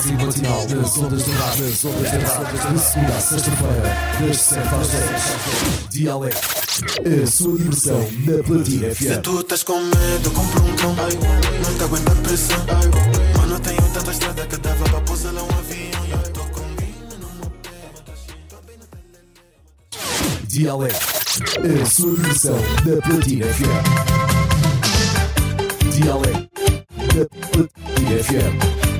dose matinal das ondas do rádio. Das ondas do rádio. De segunda a sexta-feira, das 7 às 10. Dialeto. A sua diversão na Platina Se FM. tu estás com medo, compra um cão. Não te aguenta a pressão. Mano, tenho tanta estrada que dava para pousar lá um avião. E eu tô com. Dialeto. A sua diversão na Platina FM. Dialeto. Na Platina FM.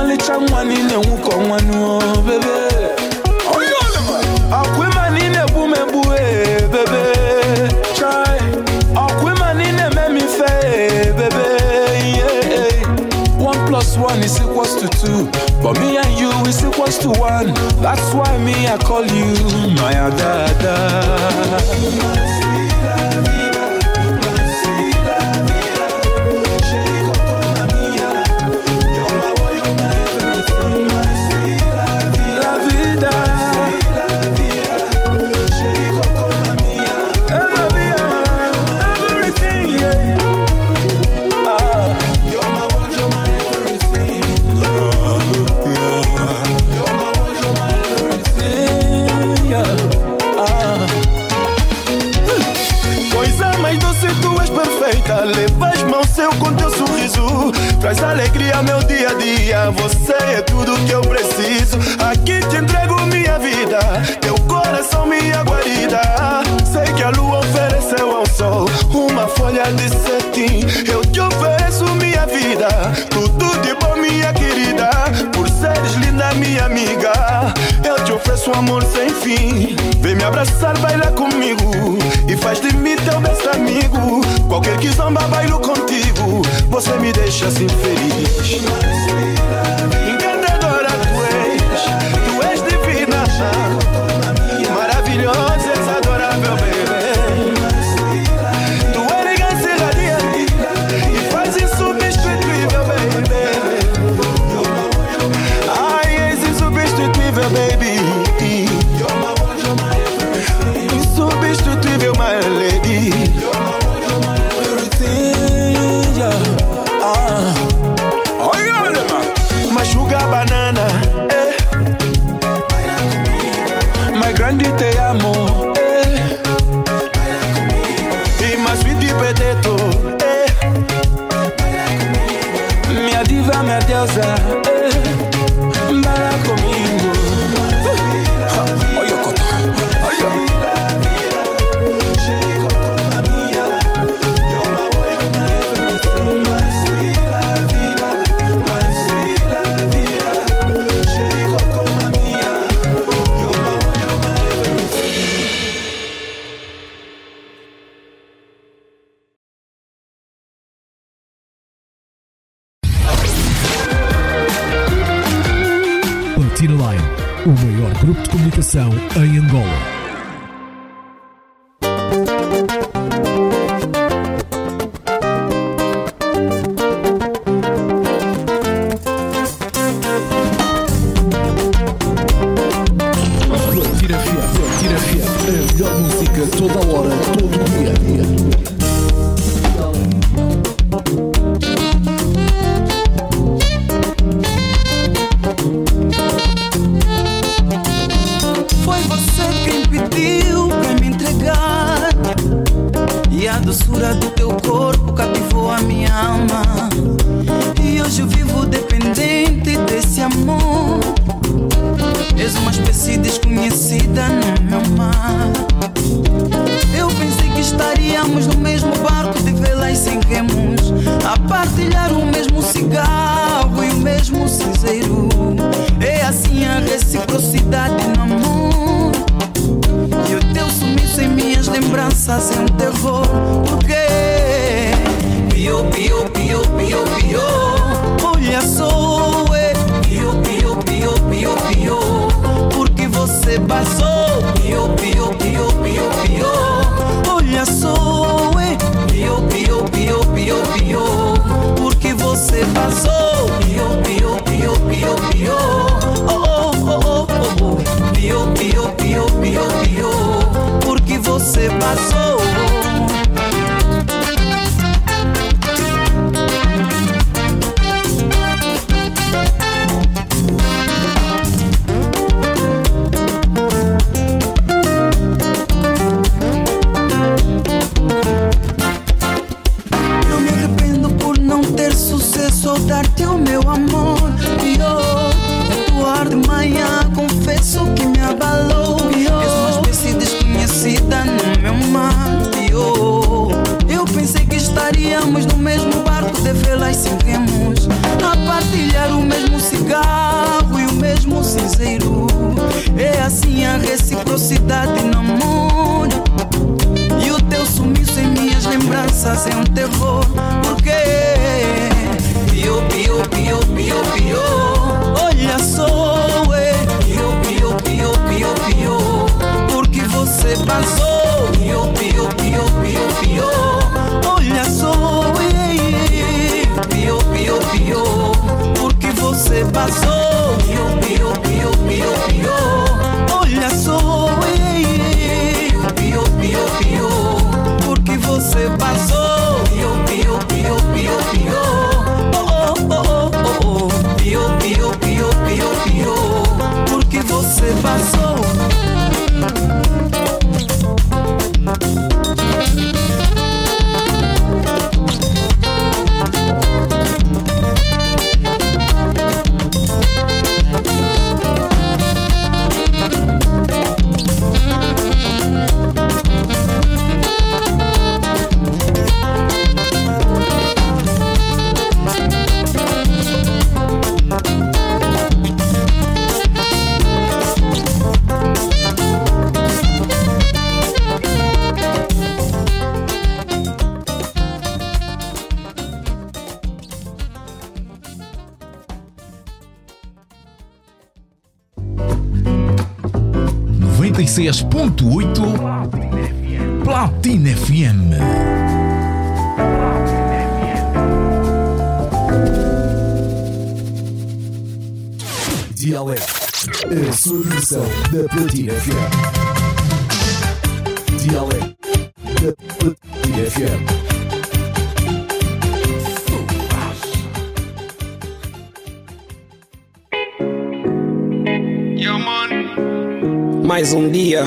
Ọmalịcha nwa niile nwụkọ nwanụ bebe. Chai. Ọkwịma niile. One plus one is equals to two. But me and you is equals to one. That's why me I call you my dada. Tudo que eu preciso. Aqui te entrego minha vida. Teu coração, minha guarida. Sei que a lua ofereceu ao sol uma folha de cetim. Eu te ofereço minha vida. Tudo de bom, minha querida. Por seres linda, minha amiga. Eu te ofereço amor sem fim. Vem me abraçar, baila comigo. E faz de mim teu best amigo. Qualquer que zomba, bailo contigo. Você me deixa assim feliz. Da Platina FM. Dialeto da Platina FM. Mais um dia,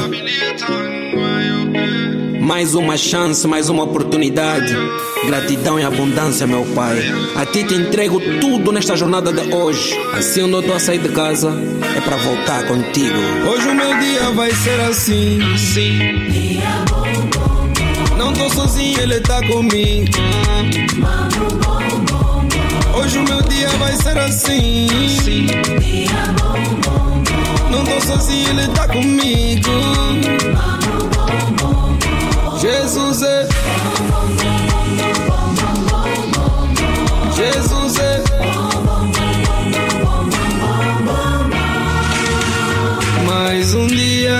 mais uma chance, mais uma oportunidade. Gratidão e abundância, meu Pai. A ti te entrego tudo nesta jornada de hoje. Assim, onde eu estou a sair de casa, é para voltar contigo. Hoje o meu dia vai ser assim. Sim. Não tô sozinho, ele tá comigo. Hoje o meu dia vai ser assim. Sim. Não tô sozinho, ele tá comigo. Jesus é. Jesus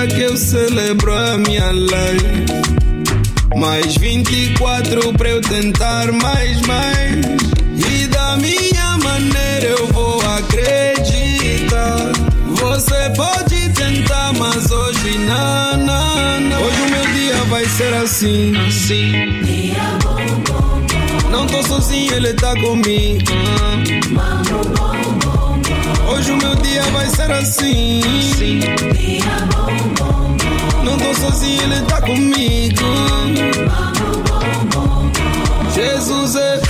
que eu celebro a minha life. Mais 24 pra eu tentar mais, mais. E da minha maneira eu vou acreditar. Você pode tentar, mas hoje não, não, não. Hoje o meu dia vai ser assim, assim. Não tô sozinho, ele tá comigo. Hoje o meu dia vai ser assim. Sim. Não tô sozinho, ele tá comigo. Jesus é.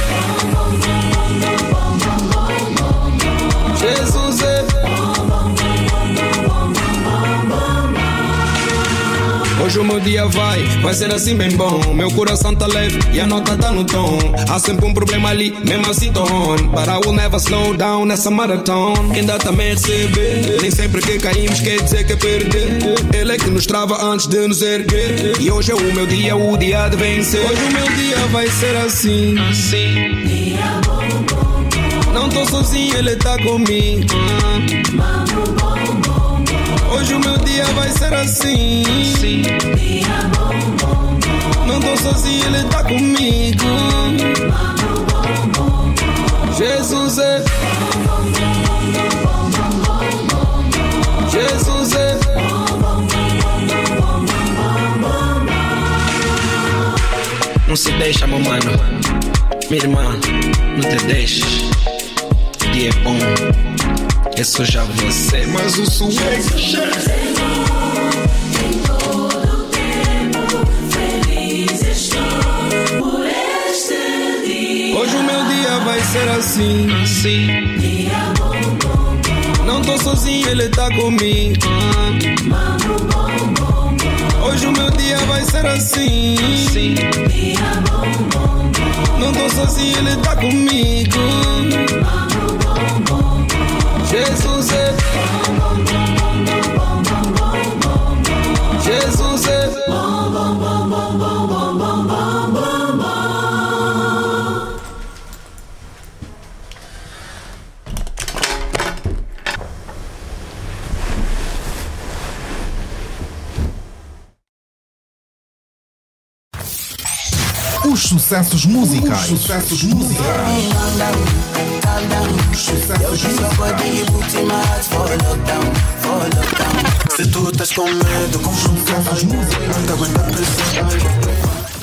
Hoje o meu dia vai, vai ser assim bem bom. Meu coração tá leve e a nota tá no tom. Há sempre um problema ali, mesmo assim tô on. But I will never slow down nessa maratona. Quem dá também recebe. Nem sempre que caímos quer dizer que é perder. Ele é que nos trava antes de nos erguer. E hoje é o meu dia, o dia de vencer. Hoje o meu dia vai ser assim. assim. Não tô sozinho, ele tá comigo. Hoje o meu dia vai ser assim. Sim. Não tô sozinho, ele tá comigo. Jesus é. Jesus é. Não se deixa, meu mano. Minha irmã, não te deixes. Dia é bom é só já você, mas o swag é Hoje o meu dia vai ser assim, sim. Não tô sozinho, ele tá comigo. Hoje o meu dia vai ser assim, sim. Não tô sozinho, ele tá comigo. Jesus é. sucessos musicais. Sucessos musicais. Se tu estás com medo, com sucessos musicais. Tá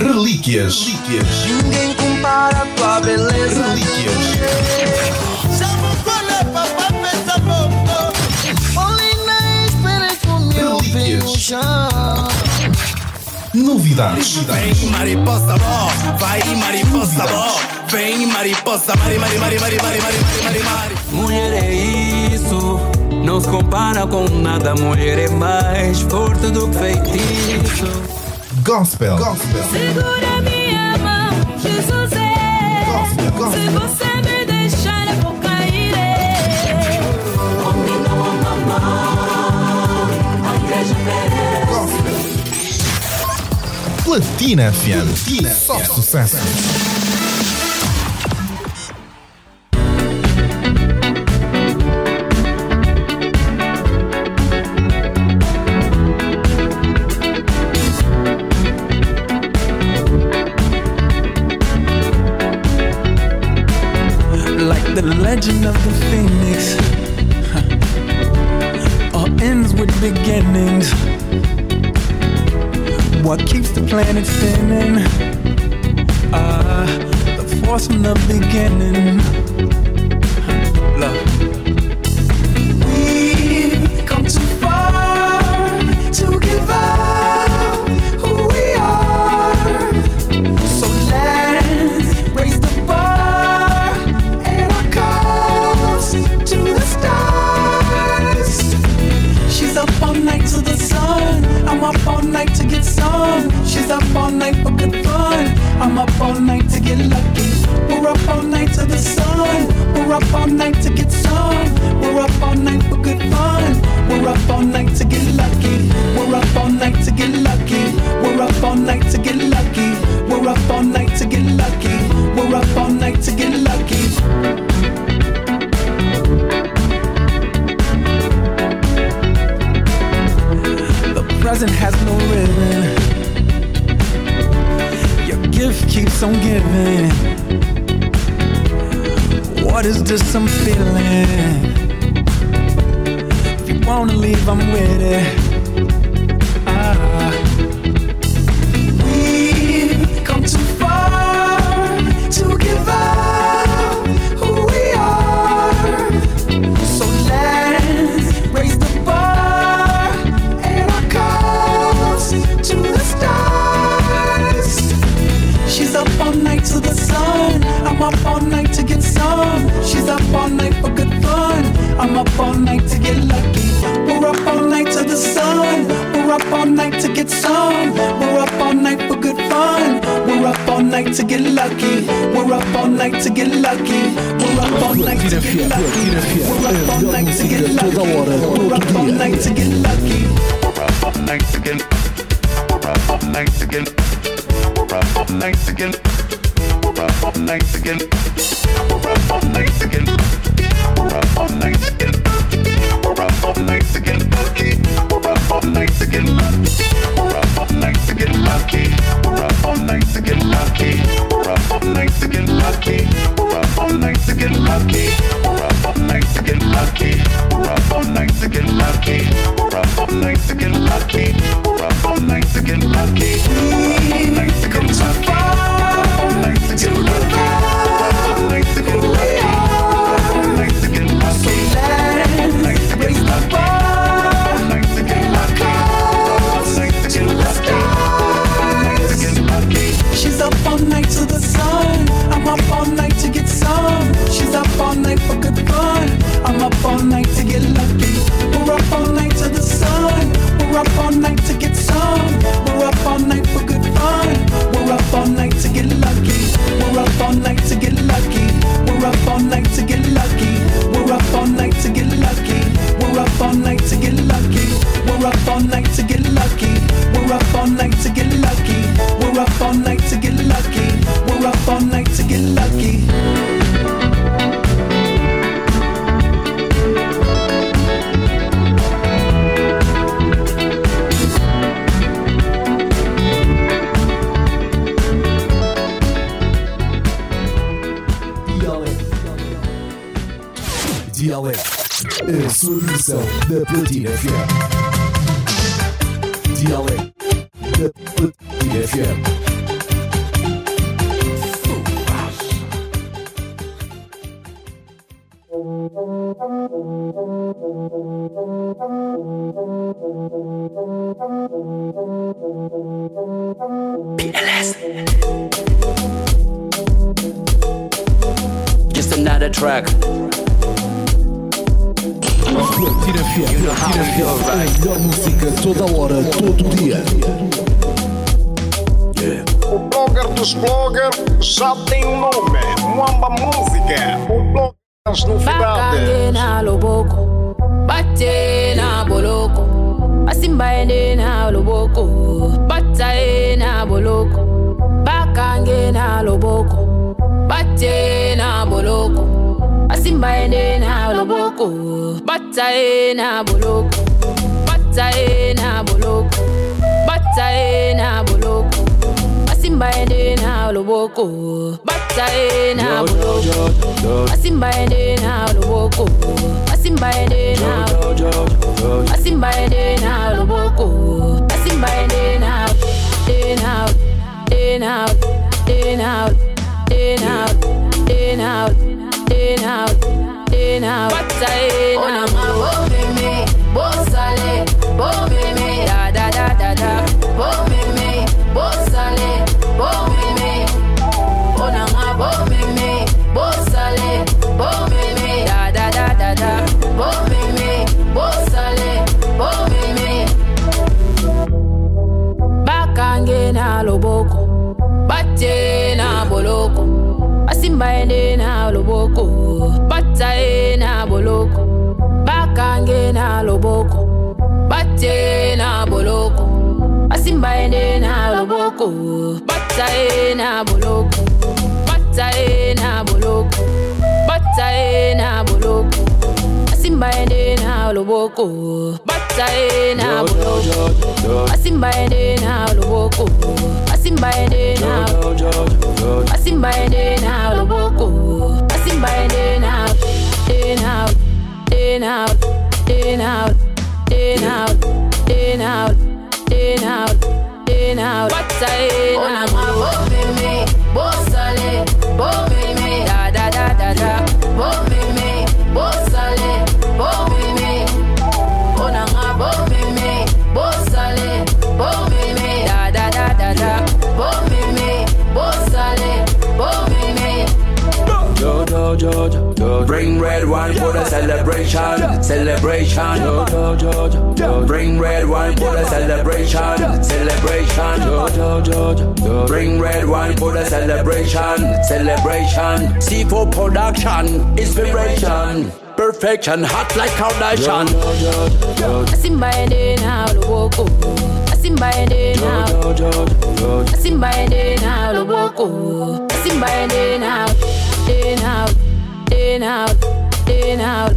Relíquias. Relíquias. Ninguém compara a tua beleza. Relíquias. Tá Relíquias novidades. Vem mariposa vai mariposa. Vem mariposa, mari, mari, mari, mari, mari, mari, mari, mari. Mulher é isso, não se compara com nada. Mulher é mais forte do que feitiço. Gospel. Gospel. Segura minha mão, Jesus é. Gospel. Gospel. Se você me Platina FM. Platina Só sucesso. the Platine FM. Bataena boloko, bataena boloko, bataena boloko. Asimba ende na oloboko, bataena boloko. Asimba ende na oloboko, asimba ende na, asimba na oloboko, asimba ende na, ende na, ende na, ende na, ende na, ende na out. What time? On. Bring red wine for the celebration, celebration. Bring red wine for the celebration, celebration. Bring red wine for the celebration, celebration. C4 production, inspiration. Perfection, hot like Kardashian. I see my day now, woke up. simbende nawo simbende nawo loboko simbende nawo nawo in out, in out,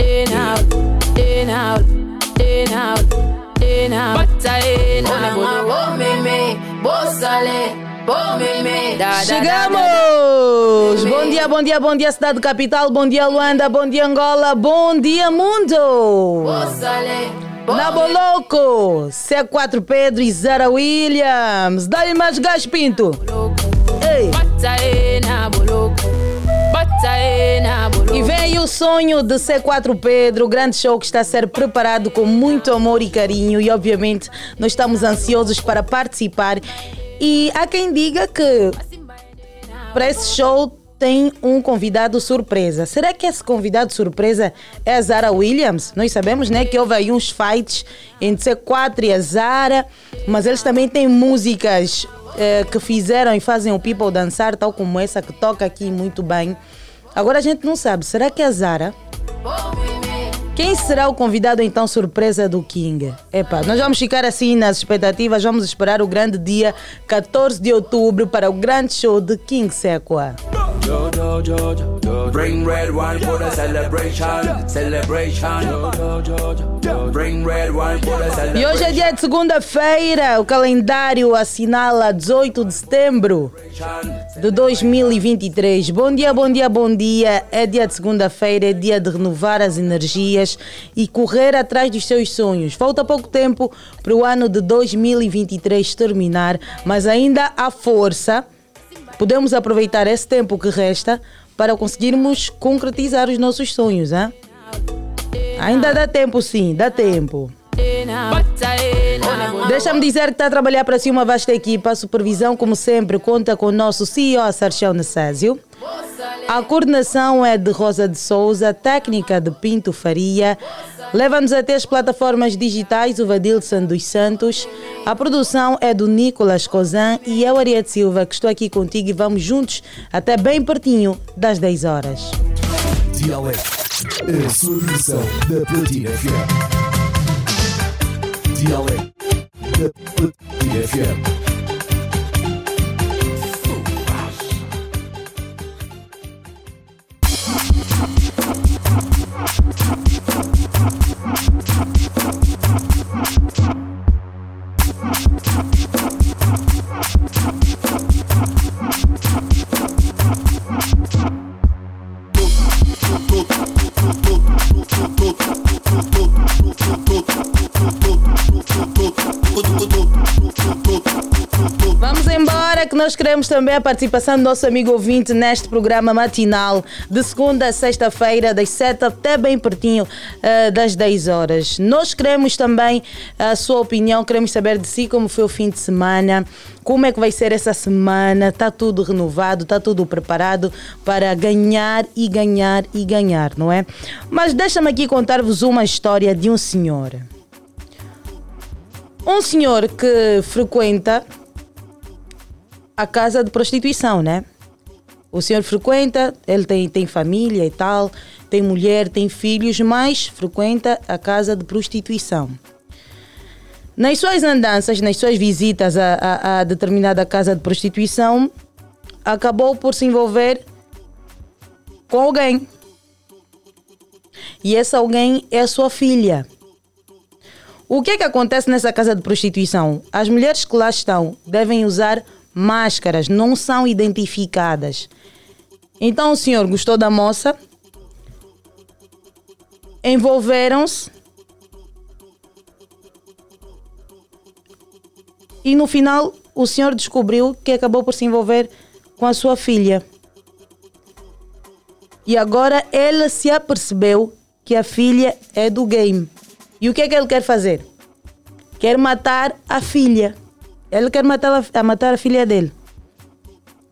in out, in out, in out, in out. But I Chegamos! Bom dia, bom dia, bom dia, cidade capital, bom dia, Luanda, bom dia, Angola, bom dia, mundo! Naboloco. Nabo Louco, C4 Pedro e Zara Williams. Dá-lhe mais gás, Pinto. Ei! E vem o sonho de C4 Pedro, o grande show que está a ser preparado com muito amor e carinho e obviamente nós estamos ansiosos para participar. E há quem diga que para esse show tem um convidado surpresa. Será que esse convidado surpresa é a Zara Williams? Nós sabemos, né, que houve aí uns fights entre C4 e a Zara, mas eles também têm músicas eh, que fizeram e fazem o people dançar, tal como essa que toca aqui muito bem. Agora a gente não sabe, será que é a Zara? Quem será o convidado então surpresa do King? Epa, nós vamos ficar assim nas expectativas, vamos esperar o grande dia 14 de outubro para o grande show de King Sequa. Bring red wine for the celebration, celebration. E hoje é dia de segunda-feira, o calendário assinala 18 de setembro de 2023. Bom dia, bom dia, bom dia. É dia de segunda-feira, é dia de renovar as energias e correr atrás dos seus sonhos. Falta pouco tempo para o ano de 2023 terminar, mas ainda há força. Podemos aproveitar esse tempo que resta para conseguirmos concretizar os nossos sonhos, hein? Ainda dá tempo, sim, dá tempo. Deixa-me dizer que está a trabalhar para si uma vasta equipa. A supervisão, como sempre, conta com o nosso CEO, Sarchão Nessásio. A coordenação é de Rosa de Souza, técnica de Pinto Faria. Leva-nos até as plataformas digitais o Vadilson dos Santos. A produção é do Nicolas Cozan e eu, Ariete Silva, que estou aqui contigo e vamos juntos até bem pertinho das 10 horas. Dialeto. A sua versão da Platina FM. Dialeto. Da Platina FM. Tudo, tudo, tudo. Vamos embora que nós queremos também a participação do nosso amigo ouvinte neste programa matinal de segunda a sexta-feira, das 7 até bem pertinho eh, das 10 horas. Nós queremos também a sua opinião, queremos saber de si como foi o fim de semana, como é que vai ser essa semana, está tudo renovado, está tudo preparado para ganhar e ganhar e ganhar, não é? Mas deixa-me aqui contar-vos uma história de um senhor. Um senhor que frequenta a casa de prostituição, né? O senhor frequenta, ele tem, tem família e tal, tem mulher, tem filhos, mas frequenta a casa de prostituição. Nas suas andanças, nas suas visitas a, a, a determinada casa de prostituição, acabou por se envolver com alguém. E esse alguém é a sua filha. O que é que acontece nessa casa de prostituição? As mulheres que lá estão devem usar máscaras, não são identificadas. Então o senhor gostou da moça, envolveram-se e no final o senhor descobriu que acabou por se envolver com a sua filha. E agora ele se apercebeu que a filha é do game. E o que é que ele quer fazer? Quer matar a filha. Ele quer matar a, matar a filha dele.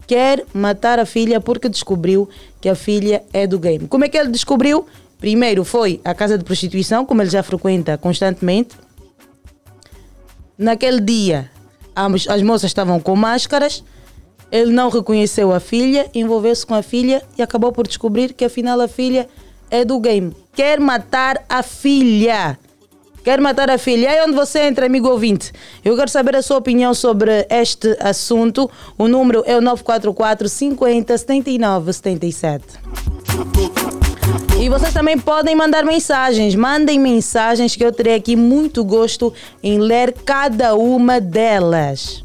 Quer matar a filha porque descobriu que a filha é do game. Como é que ele descobriu? Primeiro foi à casa de prostituição, como ele já frequenta constantemente. Naquele dia, as moças estavam com máscaras. Ele não reconheceu a filha, envolveu-se com a filha e acabou por descobrir que afinal a filha é do game. Quer matar a filha. Quer matar a filha. Aí onde você entra, amigo ouvinte. Eu quero saber a sua opinião sobre este assunto. O número é o 944 50 79 77. E vocês também podem mandar mensagens. Mandem mensagens que eu terei aqui muito gosto em ler cada uma delas.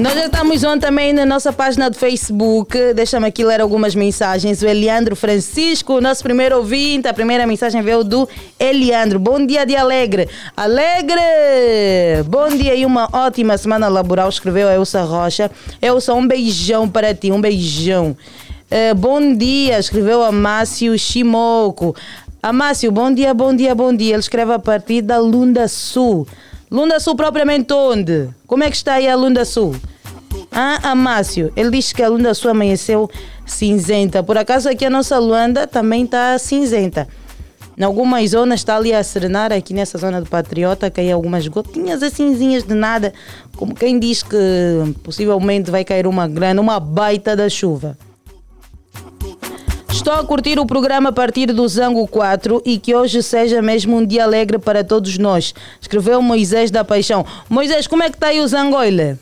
Nós já estamos on também na nossa página do Facebook. Deixa-me aqui ler algumas mensagens. O Eliandro Francisco, nosso primeiro ouvinte. A primeira mensagem veio do Eliandro. Bom dia de Alegre. Alegre! Bom dia e uma ótima semana laboral, escreveu a Elsa Rocha. Elsa, um beijão para ti, um beijão. Eh, bom dia, escreveu a Márcio Shimoco. Amácio, bom dia, bom dia, bom dia. Ele escreve a partir da Lunda Sul. Lunda Sul propriamente onde? Como é que está aí a Lunda Sul? Ah, Amácio, ele diz que a Lunda Sul amanheceu cinzenta. Por acaso aqui a nossa Luanda também está cinzenta. Em algumas zonas está ali a serenar, aqui nessa zona do Patriota, cai algumas gotinhas assimzinhas de nada, como quem diz que possivelmente vai cair uma grande, uma baita da chuva. Estou a curtir o programa a partir do Zango 4 e que hoje seja mesmo um dia alegre para todos nós. Escreveu Moisés da Paixão. Moisés, como é que está aí o Zangoile?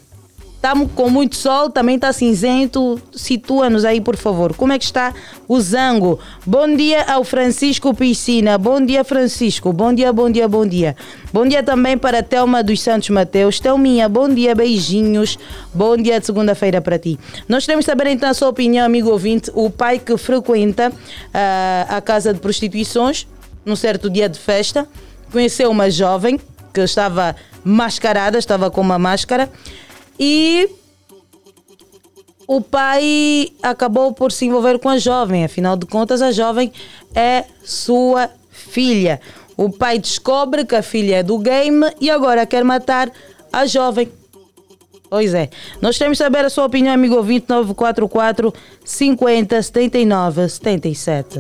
Estamos com muito sol, também está cinzento. Situa-nos aí, por favor. Como é que está o Zango? Bom dia ao Francisco Piscina. Bom dia, Francisco. Bom dia, bom dia, bom dia. Bom dia também para a Telma dos Santos Mateus. Telminha, bom dia, beijinhos. Bom dia de segunda-feira para ti. Nós queremos saber então a sua opinião, amigo ouvinte. O pai que frequenta uh, a casa de prostituições, num certo dia de festa, conheceu uma jovem que estava mascarada, estava com uma máscara e o pai acabou por se envolver com a jovem, afinal de contas, a jovem é sua filha. O pai descobre que a filha é do game e agora quer matar a jovem. Pois é. Nós queremos saber a sua opinião, amigo ouvinte, 944 50 79 77.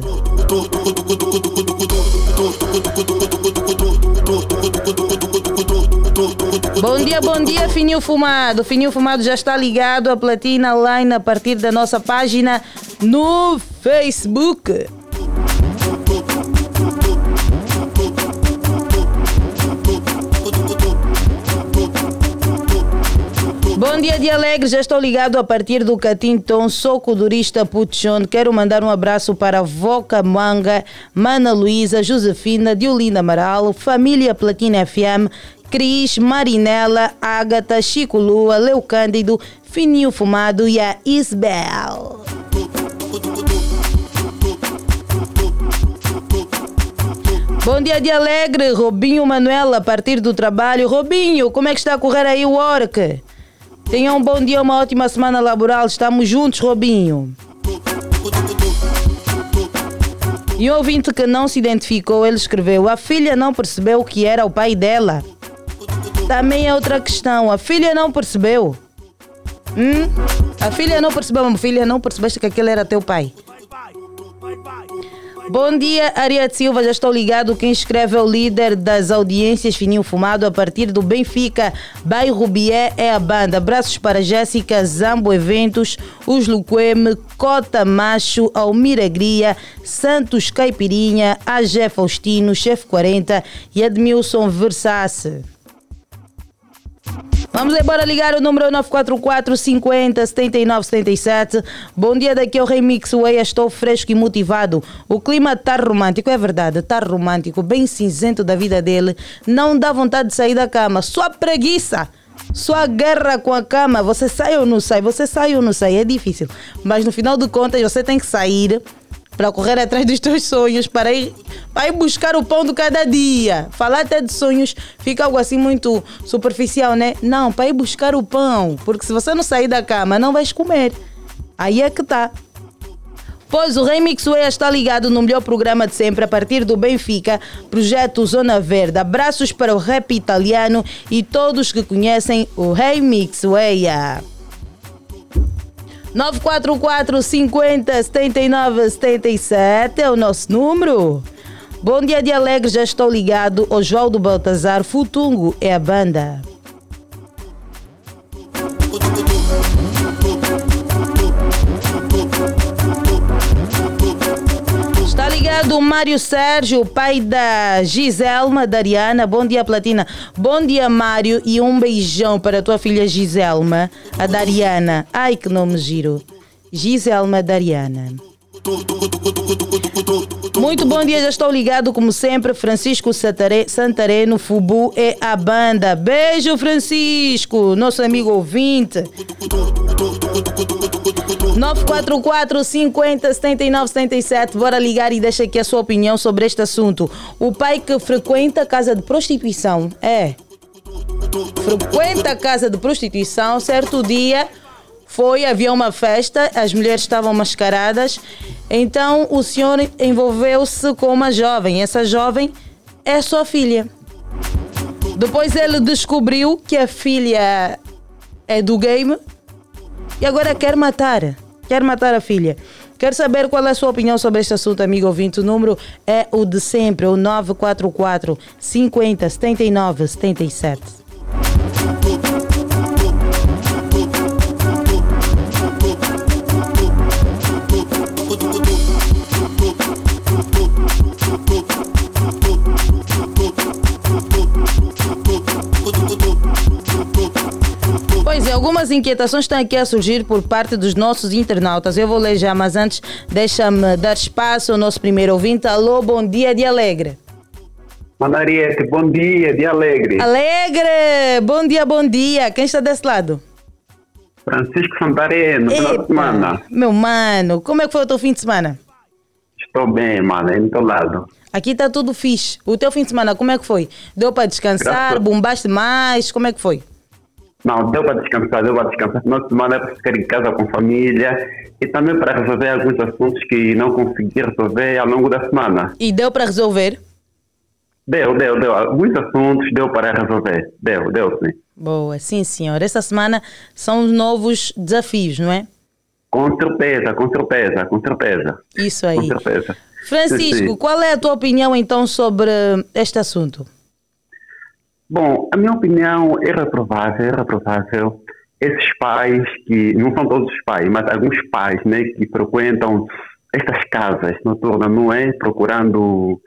Bom dia, bom dia, Fininho Fumado. Fininho Fumado já está ligado à Platina Line a partir da nossa página no Facebook. Bom dia de alegre, já estou ligado a partir do Catinton, sou codurista Putchon. Quero mandar um abraço para Voca Manga, Mana Luísa, Josefina, Diolinda Amaral, família Platina FM, Cris, Marinela, Ágata, Chico Lua, Leu Cândido, Fininho Fumado e a Isbel. Bom dia de alegre, Robinho Manuela, a partir do trabalho. Robinho, como é que está a correr aí o work? Tenha um bom dia, uma ótima semana laboral. Estamos juntos, Robinho. E um ouvinte que não se identificou, ele escreveu: A filha não percebeu que era o pai dela. Também é outra questão. A filha não percebeu. Hum? A filha não percebeu, a filha não percebeste que aquele era teu pai. Bom dia, Ariete Silva, já estou ligado. Quem escreve é o líder das audiências Fininho Fumado a partir do Benfica. Bairro Bié é a banda. Abraços para Jéssica, Zambo Eventos, Os Luqueme, Cota Macho, Almira Gria, Santos Caipirinha, AG Faustino, Chefe 40 e Edmilson Versace. Vamos embora ligar o número 944 50 79 77. Bom dia, daqui é o Remix Way. Estou fresco e motivado. O clima está romântico, é verdade, está romântico, bem cinzento da vida dele. Não dá vontade de sair da cama, só preguiça. Sua guerra com a cama, você sai ou não sai? Você sai ou não sai? É difícil. Mas no final de contas, você tem que sair para correr atrás dos teus sonhos, para ir, para ir buscar o pão de cada dia. Falar até de sonhos fica algo assim muito superficial, né? Não, para ir buscar o pão, porque se você não sair da cama, não vais comer. Aí é que tá. Pois o Remix Way está ligado no melhor programa de sempre a partir do Benfica, projeto Zona Verde. Abraços para o rap italiano e todos que conhecem o Remix Way. 944 50 79 77 é o nosso número. Bom dia de alegre, já estou ligado. Oswaldo Baltazar, Futungo é a banda. Está ligado o Mário Sérgio, pai da Giselma Dariana. Bom dia, Platina. Bom dia, Mário. E um beijão para a tua filha Giselma, a Dariana. Ai, que nome giro. Giselma Dariana. Muito bom dia, já estou ligado como sempre. Francisco Santare, Santareno, Fubu é a banda. Beijo, Francisco, nosso amigo ouvinte. 944 50 79 77. Bora ligar e deixa aqui a sua opinião sobre este assunto. O pai que frequenta casa de prostituição é. Frequenta casa de prostituição, certo dia Foi, havia uma festa, as mulheres estavam mascaradas, então o senhor envolveu-se com uma jovem. Essa jovem é sua filha. Depois ele descobriu que a filha é do game e agora quer matar. Quer matar a filha. Quero saber qual é a sua opinião sobre este assunto, amigo ouvinte. O número é o de sempre, o 944 50 79 77. Pois é, algumas inquietações estão aqui a surgir por parte dos nossos internautas. Eu vou ler já, mas antes deixa-me dar espaço ao nosso primeiro ouvinte. Alô, bom dia de Alegre. Manariete, bom dia, de Alegre. Alegre! Bom dia, bom dia. Quem está desse lado? Francisco Santareno, final semana. Meu mano, como é que foi o teu fim de semana? Estou bem, mano, do teu lado. Aqui está tudo fixe. O teu fim de semana, como é que foi? Deu para descansar? Graças- Bombaste mais? Como é que foi? Não, deu para descansar, deu para descansar. Final de semana é para ficar em casa com família e também para resolver alguns assuntos que não consegui resolver ao longo da semana. E deu para resolver? Deu, deu, deu. Alguns assuntos deu para resolver. Deu, deu sim. Boa, sim senhor. Esta semana são novos desafios, não é? Com certeza, com certeza, com certeza. Isso aí. Com certeza. Francisco, Sim, sim. qual é a tua opinião então sobre este assunto? Bom, a minha opinião é reprovável, é reprovável. Esses pais que, não são todos os pais, mas alguns pais, né, que frequentam estas casas noturnas, não é? Procurando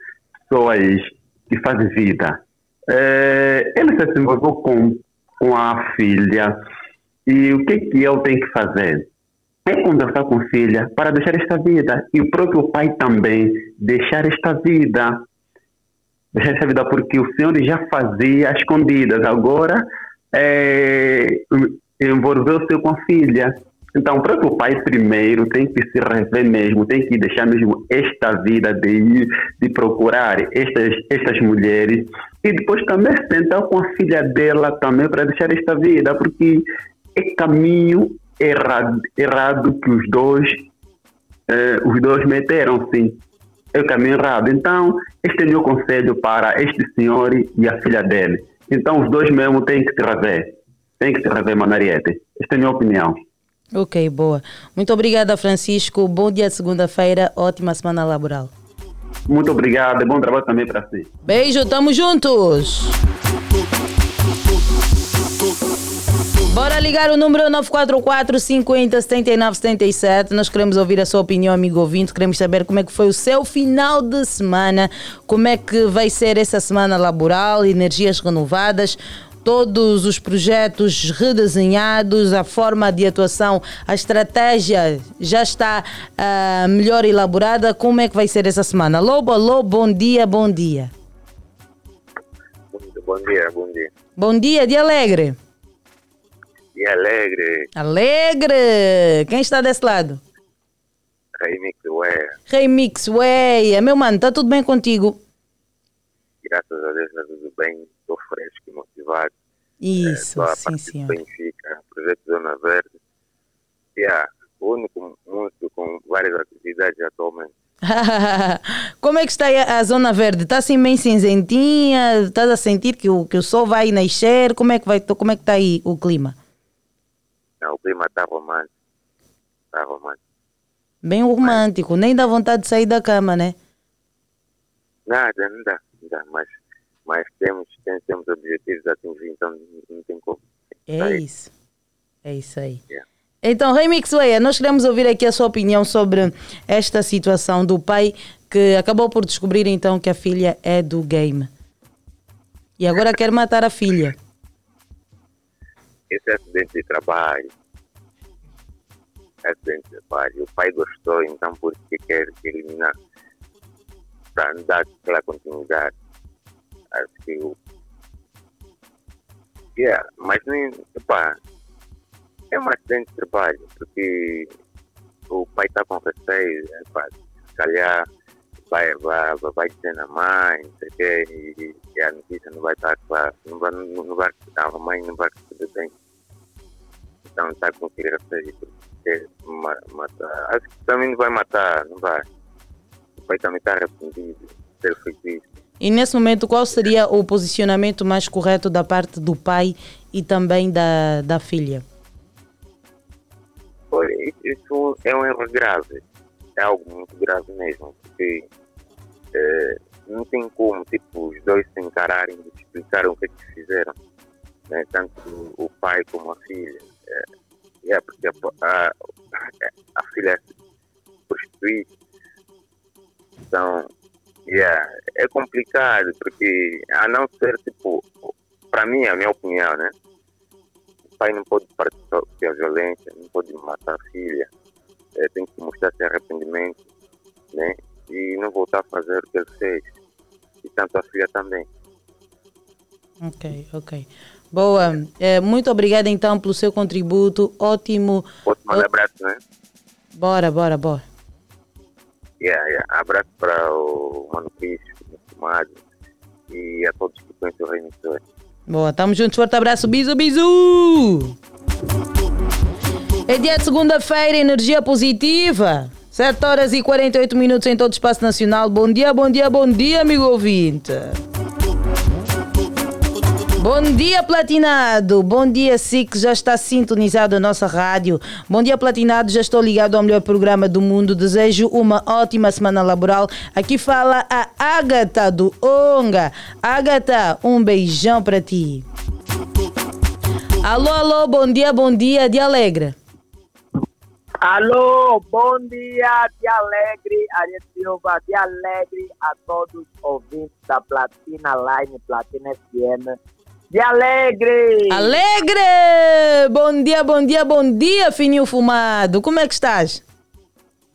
pessoas que fazem vida. Eh, ele se envolveu com, com a filha e o que é que ele tem que fazer? É conversar com a filha para deixar esta vida e o próprio pai também deixar esta vida essa vida porque o senhor já fazia escondidas, agora é, envolveu-se com a filha. Então, o pai primeiro tem que se rever mesmo, tem que deixar mesmo esta vida de ir, de procurar estas, estas mulheres. E depois também sentar com a filha dela também para deixar esta vida, porque é caminho errado, errado que os dois, eh, os dois meteram, sim é o caminho errado. Então, este é o meu conselho para este senhor e a filha dele. Então, os dois mesmo têm que se rever. Têm que se rever, Manariete. Esta é a minha opinião. Ok, boa. Muito obrigada, Francisco. Bom dia de segunda-feira. Ótima semana laboral. Muito obrigado e bom trabalho também para si. Beijo, tamo juntos. Bora ligar o número 944 50 79 77. Nós queremos ouvir a sua opinião, amigo ouvinte. Queremos saber como é que foi o seu final de semana, como é que vai ser essa semana laboral, energias renovadas. Todos os projetos redesenhados, a forma de atuação, a estratégia já está ah, melhor elaborada. Como é que vai ser essa semana? Lobo, alô, bom dia, bom dia. Bom dia, bom dia. Bom dia, de Alegre. E alegre, Alegre! Quem está desse lado? Remix Ué, Remix Way. Meu mano, tá tudo bem contigo? graças a Deus está tudo bem, estou fresco e motivado. Isso, a sim, do Benfica, projeto Zona Verde. Yeah, o único músico com várias atividades atualmente. Como é que está a Zona Verde? Está assim bem cinzentinha? Estás a sentir que o, que o sol vai nascer? Como é que vai, como é que está aí o clima? Não, o clima está romântico. Está romântico. Bem romântico, nem dá vontade de sair da cama, né? Nada, não dá, não dá, mas, mas temos, temos, temos objetivos a atingir, então não, tem como. É isso. É isso aí. Então, Remix Way, nós queremos ouvir aqui a sua opinião sobre esta situação do pai que acabou por descobrir então que a filha é do game. E agora quer matar a filha. Esse é acidente de trabalho. É acidente de trabalho. O pai gostou, então por que quer eliminar? Para não dar aquela continuidade. Acho que o. Yeah, mas nem. Epá, é um acidente de trabalho, porque o pai está com receio, epá, se calhar vai, vai, vai, dizer na mãe, não sei o quê, e, e a notícia não vai estar clara, não vai, não, não vai, a mãe não vai receber bem. então está com crianças e quer ma- matar. Acho que também não vai matar, não vai. O pai também está arrependido de ter feito isso. E nesse momento, qual seria o posicionamento mais correto da parte do pai e também da, da filha? Olha, isso é um erro grave. É algo muito grave mesmo, porque eh, não tem como, tipo, os dois se encararem e explicarem o que é que fizeram. Né? Tanto o pai como a filha. É, é porque a, a, a filha é prostitui. Então, yeah, é complicado, porque a não ser, tipo, para mim, a minha opinião, né? O pai não pode participar da violência, não pode matar a filha, eh, tem que mostrar seu arrependimento, né? E não voltar a fazer o que ele fez. E tanto a filha também. Ok, ok. Boa. Eh, muito obrigada então pelo seu contributo. Ótimo. Posso mandar abraço, né? Bora, bora, bora. Yeah, yeah. Abraço para o Mano Cristo, o Fumado e a todos que conhecem o Remissor. Boa, tamo juntos. Forte abraço. Bisu, bisu. É dia de segunda-feira, energia positiva. 7 horas e 48 minutos em todo o espaço nacional. Bom dia, bom dia, bom dia, amigo ouvinte. Bom dia, Platinado. Bom dia, si que já está sintonizado a nossa rádio. Bom dia, Platinado. Já estou ligado ao melhor programa do mundo. Desejo uma ótima semana laboral. Aqui fala a Agatha do Onga. Agatha, um beijão para ti. Alô, alô, bom dia, bom dia, de Alegre. Alô, bom dia, de Alegre, Ariel Silva, de Alegre a todos os ouvintes da Platina Line, Platina FM. De Alegre! Alegre! Bom dia, bom dia, bom dia, fininho fumado. Como é que estás?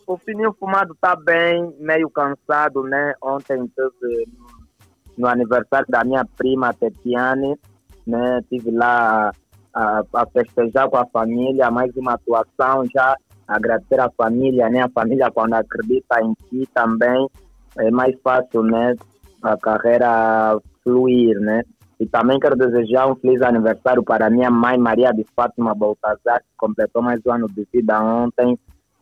O Fininho Fumado tá bem, meio cansado, né? Ontem teve no aniversário da minha prima Tetiane, né? Tive lá a, a festejar com a família, mais uma atuação já, agradecer a família, né? A família quando acredita em ti também é mais fácil, né? A carreira fluir, né? E também quero desejar um feliz aniversário para minha mãe Maria de Fátima Baltazar, que completou mais um ano de vida ontem.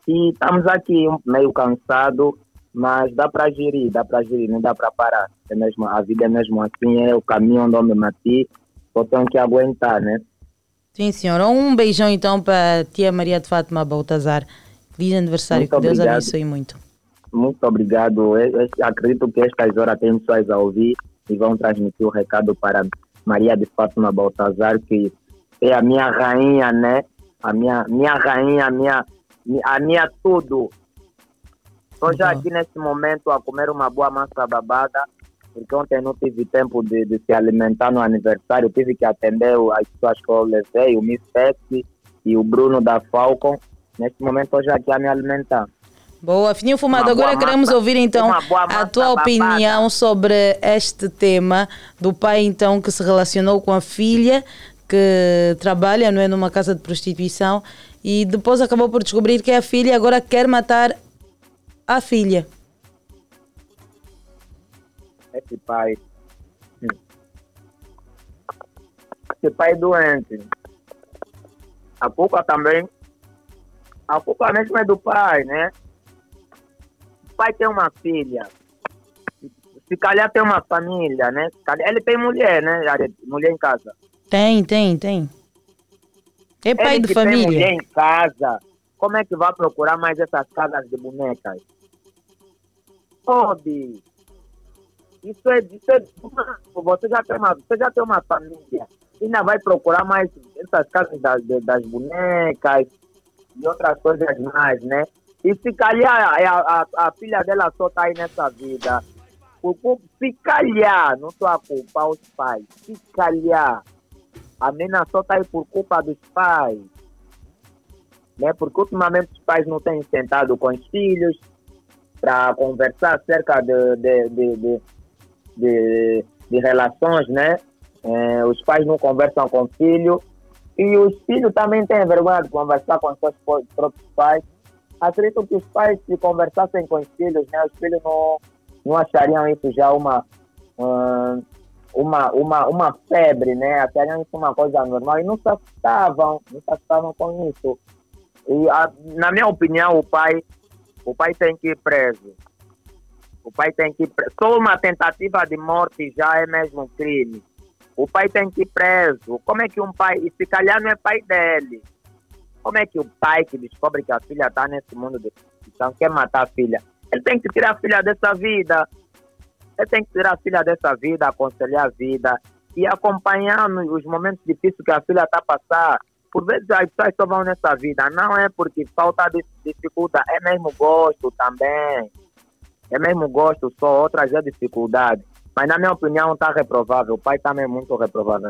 E estamos aqui meio cansado, mas dá para gerir, dá para gerir, não dá para parar. É mesmo, a vida é mesmo assim, é o caminho onde eu me meti, só tenho que aguentar, né? Sim, senhora. Um beijão então para a tia Maria de Fátima Baltazar. Feliz aniversário, Muito que Deus obrigado. abençoe muito. Muito obrigado. Eu- eu acredito que estas horas tem pessoas a ouvir e vão transmitir o recado para Maria de Fátima Baltazar, que é a minha rainha, né? A minha, minha rainha, a minha, a minha tudo. Estou já aqui neste momento a comer uma boa massa babada, porque ontem não tive tempo de, de se alimentar no aniversário, tive que atender as pessoas que eu levei, o Miss Pepsi e o Bruno da Falcon. Neste momento estou já aqui a me alimentar. Boa, Fininho Fumado. Uma Agora queremos massa. ouvir então a tua babada. opinião sobre este tema do pai então que se relacionou com a filha que trabalha não é, numa casa de prostituição e depois acabou por descobrir que a filha agora quer matar a filha. Esse pai. Esse pai é doente. A culpa também. A culpa mesmo é do pai, né? O pai tem uma filha. Se calhar tem uma família, né? Ele tem mulher, né? Mulher em casa. Tem, tem, tem. É pai Ele de que Tem mulher família. em casa. Como é que vai procurar mais essas casas de bonecas? Pode. Isso é, isso é você já tem uma, você já tem uma família, ainda vai procurar mais essas casas das, das bonecas e outras coisas mais, né? E se calhar a, a, a filha dela só tá aí nessa vida, se calhar, não estou a culpar os pais, se calhar a menina só tá aí por culpa dos pais, né? Porque ultimamente os pais não têm sentado com os filhos para conversar acerca de, de, de, de, de, de relações, né? Eh, os pais não conversam com o filho e os filhos também têm vergonha de conversar com seus próprios pais. Acredito que os pais, se conversassem com os filhos, né? Os filhos não, não achariam isso já uma, ah, uma, uma, uma febre, né? Acharam isso uma coisa normal e não se assustavam, não se assustavam com isso. E, a, na minha opinião, o pai, o pai tem que ir preso. O pai tem que ir. Só uma tentativa de morte já é mesmo crime. O pai tem que ir preso. Como é que um pai, e se calhar não é pai dele, como é que o pai que descobre que a filha está nesse mundo de prostituição quer matar a filha? Ele tem que tirar a filha dessa vida. Ele tem que tirar a filha dessa vida, aconselhar a vida e acompanhar os momentos difíceis que a filha está a passar. Por vezes as pessoas só vão nessa vida, não é porque falta de dificuldade, é mesmo gosto também. É mesmo gosto só, outras é dificuldade. Mas na minha opinião está reprovável. O pai também é muito reprovável.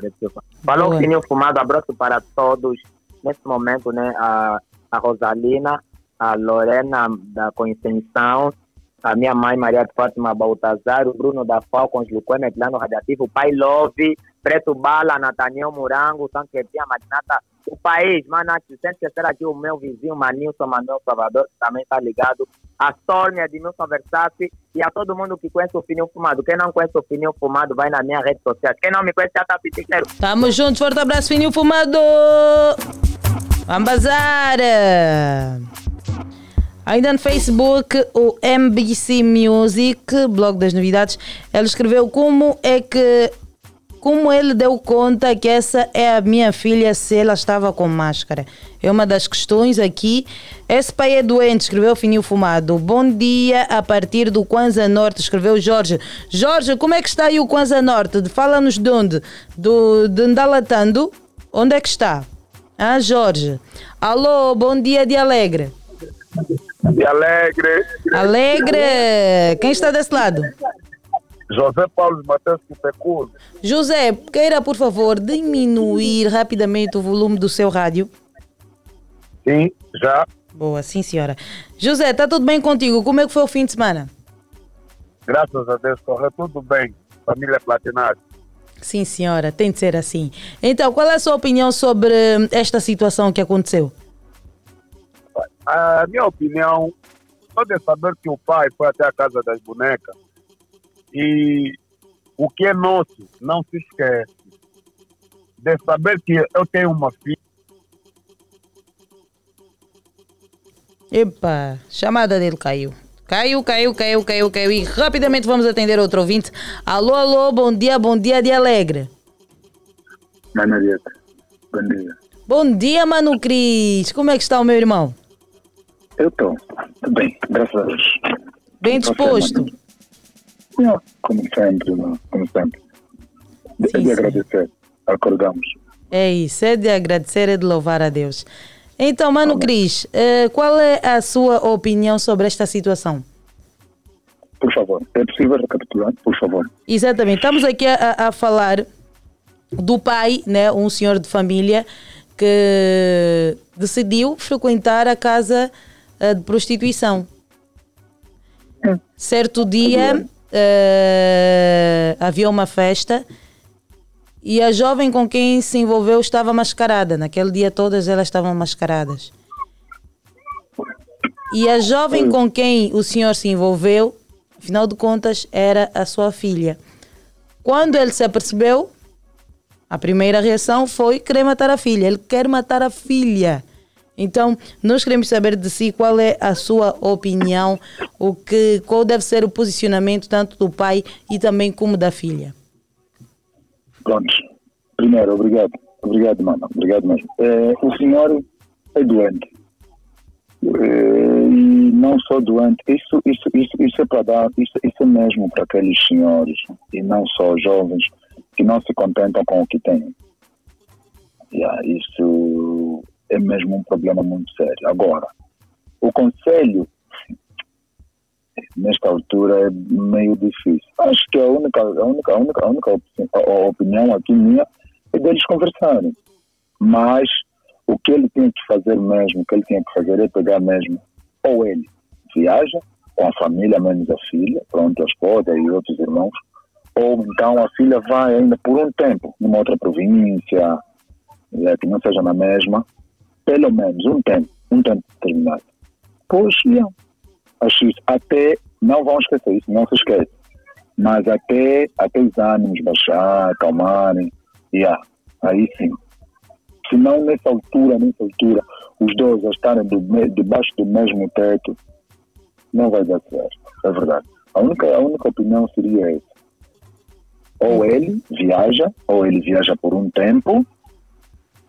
Falou Boa. que tinha fumado, abraço para todos. Nesse momento, né, a, a Rosalina, a Lorena da Conceição, a minha mãe Maria de Fátima Baltazar, o Bruno da Falcons, Luquene, Plano Radiativo, o pai Love, Preto Bala, Nathaniel Morango, Sanquetinha, Magnata, o país, mano, sempre será aqui o meu vizinho Manilson Manuel Salvador, que também está ligado, a Sônia de Milson Versace e a todo mundo que conhece o Fininho Fumado. Quem não conhece o Fininho Fumado, vai na minha rede social. Quem não me conhece, já está pitiqueiro. Tamo junto, forte abraço, fininho fumado! Vamos bazar! Ainda no Facebook, o MBC Music, blog das novidades, ele escreveu como é que. Como ele deu conta que essa é a minha filha se ela estava com máscara? É uma das questões aqui. Esse pai é doente, escreveu Fininho Fumado. Bom dia, a partir do Kwanza Norte, escreveu Jorge. Jorge, como é que está aí o Kwanza Norte? Fala-nos de onde? Do, de Ndalatando? Onde é que está? Ah, Jorge. Alô, bom dia de Alegre. De Alegre. Alegre! Quem está desse lado? José Paulo Matheus Quipecuro. José, queira por favor diminuir rapidamente o volume do seu rádio. Sim, já. Boa, sim senhora. José, está tudo bem contigo? Como é que foi o fim de semana? Graças a Deus, correu tudo bem. Família Platinado. Sim senhora, tem de ser assim. Então, qual é a sua opinião sobre hum, esta situação que aconteceu? A minha opinião, só de saber que o pai foi até a casa das bonecas e o que é nosso não se esquece. De saber que eu tenho uma filha. Epa, chamada dele caiu. Caiu, caiu, caiu, caiu, caiu. E rapidamente vamos atender outro ouvinte. Alô, alô, bom dia, bom dia de Alegre. Dieta, bom dia. Bom dia, Mano Cris. Como é que está o meu irmão? Eu estou, bem, graças a Deus. Bem disposto? Não, como sempre, não, como sempre. De, Sim, de sim. agradecer, acordamos. É isso, é de agradecer e de louvar a Deus. Então, Mano Cris, eh, qual é a sua opinião sobre esta situação? Por favor, é possível recapitular, por favor? Exatamente, estamos aqui a, a- falar do pai, né, um senhor de família que decidiu frequentar a casa eh, de prostituição. Certo dia eh, havia uma festa e a jovem com quem se envolveu estava mascarada. Naquele dia todas elas estavam mascaradas. E a jovem com quem o senhor se envolveu, afinal de contas, era a sua filha. Quando ele se apercebeu, a primeira reação foi querer matar a filha. Ele quer matar a filha. Então, nós queremos saber de si qual é a sua opinião, o que, qual deve ser o posicionamento tanto do pai e também como da filha. Pronto. Primeiro, obrigado. Obrigado, mano. Obrigado mesmo. Eh, o senhor é doente. Eh, e não só doente, isso, isso, isso, isso é para dar, isso, isso é mesmo para aqueles senhores, e não só jovens, que não se contentam com o que têm. Yeah, isso é mesmo um problema muito sério. Agora, o conselho, nesta altura, é meio difícil. Acho que a única, a única, a única, a única opinião aqui minha é deles conversarem. Mas o que ele tinha que fazer mesmo, o que ele tinha que fazer é pegar mesmo, ou ele viaja com a família, menos a filha, pronto, a esposa e outros irmãos, ou então a filha vai ainda por um tempo, numa outra província, é, que não seja na mesma, pelo menos um tempo, um tempo determinado. Pois, isso. Até, não vão esquecer isso, não se esquece. Mas até, até os ânimos baixar, acalmarem, yeah, aí sim. Se não nessa altura, nessa altura, os dois estarem do, debaixo do mesmo teto, não vai dar certo. É verdade. A única, a única opinião seria essa. Ou ele viaja, ou ele viaja por um tempo,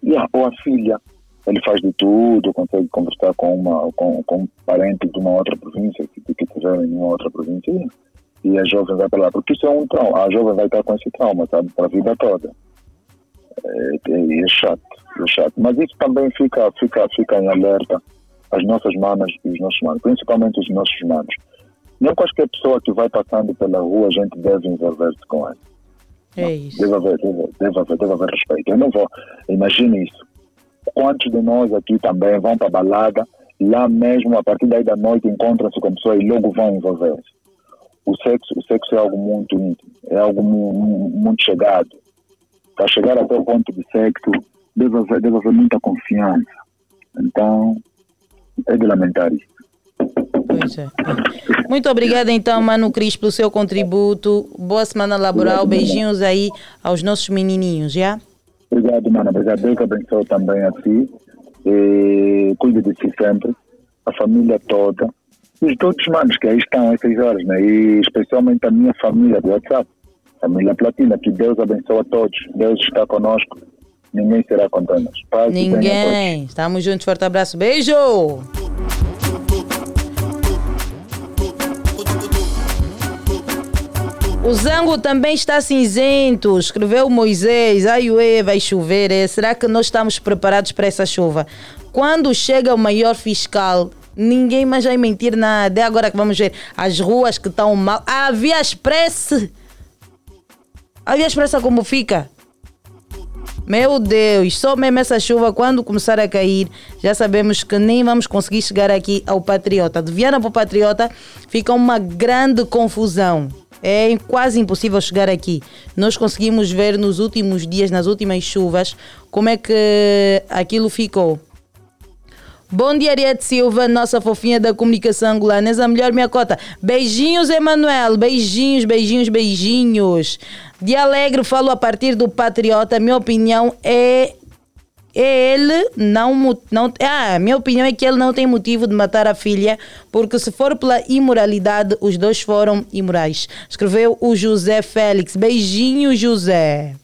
yeah, ou a filha. Ele faz de tudo, consegue conversar com, uma, com, com um parente de uma outra província, que, que tiver em uma outra província, e a jovem vai para lá. Porque isso é um trauma. A jovem vai estar com esse trauma, sabe, para a vida toda. É, é, é chato, é chato. Mas isso também fica, fica, fica em alerta às nossas mamas e os nossos manos, principalmente os nossos manos. Não qualquer pessoa que vai passando pela rua, a gente deve envolver-se com ela. É isso. Deve haver, deve, deve, haver, deve haver respeito. Eu não vou. Imagine isso. Quantos de nós aqui também vão para a balada, lá mesmo, a partir daí da noite, encontram-se com pessoas e logo vão envolver-se. O sexo, o sexo é algo muito íntimo, é algo mu- mu- muito chegado. Para chegar até o ponto de sexo, deve haver, deve haver muita confiança. Então, é de lamentar isso. Pois é. Muito obrigada então, Mano Cris, pelo seu contributo. Boa semana laboral. Beijinhos aí aos nossos menininhos, já? Obrigado, mano. Obrigado. Deus abençoe também a ti. E cuide de si sempre. A família toda. E todos os manos que aí estão essas horas, né? E especialmente a minha família do WhatsApp. Família Platina. Que Deus abençoe a todos. Deus está conosco. Ninguém será contra nós. Paz. Ninguém. Estamos juntos. Forte abraço. Beijo! O Zango também está cinzento, escreveu Moisés. Ai, ué, vai chover. é. Será que nós estamos preparados para essa chuva? Quando chega o maior fiscal, ninguém mais vai mentir nada. É agora que vamos ver as ruas que estão mal. A Via Express. A Via Expressa como fica? Meu Deus, só mesmo essa chuva, quando começar a cair, já sabemos que nem vamos conseguir chegar aqui ao Patriota. De Viana para o Patriota fica uma grande confusão. É quase impossível chegar aqui. Nós conseguimos ver nos últimos dias, nas últimas chuvas, como é que aquilo ficou. Bom dia, Ariete Silva, nossa fofinha da comunicação angolana. És a melhor minha cota. Beijinhos, Emanuel. Beijinhos, beijinhos, beijinhos. De alegre, falo a partir do Patriota. Minha opinião é. Ele não, não. Ah, minha opinião é que ele não tem motivo de matar a filha, porque se for pela imoralidade, os dois foram imorais. Escreveu o José Félix. Beijinho, José.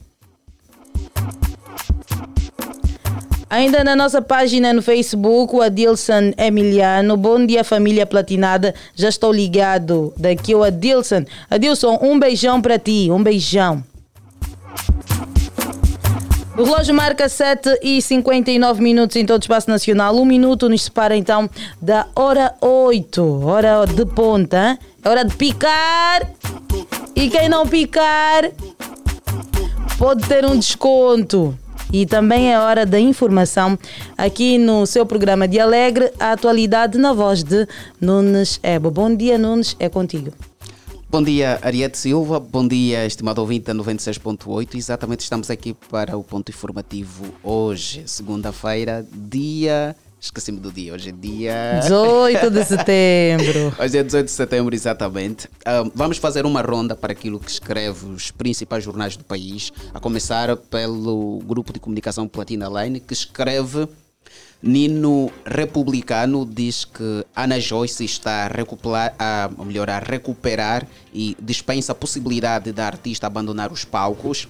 Ainda na nossa página no Facebook, o Adilson Emiliano. Bom dia, família platinada. Já estou ligado. Daqui o Adilson. Adilson, um beijão para ti. Um beijão. O relógio marca 7 e 59 minutos em todo o espaço nacional. Um minuto nos separa então da hora 8. Hora de ponta. É hora de picar. E quem não picar pode ter um desconto. E também é hora da informação aqui no seu programa de Alegre, a atualidade na voz de Nunes Ebo. Bom dia, Nunes, é contigo. Bom dia, Ariete Silva. Bom dia, estimado ouvinte da 96.8. Exatamente, estamos aqui para o ponto informativo hoje, segunda-feira, dia. Esqueci-me do dia, hoje é dia. 18 de setembro. Hoje é 18 de setembro, exatamente. Ah, vamos fazer uma ronda para aquilo que escreve os principais jornais do país, a começar pelo grupo de comunicação Platina Line, que escreve. Nino Republicano diz que Ana Joyce está a recuperar, a, recuperar e dispensa a possibilidade da artista abandonar os palcos.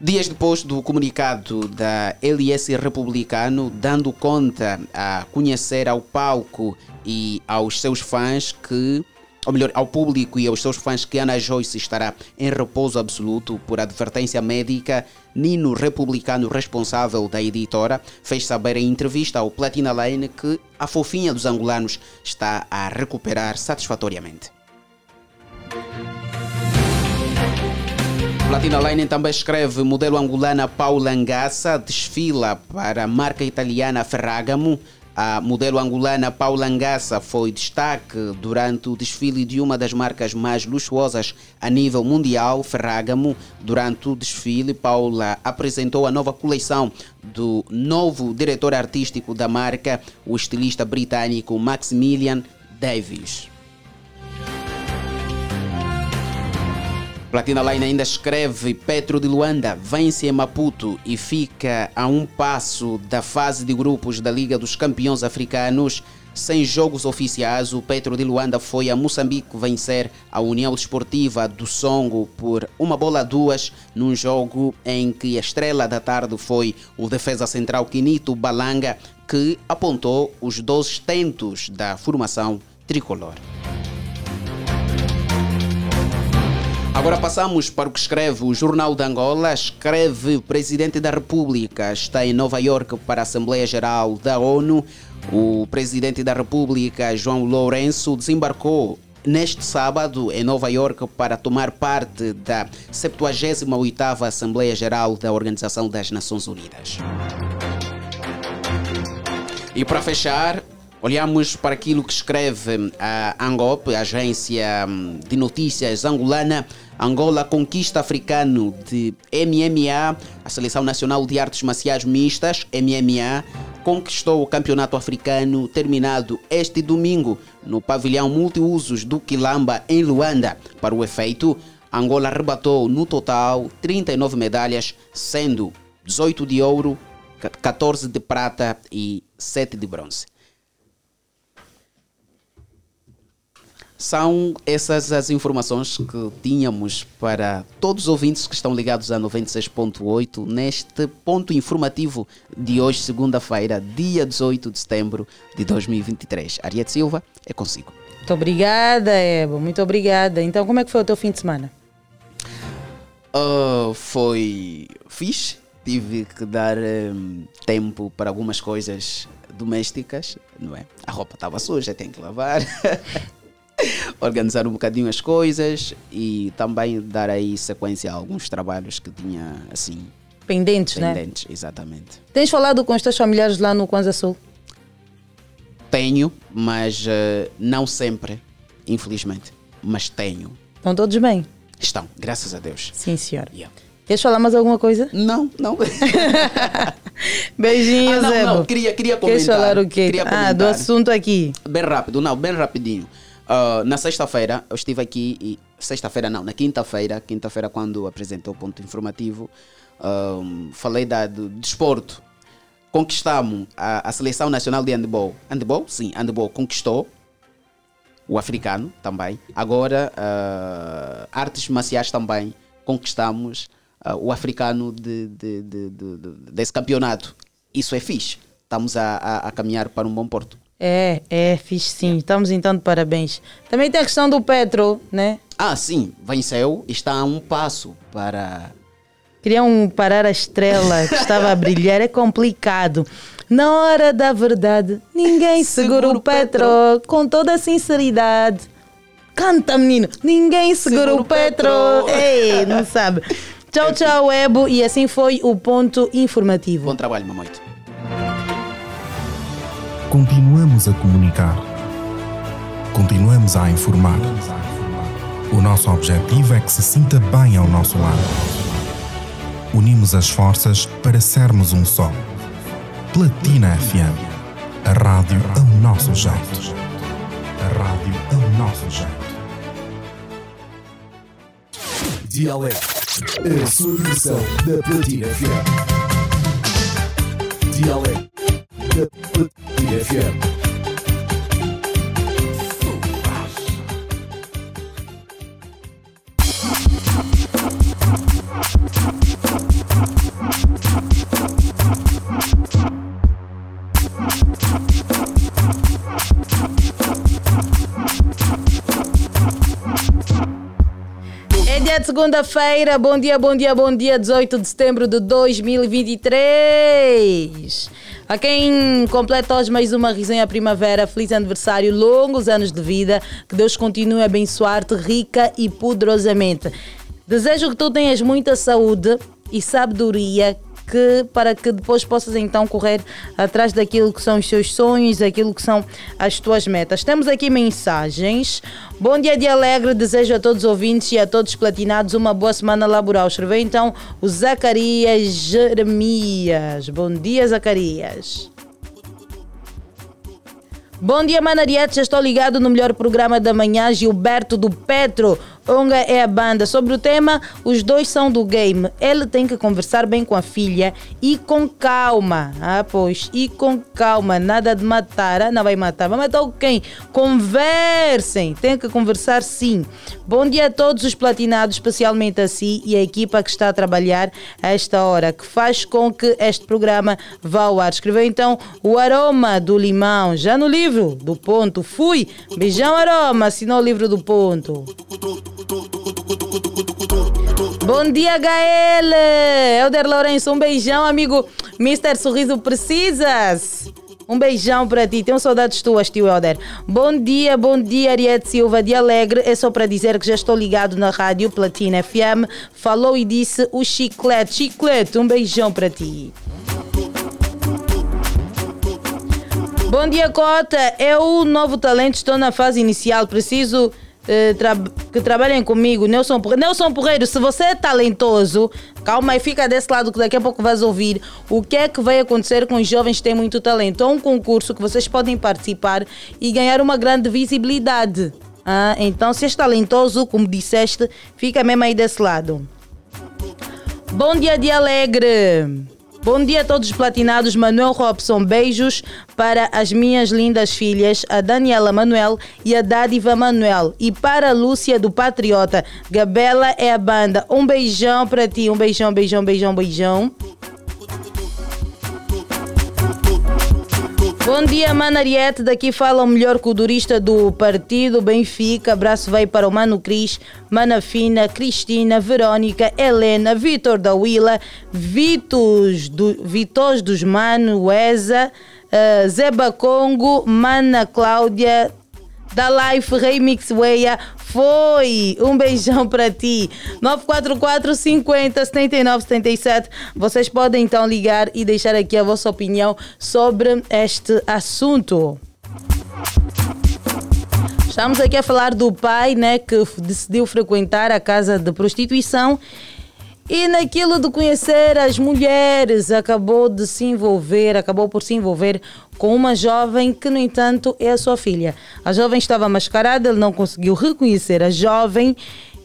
Dias depois do comunicado da LS Republicano, dando conta a conhecer ao palco e aos seus fãs que, ou melhor, ao público e aos seus fãs que Ana Joyce estará em repouso absoluto por advertência médica, Nino Republicano, responsável da editora, fez saber em entrevista ao Platina Lane que a fofinha dos angolanos está a recuperar satisfatoriamente. Platina Line também escreve modelo angolana Paula Angassa desfila para a marca italiana Ferragamo. A modelo angolana Paula Angassa foi destaque durante o desfile de uma das marcas mais luxuosas a nível mundial, Ferragamo. Durante o desfile, Paula apresentou a nova coleção do novo diretor artístico da marca, o estilista britânico Maximilian Davis. Platina Line ainda escreve: Petro de Luanda vence em Maputo e fica a um passo da fase de grupos da Liga dos Campeões Africanos. Sem jogos oficiais, o Petro de Luanda foi a Moçambique vencer a União Desportiva do Songo por uma bola a duas, num jogo em que a estrela da tarde foi o defesa central Quinito Balanga, que apontou os 12 tentos da formação tricolor. Agora passamos para o que escreve o Jornal de Angola. Escreve: o Presidente da República está em Nova York para a Assembleia Geral da ONU. O Presidente da República, João Lourenço, desembarcou neste sábado em Nova York para tomar parte da 78ª Assembleia Geral da Organização das Nações Unidas. E para fechar, olhamos para aquilo que escreve a ANGOP, a agência hum, de notícias angolana. Angola conquista africano de MMA, a Seleção Nacional de Artes Marciais Mistas, MMA, conquistou o Campeonato Africano terminado este domingo no pavilhão multiusos do Quilamba, em Luanda. Para o efeito, Angola arrebatou no total 39 medalhas, sendo 18 de ouro, 14 de prata e 7 de bronze. São essas as informações que tínhamos para todos os ouvintes que estão ligados a 96.8 neste ponto informativo de hoje, segunda-feira, dia 18 de setembro de 2023. Ariete Silva, é consigo. Muito obrigada, Ebo. Muito obrigada. Então, como é que foi o teu fim de semana? Uh, foi fixe. Tive que dar um, tempo para algumas coisas domésticas, não é? A roupa estava suja, tem que lavar. organizar um bocadinho as coisas e também dar aí sequência a alguns trabalhos que tinha assim pendentes, né? pendentes, exatamente. Tens falado com os teus familiares lá no Kwanza Sul? Tenho, mas uh, não sempre, infelizmente. Mas tenho. Estão todos bem? Estão, graças a Deus. Sim, senhor. Yeah. Queres falar mais alguma coisa? Não, não. Beijinhos, ah, não, não, queria, queria comentar. Queres falar o quê? Queria ah, comentar. do assunto aqui. Bem rápido, não, bem rapidinho. Uh, na sexta-feira, eu estive aqui e. Sexta-feira não, na quinta-feira, quinta-feira, quando apresentou o ponto informativo, um, falei da, do desporto. Conquistamos a, a seleção nacional de handball. Handball? Sim, handball conquistou. O africano também. Agora, uh, artes marciais também conquistamos uh, o africano de, de, de, desse campeonato. Isso é fixe. Estamos a, a, a caminhar para um bom porto. É, é, fixe sim. Estamos então de parabéns. Também tem a questão do Petro, né? Ah, sim. Venceu. Está a um passo para. Queriam parar a estrela que estava a brilhar. É complicado. Na hora da verdade, ninguém segura, segura o Petro, Petro com toda a sinceridade. Canta, menino. Ninguém segura, segura o Petro. Petro. Ei, não sabe. Tchau, tchau, Ebo. E assim foi o ponto informativo. Bom trabalho, Mamoito. Continuamos a comunicar. Continuamos a informar. O nosso objetivo é que se sinta bem ao nosso lado. Unimos as forças para sermos um só. Platina FM. A rádio ao nosso jeito. A rádio ao nosso jeito. Dialeto. A versão da Platina FM. Dialeto. Da Platina FM. dia de segunda-feira, bom dia, bom dia, bom dia, 18 de setembro de 2023. A quem completa hoje mais uma resenha primavera, feliz aniversário, longos anos de vida, que Deus continue a abençoar-te rica e poderosamente. Desejo que tu tenhas muita saúde e sabedoria que, para que depois possas então correr atrás daquilo que são os seus sonhos, aquilo que são as tuas metas. Temos aqui mensagens. Bom dia de alegre, desejo a todos os ouvintes e a todos os platinados uma boa semana laboral. Escreveu então o Zacarias Jeremias. Bom dia, Zacarias. Bom dia, Manariete. Já estou ligado no melhor programa da manhã, Gilberto do Petro. Onga é a banda. Sobre o tema, os dois são do game. Ele tem que conversar bem com a filha e com calma. Ah, pois, e com calma. Nada de matar. Ah, não vai matar. Vai matar quem? Conversem. Tem que conversar sim. Bom dia a todos os platinados, especialmente a si e a equipa que está a trabalhar a esta hora, que faz com que este programa vá ao ar. Escreveu então o aroma do limão, já no livro do ponto. Fui. Beijão, aroma. Assinou o livro do ponto. Bom dia, Gael! Elder Lourenço, um beijão, amigo. Mr. Sorriso, precisas? Um beijão para ti. Tenho saudades tuas, tio Elder. Bom dia, bom dia, Ariete Silva de Alegre. É só para dizer que já estou ligado na rádio Platina FM. Falou e disse o chiclete. Chiclete, um beijão para ti. Bom dia, Cota. É o novo talento. Estou na fase inicial. Preciso eh, tra que trabalhem comigo. Nelson Porreiro. Nelson Porreiro, se você é talentoso, calma aí, fica desse lado que daqui a pouco vais ouvir o que é que vai acontecer com os jovens que têm muito talento. É um concurso que vocês podem participar e ganhar uma grande visibilidade. Ah, então, se és talentoso, como disseste, fica mesmo aí desse lado. Bom dia de alegre. Bom dia a todos os platinados. Manuel Robson, beijos para as minhas lindas filhas, a Daniela Manuel e a Dádiva Manuel. E para a Lúcia do Patriota, Gabela é a banda. Um beijão para ti, um beijão, beijão, beijão, beijão. Bom dia, Manariete. Daqui fala o melhor codurista do partido Benfica. Abraço vai para o Mano Cris, Mana Fina, Cristina, Verônica, Helena, Vitor da Willa, Vitos, do, Vitos dos Mano, Weza, uh, Zeba Congo, Mana Cláudia, da Life Remix Weia. Foi! Um beijão para ti. 944 50 79 77. Vocês podem então ligar e deixar aqui a vossa opinião sobre este assunto. Estamos aqui a falar do pai, né, que decidiu frequentar a casa de prostituição e naquilo de conhecer as mulheres, acabou de se envolver, acabou por se envolver com uma jovem que, no entanto, é a sua filha. A jovem estava mascarada, ele não conseguiu reconhecer a jovem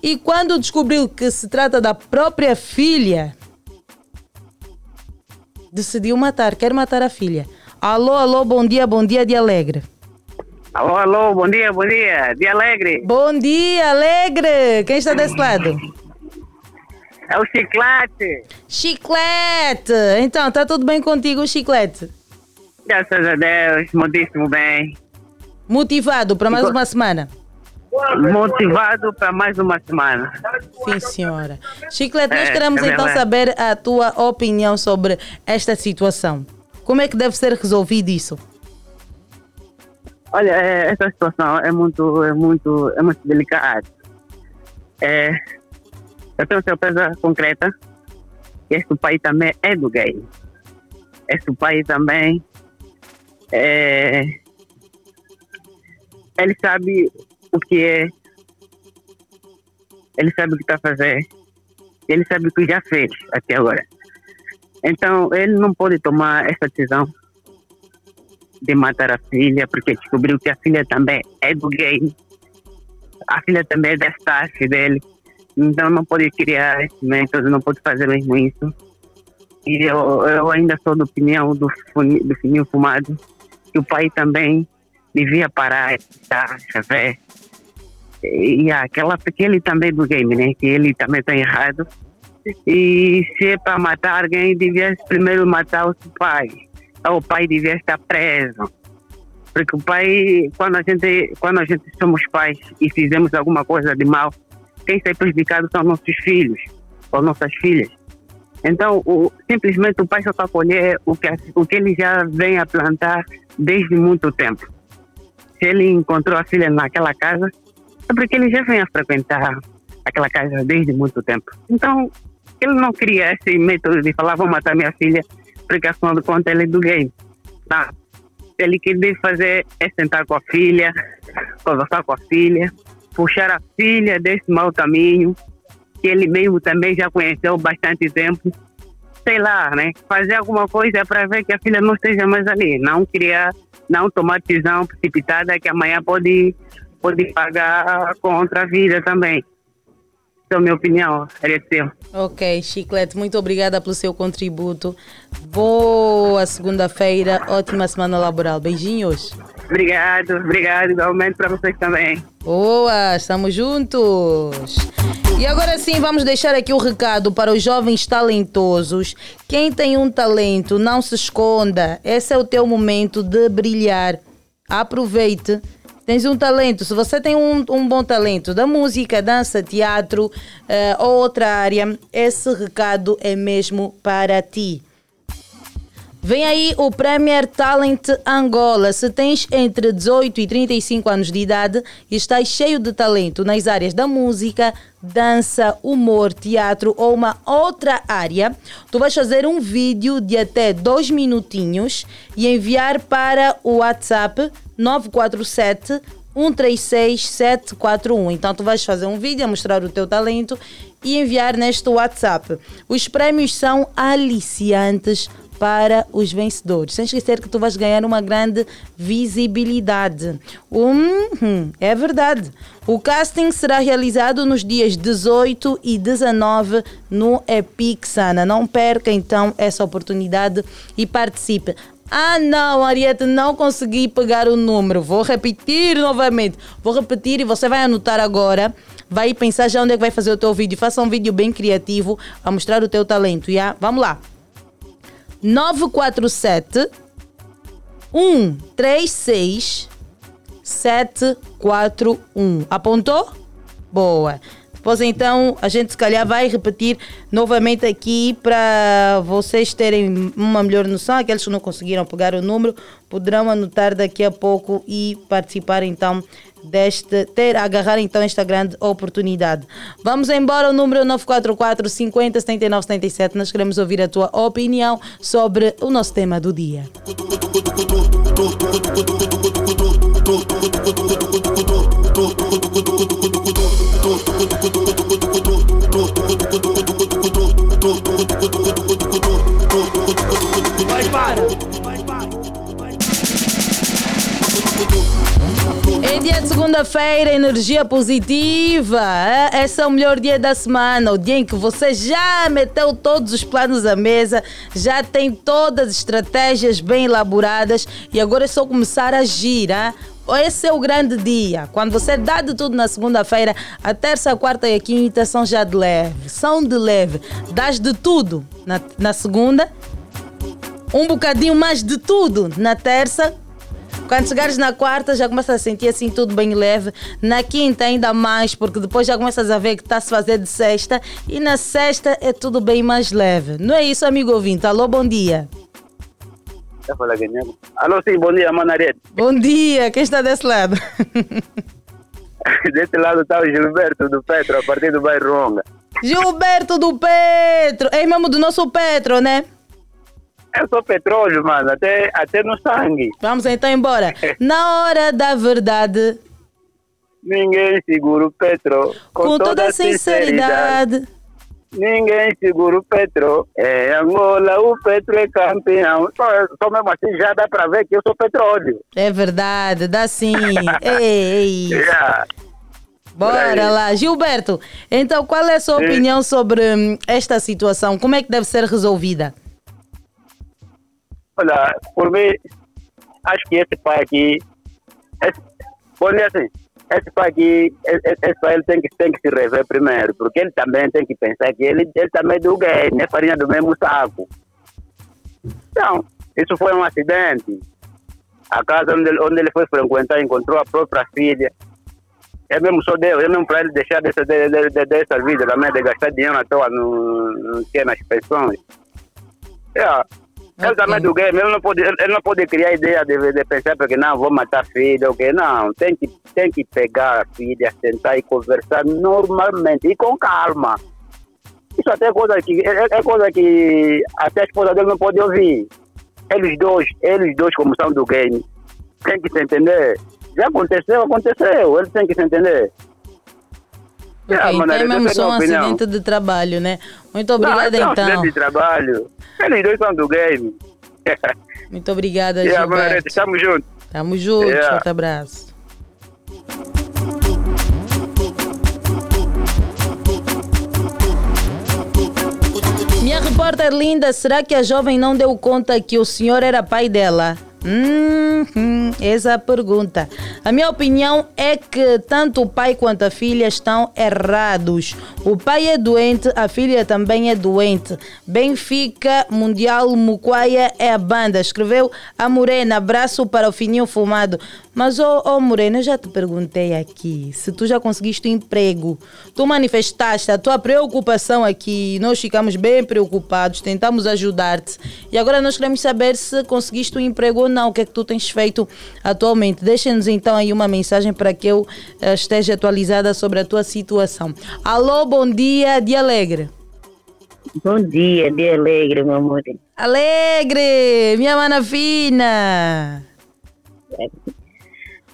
e quando descobriu que se trata da própria filha, decidiu matar, quer matar a filha. Alô, alô, bom dia, bom dia de alegre. Alô, alô, bom dia, bom dia, de alegre. Bom dia, alegre. Quem está desse lado? É o Chiclete. Chiclete! Então, tá tudo bem contigo, Chiclete? Graças a Deus, muitíssimo bem. Motivado para mais uma semana? Motivado para mais uma semana. Sim, senhora. Chiclete, nós É, queremos é então saber a tua opinião sobre esta situação. Como é que deve ser resolvido isso? Olha, é, essa situação é muito, é muito, é muito delicada. É, eu tenho certeza concreta que este pai também é do gay. Este pai também é, ele sabe o que é, ele sabe o que está a fazer, ele sabe o que já fez até agora. Então, ele não pode tomar essa decisão de matar a filha, porque descobriu que a filha também é do gay. A filha também é da dele. Então não pode criar esse método, não pode fazer mesmo isso. E eu, eu ainda sou da opinião do, funi- do fininho fumado, que o pai também devia parar, tá, ver. E aquela, porque ele também é do game, né? Que ele também está errado. E se é para matar alguém, devia primeiro matar o seu pai. O pai devia estar preso. Porque o pai, quando a gente, quando a gente somos pais e fizemos alguma coisa de mal, quem sai prejudicado são nossos filhos ou nossas filhas. Então, o, simplesmente o pai só está colher o que, o que ele já vem a plantar desde muito tempo. Se ele encontrou a filha naquela casa, é porque ele já vem a frequentar aquela casa desde muito tempo. Então, ele não queria esse método de falar, vou matar minha filha, porque afinal de contas ele é do game. Não. Ele queria fazer é sentar com a filha, conversar com a filha, puxar a filha desse mau caminho, que ele mesmo também já conheceu bastante tempo. Sei lá, né? Fazer alguma coisa para ver que a filha não esteja mais ali. Não criar, não tomar decisão precipitada que amanhã pode, pode pagar contra a vida também. Então, minha opinião, seu. Ok, Chiclete, muito obrigada pelo seu contributo. Boa segunda-feira, ótima semana laboral. Beijinhos. Obrigado, obrigado, igualmente para vocês também. Boa, estamos juntos. E agora sim, vamos deixar aqui o recado para os jovens talentosos. Quem tem um talento, não se esconda. Esse é o teu momento de brilhar. Aproveite. Tens um talento, se você tem um, um bom talento da música, dança, teatro eh, ou outra área, esse recado é mesmo para ti. Vem aí o Premier Talent Angola. Se tens entre 18 e 35 anos de idade e estás cheio de talento nas áreas da música, dança, humor, teatro ou uma outra área, tu vais fazer um vídeo de até dois minutinhos e enviar para o WhatsApp 947 136 741. Então tu vais fazer um vídeo a mostrar o teu talento e enviar neste WhatsApp. Os prémios são aliciantes para os vencedores. Sem esquecer que tu vais ganhar uma grande visibilidade. Hum, é verdade. O casting será realizado nos dias 18 e 19 no Epixana. Não perca então essa oportunidade e participe. Ah, não, Ariete, não consegui pegar o número. Vou repetir novamente. Vou repetir e você vai anotar agora. Vai pensar já onde é que vai fazer o teu vídeo. Faça um vídeo bem criativo a mostrar o teu talento. Yeah? Vamos lá. 947 136 741. Apontou? Boa. Depois então a gente se calhar vai repetir novamente aqui para vocês terem uma melhor noção. Aqueles que não conseguiram pegar o número poderão anotar daqui a pouco e participar então deste ter agarrar então esta grande oportunidade. Vamos embora o número 944 50 79 77. Nós queremos ouvir a tua opinião sobre o nosso tema do dia. Em dia de segunda-feira, energia positiva. Esse é o melhor dia da semana, o dia em que você já meteu todos os planos à mesa, já tem todas as estratégias bem elaboradas e agora é só começar a agir. ah? Esse é o grande dia. Quando você dá de tudo na segunda-feira, a terça, a quarta e a quinta são já de leve. São de leve. Dás de tudo na, na segunda, um bocadinho mais de tudo na terça. Quando chegares na quarta, já começas a sentir assim tudo bem leve. Na quinta, ainda mais, porque depois já começas a ver que está a se fazer de sexta. E na sexta é tudo bem mais leve. Não é isso, amigo ouvinte? Alô, bom dia. Alô, sim, bom dia, Manarete. Bom dia, quem está desse lado? Desse lado está o Gilberto do Petro, a partir do bairro Ronga. Gilberto do Petro. É mesmo do nosso Petro, né? Eu sou petróleo, mano, até, até no sangue. Vamos então embora. Na hora da verdade, Ninguém segura o Petro. com, toda a sinceridade. Ninguém segura o Petro. É Angola, o Petro é campeão. Só, só mesmo assim já dá pra ver que eu sou petróleo. É verdade, dá sim. Ei, ei. Bora lá. Gilberto, então qual é a sua Sim. opinião sobre hum, esta situação? Como é que deve ser resolvida? Olha, por mim, acho que esse pai aqui. Esse, vou dizer assim, esse pai aqui, esse, esse pai ele tem que, tem que se rever primeiro, porque ele também tem que pensar que ele, ele também é do gay, é farinha do mesmo saco. Então, isso foi um acidente. A casa onde ele, onde ele foi frequentar encontrou a própria filha. É mesmo só Deus, é mesmo para ele deixar dessa, de, de, de, dessa vida também, de gastar dinheiro à toa no, no, que, nas pensões. É, ele também é do game, ele não pode, ele ele não pode criar ideia de, de pensar porque não, vou matar filha, ok? Não, tem que, tem que pegar a filha, sentar e conversar normalmente e com calma. Isso até é coisa que, é, é coisa que até a esposa dele não pode ouvir. Eles dois, eles dois como são do game, tem que se entender. Já aconteceu, aconteceu, eles têm que se entender. É, okay, é mesmo só um acidente de trabalho, né? Muito obrigada, não, é então. Um acidente de trabalho. Eles dois são do game. Muito obrigada, yeah, Gilberto. Manera, tamo junto. Tamo junto, yeah. forte abraço. Minha repórter linda, será que a jovem não deu conta que o senhor era pai dela? Hum, essa é a pergunta. A minha opinião é que tanto o pai quanto a filha estão errados. O pai é doente, a filha também é doente. Benfica Mundial Muquaia é a banda. Escreveu a Morena. Abraço para o fininho fumado. Mas, ô oh, oh, Morena, eu já te perguntei aqui se tu já conseguiste um emprego. Tu manifestaste a tua preocupação aqui. Nós ficamos bem preocupados, tentamos ajudar-te. E agora nós queremos saber se conseguiste um emprego ou não. O que é que tu tens feito atualmente? Deixa-nos então aí uma mensagem para que eu uh, esteja atualizada sobre a tua situação. Alô, bom dia, dia alegre. Bom dia, dia alegre, meu amor. Alegre, minha mana fina.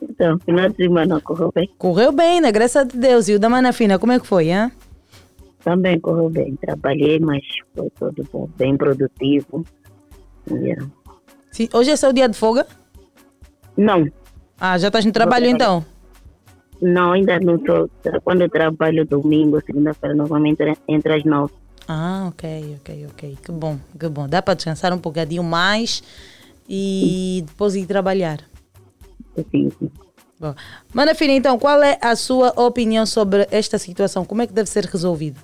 Então, final de semana correu bem? Correu bem, né? Graças a Deus. E o da Mana Fina, como é que foi, hein? Também correu bem. Trabalhei, mas foi tudo bom, bem produtivo. Yeah. Sim. Hoje é seu dia de folga? Não. Ah, já estás no trabalho então? Não, ainda não estou. Quando eu trabalho domingo, segunda-feira, normalmente entre as nove. Ah, ok, ok, ok. Que bom, que bom. Dá para descansar um bocadinho mais e depois ir trabalhar. Sim, sim. Bom. Mana Fina, então, qual é a sua opinião sobre esta situação? Como é que deve ser resolvido?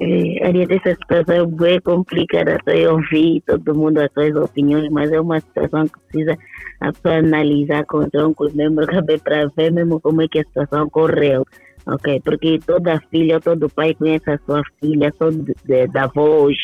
É, Ariete, essa situação é bem complicada. Eu ouvi todo mundo as suas opiniões, mas é uma situação que precisa a pessoa analisar com troncos mesmo para ver mesmo como é que a situação correu. Ok? Porque toda filha, todo pai conhece a sua filha, de, da voz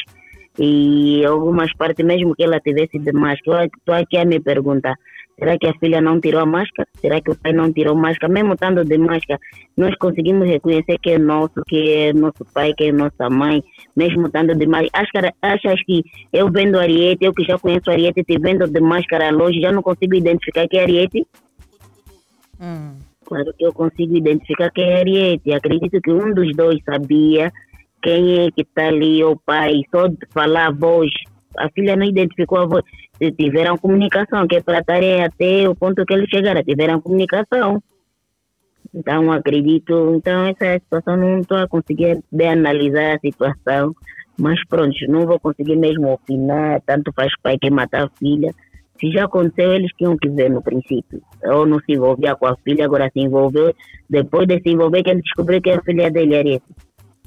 e algumas partes, mesmo que ela tivesse de máscara. Estou aqui a me perguntar: será que a filha não tirou a máscara? Será que o pai não tirou a máscara? Mesmo estando de máscara, nós conseguimos reconhecer que é nosso, que é nosso pai, que é nossa mãe, mesmo estando de máscara. Achas que eu vendo Ariete, eu que já conheço Ariete, te vendo de máscara longe, já não consigo identificar que é Ariete? Hum. Claro que eu consigo identificar que é Ariete. Acredito que um dos dois sabia quem é que está ali, o pai, só de falar a voz. A filha não identificou a voz. Se tiveram comunicação, que é para estar até o ponto que eles chegaram, tiveram comunicação. Então, acredito, então essa é situação não estou a conseguir analisar a situação, mas pronto, não vou conseguir mesmo opinar, tanto faz pai que matar a filha. Se já aconteceu, eles tinham que ver no princípio. Ou não se envolvia com a filha, agora se envolveu. Depois de se envolver, que ele descobriu que a filha dele era esse.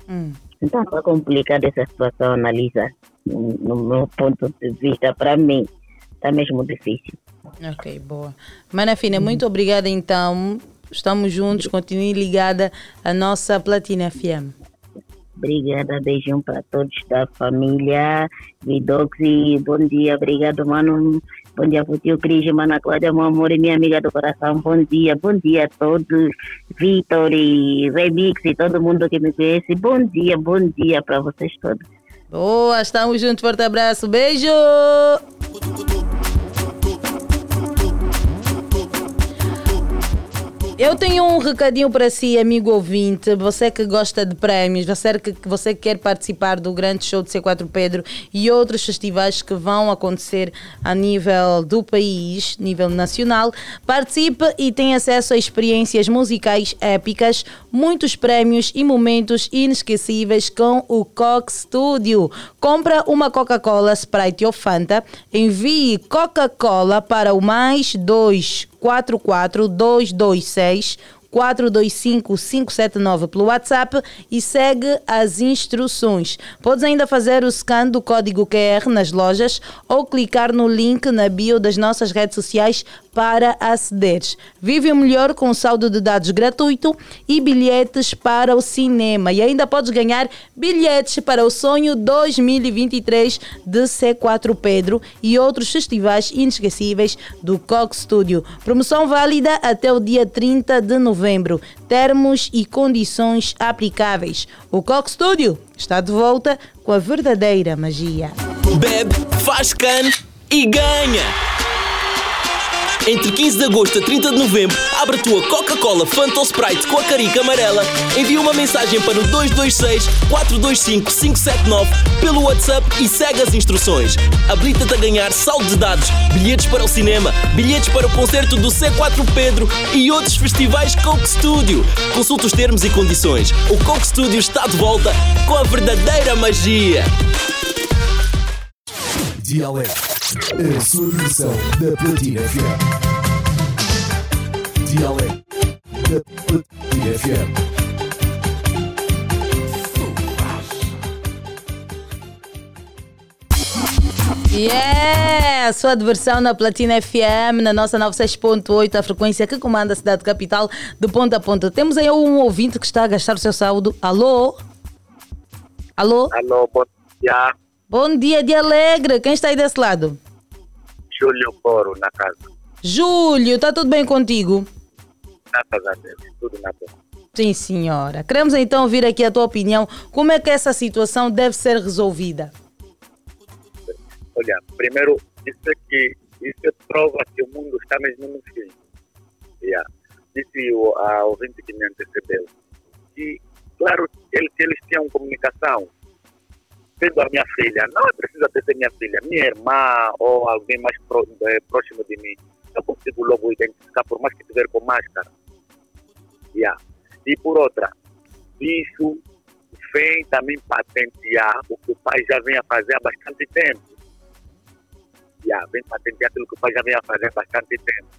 Hum. Então está complicada essa situação, analisar. No meu ponto de vista, para mim, está mesmo difícil. Ok, boa. Mana Fina, muito obrigada então. Estamos juntos, continue ligada à nossa Platina FM. Obrigada, beijão para todos da família Vidox e bom dia, obrigado, mano. Bom dia para o tio Cris, Mana Cláudia, meu amor e minha amiga do coração. Bom dia, bom dia a todos. Vitor e Remix e todo mundo que me conhece. Bom dia, bom dia para vocês todos. Boa, estamos juntos, forte abraço, beijo! Eu tenho um recadinho para si, amigo ouvinte. Você que gosta de prémios, você que, você que quer participar do grande show de C4 Pedro e outros festivais que vão acontecer a nível do país, nível nacional, participe e tenha acesso a experiências musicais épicas, muitos prémios e momentos inesquecíveis com o Cox Studio. Compra uma Coca-Cola, Sprite ou Fanta, envie Coca-Cola para o mais 2 44 226 425 579 pelo WhatsApp e segue as instruções. Podes ainda fazer o scan do código QR nas lojas ou clicar no link na bio das nossas redes sociais para acederes. Vive melhor com saldo de dados gratuito e bilhetes para o cinema. E ainda podes ganhar bilhetes para o Sonho 2023 de C4 Pedro e outros festivais inesquecíveis do Cox Studio. Promoção válida até o dia 30 de novembro. Termos e condições aplicáveis. O Cox Studio está de volta com a verdadeira magia. Bebe, faz can e ganha! Entre 15 de agosto a 30 de novembro, abre a tua Coca-Cola Fanta ou Sprite com a carica amarela. Envia uma mensagem para o 226 425 579 pelo WhatsApp e segue as instruções. Habilita-te a ganhar saldo de dados, bilhetes para o cinema, bilhetes para o concerto do C4 Pedro e outros festivais Coke Studio. Consulta os termos e condições. O Coke Studio está de volta com a verdadeira magia. Dialeto, a sua versão da Platina FM. Dialeto da Platina FM. Yeah! A sua diversão na Platina FM, na nossa 96.8, a frequência que comanda a cidade capital de ponta a ponta. Temos aí um ouvinte que está a gastar o seu saúde. Alô? Alô? Alô, bom dia. Bom dia, de alegre. Quem está aí desse lado? Júlio Coro, na casa. Júlio, está tudo bem contigo? Graças a Deus, tudo na boa. Sim, senhora. Queremos então ouvir aqui a tua opinião. Como é que essa situação deve ser resolvida? Olha, primeiro, isso é que isso é prova que o mundo está mesmo no fim. Yeah. Disse o, a ouvinte que me antecedeu. E, claro, eles, eles tinham comunicação. Sendo a minha filha, não é precisa ter ser minha filha, minha irmã ou alguém mais eh, próximo de mim. Eu consigo logo identificar, por mais que estiver com máscara. Yeah. E por outra, isso vem também patentear o que o pai já vem a fazer há bastante tempo. Já vem patentear aquilo que o pai já vem a fazer há bastante tempo.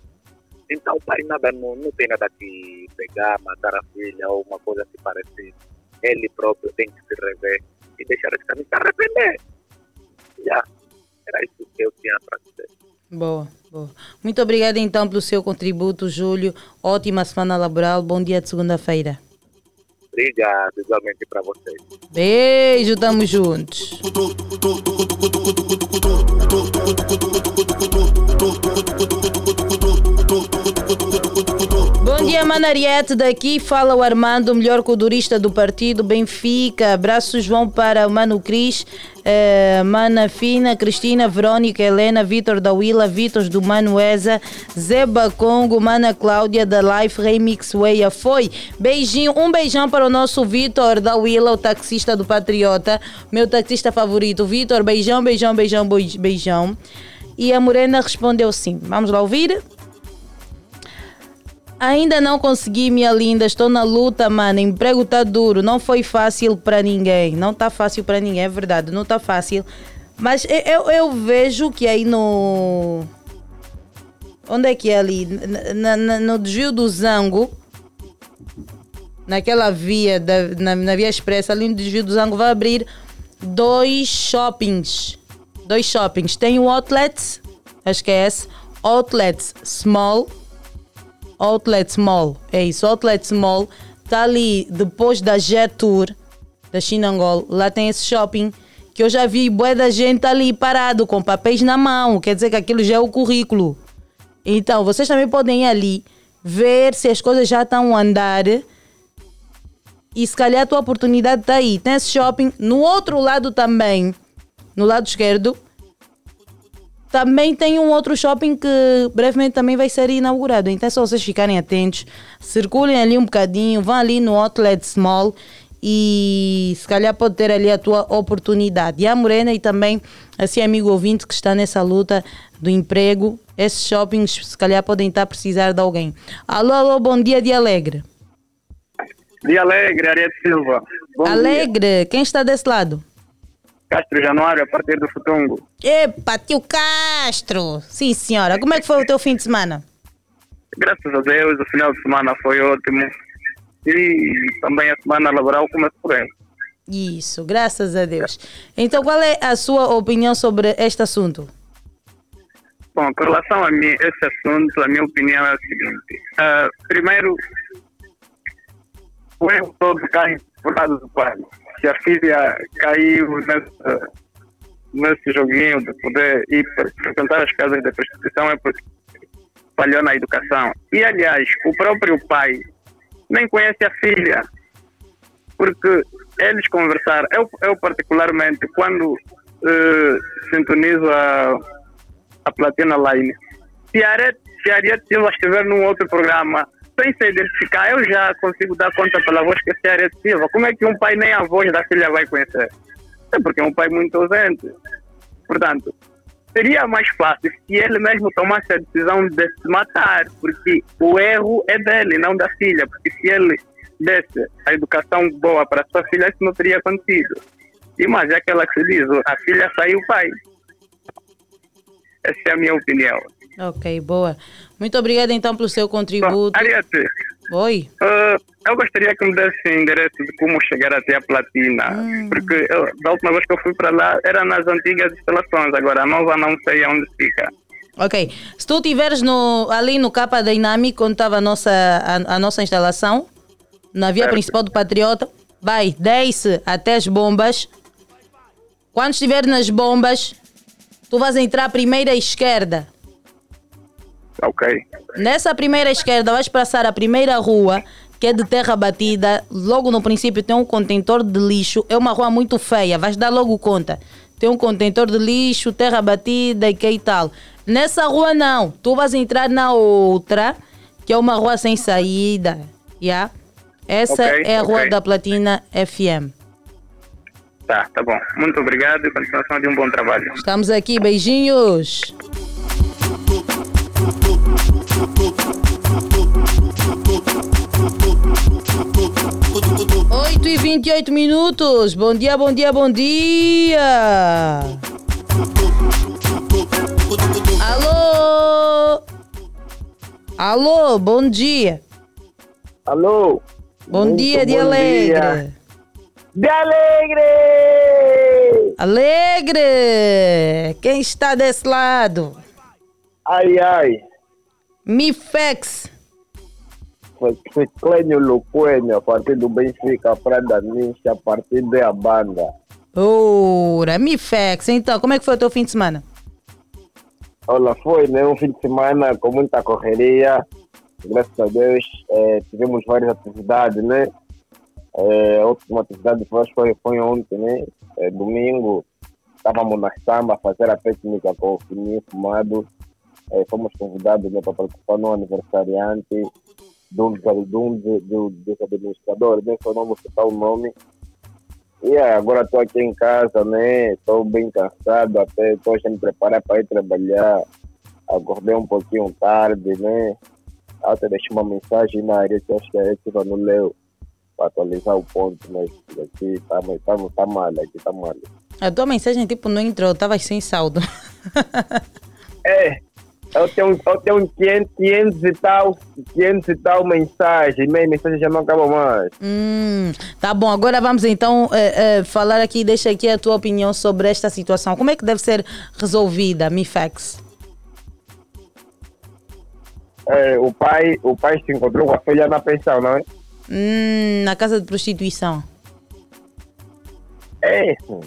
Então o pai nada, não, não tem nada que pegar, matar a filha ou uma coisa que parecida. Ele próprio tem que se rever e deixar esse caminho se arrepender. Já. Era isso que eu tinha para dizer. Boa, boa. Muito obrigada então pelo seu contributo, Júlio. Ótima semana laboral. Bom dia de segunda-feira. Obrigado, igualmente para vocês. Beijo, tamo juntos. Dia, Manariete. Daqui fala o Armando, melhor codurista do partido Benfica. Abraços vão para o Mano Cris, eh, Mana Fina, Cristina, Verônica, Helena, Vitor da Willa, Vitor do Mano Eza, Zeba Congo, Mana Cláudia da Life Remix Weia. Foi. Beijinho, um beijão para o nosso Vitor da Willa, o taxista do Patriota, meu taxista favorito. Vitor, beijão, beijão, beijão, beijão. E a Morena respondeu sim. Vamos lá ouvir? Ainda não consegui, minha linda. Estou na luta, mano. Emprego tá duro. Não foi fácil para ninguém. Não tá fácil para ninguém, é verdade. Não tá fácil. Mas eu, eu, vejo que aí no. Onde é que é ali? Na, na, no desvio do Zango. Naquela via, da, na, na via expressa, ali no desvio do Zango, vai abrir dois shoppings. Dois shoppings. Tem o Outlet, acho que é esse. Outlet Small Outlet Mall, é isso, Outlet Mall, tá ali depois da Jet Tour da Chinangol, lá tem esse shopping que eu já vi bué da gente ali parado com papéis na mão, quer dizer que aquilo já é o currículo. Então, vocês também podem ir ali ver se as coisas já estão a andar. E se calhar a tua oportunidade está aí. Tem esse shopping no outro lado também, no lado esquerdo, também tem um outro shopping que brevemente também vai ser inaugurado. Então é só vocês ficarem atentos. Circulem ali um bocadinho, vão ali no Outlet Small e se calhar pode ter ali a tua oportunidade. E a Morena e também assim amigo ouvinte que está nessa luta do emprego, esses shoppings se calhar podem estar a precisar de alguém. Alô, alô, bom dia de Alegre. Dia Alegre, Ariete Silva. Bom Alegre, dia. quem está desse lado? Castro Januário, a partir do Futungo. Epa, tio Castro! Sim, senhora. Como é que foi o teu fim de semana? Graças a Deus, o final de semana foi ótimo. E também a semana laboral começou bem. Isso, graças a Deus. Então, qual é a sua opinião sobre este assunto? Bom, com relação a mim, esse assunto, a minha opinião é a seguinte. Uh, primeiro, o erro todo cai por lado do pai se a filha caiu nesse, nesse joguinho de poder ir frequentar as casas de prostituição é porque falhou na educação. E, aliás, o próprio pai nem conhece a filha, porque eles conversaram. Eu, eu particularmente, quando uh, sintonizo a, a Platina Line, se a Ariete Silva estiver num outro programa, sem se identificar, eu já consigo dar conta pela voz que é a Ariete Silva. Como é que um pai nem a voz da filha vai conhecer? É porque é um pai muito ausente. Portanto, seria mais fácil se ele mesmo tomasse a decisão de se matar, porque o erro é dele, não da filha. Porque se ele desse a educação boa para sua filha, isso não teria acontecido. E mais é aquela que se diz, a filha saiu o pai. Essa é a minha opinião. Ok, boa. Muito obrigada então pelo seu contributo. Ariete, Oi. uh, eu gostaria que me desse endereço de como chegar até a platina. Porque eu, da última vez que eu fui para lá era nas antigas instalações, agora a nova não sei onde fica. Ok. Se tu estiveres ali no Capa Dynamic, onde estava a nossa, a, a nossa instalação, na via Certo. principal do Patriota, vai, desce até as bombas. Quando estiver nas bombas, tu vais entrar à primeira esquerda. Ok. Nessa primeira esquerda, vais passar a primeira rua, que é de terra batida. Logo no princípio tem um contentor de lixo. É uma rua muito feia, vais dar logo conta. Tem um contentor de lixo, terra batida e que e tal. Nessa rua não, tu vais entrar na outra, que é uma rua sem saída. Yeah? Essa Ok, é a rua ok. da Platina FM. Tá, tá bom. Muito obrigado e continuação de um bom trabalho. Estamos aqui, beijinhos. Oito e 28 minutos. Bom dia, bom dia, bom dia. Alô? Alô, bom dia. Alô? Bom Muito dia, de bom alegre. dia. De alegre! Alegre! Quem está desse lado? Ai, ai. Mifex. Clênio Luquênio, a partir do Benfica, Prada Ninja, a partir da banda. Ora, Mifex. Então, como é que foi o teu fim de semana? Olha, foi né, um fim de semana com muita correria. Graças a Deus, eh, tivemos várias atividades, né? Eh, a última atividade foi, foi, foi ontem, né? Eh, domingo, estávamos na samba a fazer a técnica com o Fininho Fumado. Eh, fomos convidados né, para participar no aniversariante de um, de um de- de- dos administradores, nem só não vou citar o nome. E é, agora estou aqui em casa, né? Estou bem cansado, até estou me preparar para ir trabalhar. Acordei um pouquinho tarde, né? Até deixei uma mensagem na área que acho que a Etiva não leu para atualizar o ponto, mas aqui tá, mas tá, tá mal, aqui tá mal. A tua mensagem, tipo, não entrou. Estavas sem saldo. É, eu tenho, eu tenho 500, 500 e tal, 500 e tal mensagens, minha mensagem já não acaba mais. Hum, tá bom, agora vamos então eh, eh, falar aqui, deixa aqui a tua opinião sobre esta situação. Como é que deve ser resolvida, Mifex? É, o, pai, o pai se encontrou com a filha na pensão, não é? Hum, na casa de prostituição. É, sim.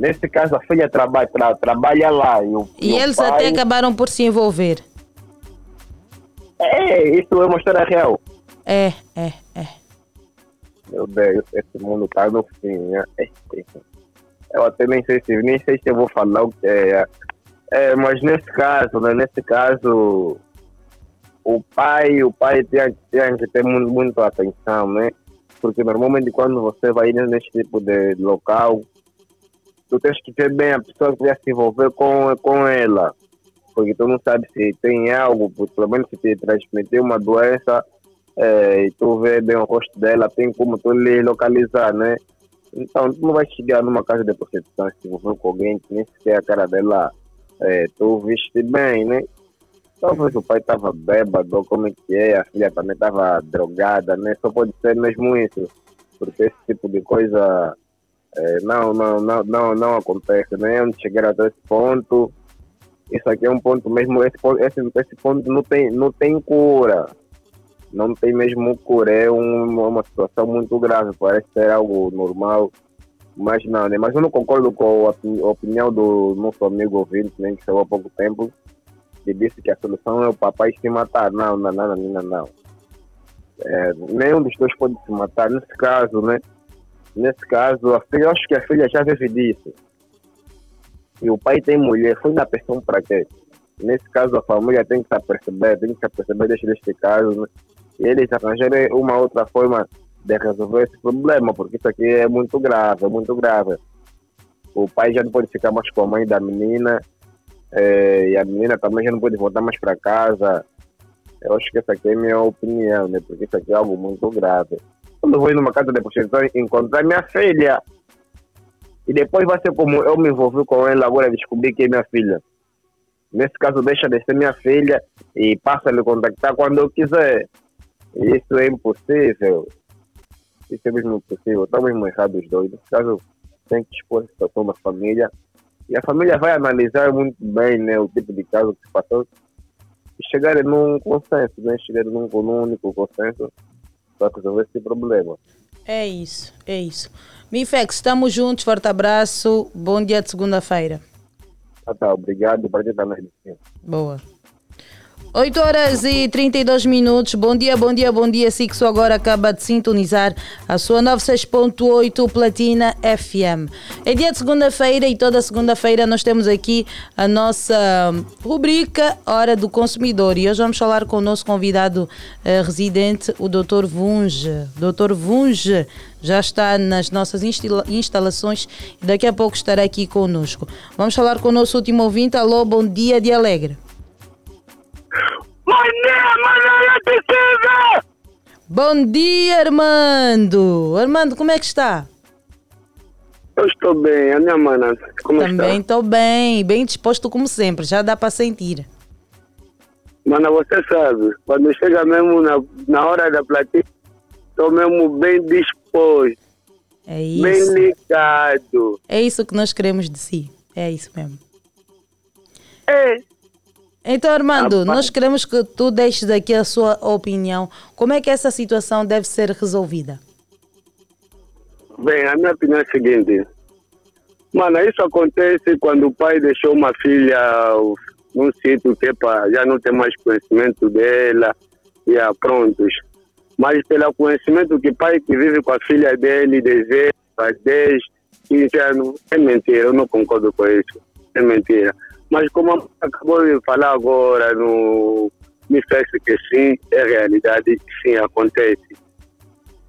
Nesse caso, a filha traba, tra, trabalha lá. E, o, E o eles pai, até acabaram por se envolver. É, isso é uma história real. É, é, é. Meu Deus, esse mundo tá no fim, né? É, é. Eu até nem sei se nem sei se eu vou falar o que é. É, mas nesse caso, né? Nesse caso, o pai, o pai tem, tem que ter muito, muito atenção, né? Porque normalmente quando você vai nesse tipo de local, tu tens que ver bem a pessoa que vai se envolver com, com ela. Porque tu não sabe se tem algo, pelo menos se te transmitir uma doença, é, e tu vê bem o rosto dela, tem como tu lhe localizar, né? Então, tu não vai chegar numa casa de prostituição se envolver com alguém que nem sequer a cara dela é, tu viste bem, né? Talvez o pai estava bêbado, como é que é, a filha também estava drogada, né? Só pode ser mesmo isso, porque esse tipo de coisa é, não, não, não, não, não acontece, né? Onde chegar até esse ponto, isso aqui é um ponto mesmo, esse, esse, esse ponto não tem, não tem cura. Não tem mesmo cura, é um- uma situação muito grave, parece ser algo normal, mas não, né? Mas eu não concordo com a opi- opinião do nosso amigo ouvinte, né, que saiu há pouco tempo, que disse que a solução é o papai se matar. Não, não, não, não, não, não. É, nenhum dos dois pode se matar. Nesse caso, né? Nesse caso, a filha, acho que a filha já vive disso. E o pai tem mulher, foi na pensão para quê? Nesse caso, a família tem que se aperceber, tem que se aperceber deste, caso, né? e eles arranjarem uma outra forma de resolver esse problema, porque isso aqui é muito grave, é muito grave. O pai já não pode ficar mais com a mãe da menina, eh, e a menina também já não pode voltar mais para casa. Eu acho que essa aqui é a minha opinião, né? Porque isso aqui é algo muito grave. Quando eu vou numa casa de prostituição encontrar minha filha, e depois vai ser como eu me envolvi com ela agora descobri que é minha filha. Nesse caso, deixa de ser minha filha e passa a lhe contactar quando eu quiser. Isso é impossível. Isso é mesmo impossível. Estão mesmo errados os dois. Nesse caso, tem que expor a situação da família. E a família vai analisar muito bem né, o tipo de caso que se passou e chegarem num consenso, né? chegarem num, num único consenso para resolver esse problema. É isso, é isso. Mifex, estamos juntos, forte abraço, bom dia de segunda-feira. Ah, tá, obrigado, prazer também. Boa. 8 horas e 32 minutos. Bom dia, bom dia, bom dia. Sixo agora acaba de sintonizar a sua 96.8 Platina FM. É dia de segunda-feira e toda segunda-feira nós temos aqui a nossa rubrica Hora do Consumidor. E hoje vamos falar com o nosso convidado eh, residente, o Dr. Vunge. Dr. Vunge já está nas nossas instala- instalações e daqui a pouco estará aqui conosco. Vamos falar com o nosso último ouvinte. Alô, bom dia de Alegre. Bom dia, Manuela Precisa! Bom dia, Armando! Armando, como é que está? Eu estou bem, a minha mana, como Também está? estou bem, bem disposto como sempre, já dá para sentir. Mana, você sabe, quando chega mesmo na, na hora da platina, estou mesmo bem disposto, É isso. bem ligado. É isso que nós queremos de si. É isso mesmo. É. Então, Armando, Rapaz. nós queremos que tu deixes aqui a sua opinião. Como é que essa situação deve ser resolvida? Bem, a minha opinião é a seguinte. Mano, isso acontece quando o pai deixou uma filha num sítio que epa, já não tem mais conhecimento dela, e ah, prontos. Mas pelo conhecimento que o pai que vive com a filha dele, de 0 a 10, 15 anos, é mentira, eu não concordo com isso. É mentira. Mas como acabou de falar agora, no, me que sim, é realidade, sim, acontece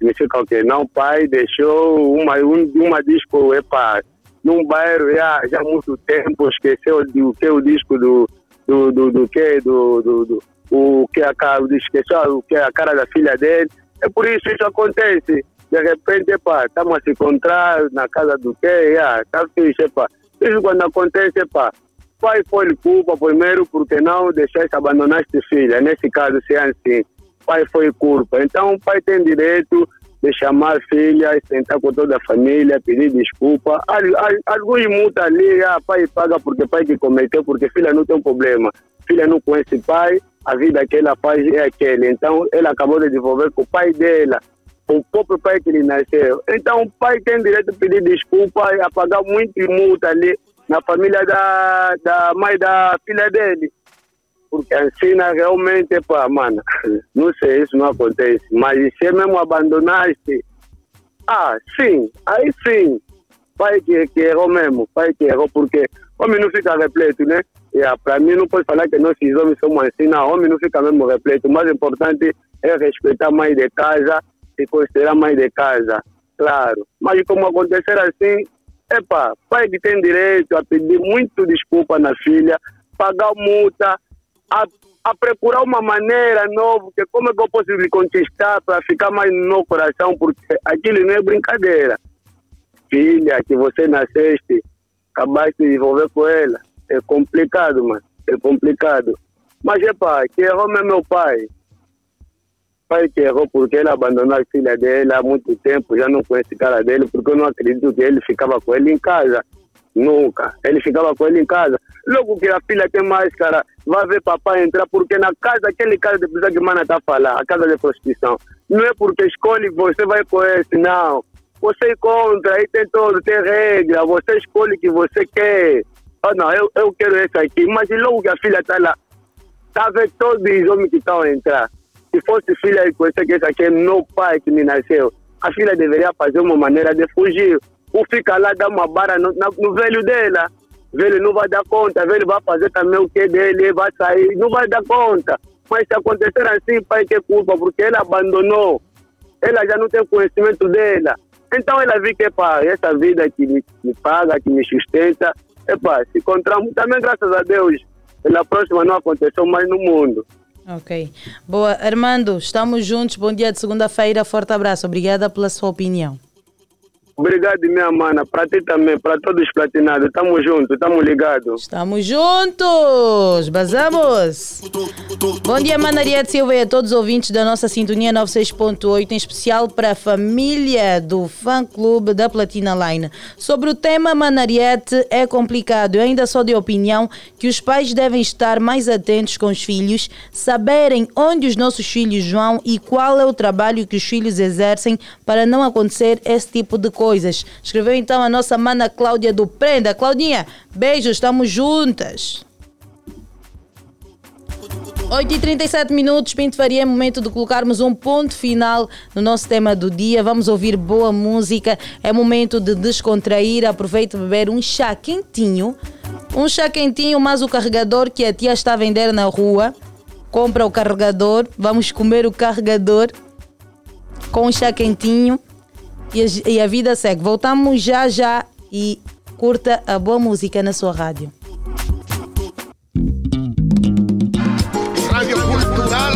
significa o quê? Não, pai deixou uma, um, uma disco, epa, num bairro já, já há muito tempo, esqueceu de, o que o disco do, do, do, do que, do, do, do, o que a cara, esqueceu o que é a cara da filha dele. É por isso isso acontece. De repente, epa, estamos a se encontrar na casa do que, já, tá fixe, epa. Isso quando acontece, epa, pai foi culpa primeiro porque não deixaste abandonaste filha. Nesse caso, se é assim, pai foi culpa. Então, o pai tem direito de chamar filha, sentar com toda a família, pedir desculpa. Al- al- Alguns multas ali, ah, pai paga porque pai que cometeu, porque filha não tem problema. Filha não conhece pai, a vida que ela faz é aquele. Então, ela acabou de desenvolver com o pai dela, com o próprio pai que lhe nasceu. Então, o pai tem direito de pedir desculpa e pagar muito multa ali na família da, da mãe da filha dele. Porque ensina realmente, pá, mano, não sei, isso não acontece. Mas se mesmo abandonaste, ah, sim, aí sim, pai que, que errou mesmo, pai que errou, porque homem não fica repleto, né? E, ah, para mim não pode falar que nós homens somos assim, homem não fica mesmo repleto. O mais importante é respeitar a mãe de casa e considerar a mãe de casa, claro. Mas como acontecer assim, epa, pai que tem direito a pedir muito desculpa na filha, pagar multa, a, a procurar uma maneira nova, que como é que eu posso lhe conquistar para ficar mais no meu coração, porque aquilo não é brincadeira. Filha, que você nasceste, acabaste de envolver com ela, é complicado, mano, é complicado. Mas, epa, que errou mesmo meu pai. Pai que errou porque ele abandonou a filha dele há muito tempo, já não conhece a cara dele, porque eu não acredito que ele ficava com ele em casa. Nunca. Ele ficava com ele em casa. Logo que a filha tem máscara, vai ver papai entrar, porque na casa, aquele casa de prisão que mana está a a casa de prostituição, não é porque escolhe você vai com esse, não. Você encontra, aí tem todo, tem regra, você escolhe o que você quer. Ah, não, eu, eu quero esse aqui, mas logo que a filha está lá, tá vendo todos os homens que estão a entrar. Se fosse filha conhecer que é meu pai que me nasceu, a filha deveria fazer uma maneira de fugir. Ou fica lá, dar uma barra no, no velho dela. ele não vai dar conta, ele vai fazer também o que dele, vai sair, não vai dar conta. Mas se acontecer assim, pai, que culpa, porque ele abandonou, ela já não tem conhecimento dela. Então ela viu que, pá, essa vida que me, me paga, que me sustenta, epá, se encontramos, também graças a Deus, pela próxima não aconteceu mais no mundo. Ok. Boa. Armando, estamos juntos. Bom dia de segunda-feira. Forte abraço. Obrigada pela sua opinião. Obrigado, minha mana. Para ti também, para todos os platinados. Tamo junto, tamo ligado. Estamos juntos! Basamos! Bom dia, Manaria de Silva e a todos os ouvintes da nossa sintonia 96.8, em especial para a família do fã-clube da Platina Line. Sobre o tema Manariete é complicado. Eu ainda sou de opinião que os pais devem estar mais atentos com os filhos, saberem onde os nossos filhos vão e qual é o trabalho que os filhos exercem para não acontecer esse tipo de coisas. Escreveu então a nossa mana Cláudia do Prenda. Claudinha, beijos, estamos juntas. 8 e 37 minutos, Pinto Faria, é momento de colocarmos um ponto final no nosso tema do dia. Vamos ouvir boa música, é momento de descontrair. Aproveite beber um chá quentinho. Um chá quentinho, mas o carregador que a tia está a vender na rua. Compra o carregador, vamos comer o carregador com um chá quentinho e a, e a vida segue. Voltamos já já e curta a boa música na sua rádio. Radio Cultural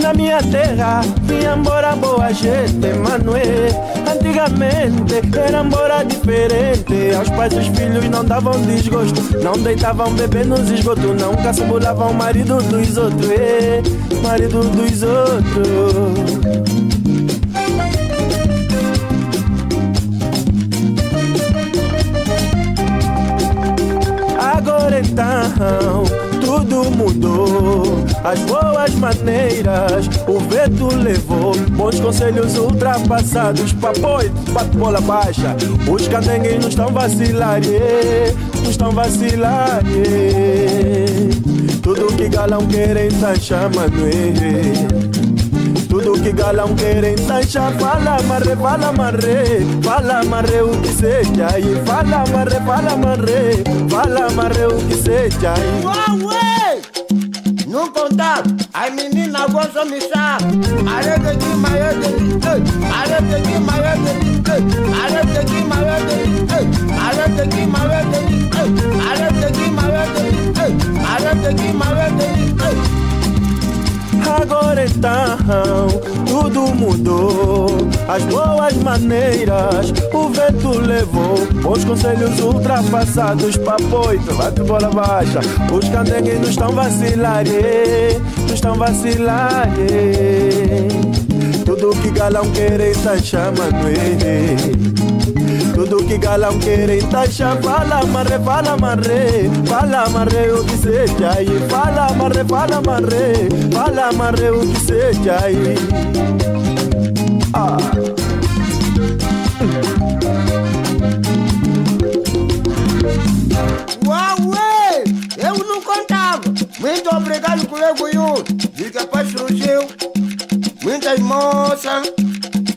Na minha terra, vinha embora boa gente, Manuel. Antigamente era embora diferente. Aos pais os filhos não davam desgosto, não deitavam bebê nos esgotos, nunca se bolavam marido dos outros, eh, marido dos outros. Então tudo mudou. As boas maneiras o vento levou. Bons conselhos ultrapassados. Papoito, bate bola baixa. Os candengues não estão vacilar, não estão vacilar. Tudo que galão querem tá chamando. yeah. Tudo que galão querem taxa Fala marre, fala marre Fala marre o que seja aí Fala marre, fala marre Fala marre o que seja aí Ué! Num contato, as meninas gostam de me chamar. Areta aqui, maior delito. Areta aqui, maior delito. Areta aqui, maior delito. Areta aqui, maior delito. Areta aqui, maior delito. Areta aqui, maior delito. Agora então tudo mudou. As boas maneiras o vento levou. Os conselhos ultrapassados, papoito, bate bola baixa. Os candengues não estão vacilar, yeah, não estão vacilar. yeah. Tudo que galão querem tá chamando, yeah. Tudo que galão querem taxa Fala marre, fala marre Fala marre o que seja aí Fala marre, fala marre Fala marre o que seja aí ah. Uau, ué! Eu não contava. Muito obrigado, colega Yuri. Diz que a paz surgiu. Muitas moças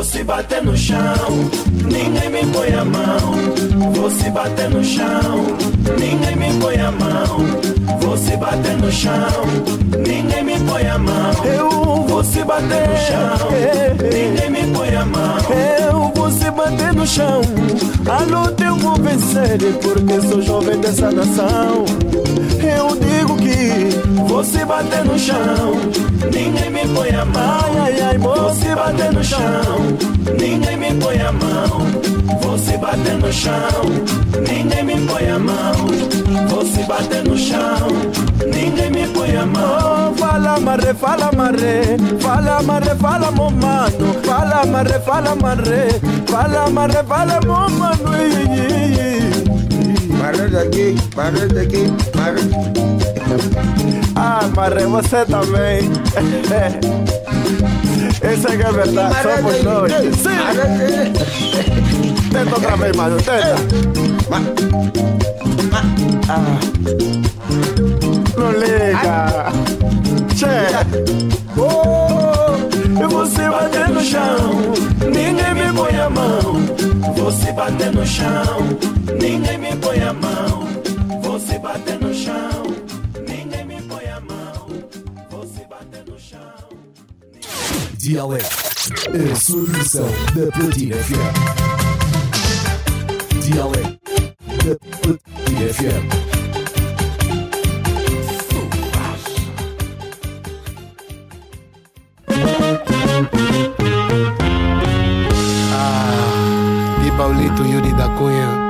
Vou se bater no chão, ninguém me põe a mão. Vou se bater no chão, ninguém me põe a mão. Vou se bater no chão, ninguém me põe a mão. Eu vou se bater no chão, ninguém me põe a mão. Eu vou se bater no chão, a luta eu vou vencer, porque sou jovem dessa nação. Eu digo que vou se bater no chão, ninguém me põe a mão. Ai, ai, vou se bater no chão, ninguém me põe a mão. Vou se bater no chão, ninguém me põe a mão. Vou se bater no chão, ninguém me põe a mão. Fala marre, fala marre, fala marre, fala mo mano. Fala marre, fala marre, fala marre, fala mo mano. Marre daqui, marre daqui, marre. Ah, marre, você também. Esse é que é verdade, somos nós. Sim! Tenta outra vez, mano, tenta. Ah. Não liga. Che. Oh, você bater no chão, ninguém me põe a mão. Você bater no chão, ninguém me põe a mão. Você bater Dialeto, a sua versão da Platina FM. Dialeto da Platina FM. Ah, e Paulito Yuri da Cunha.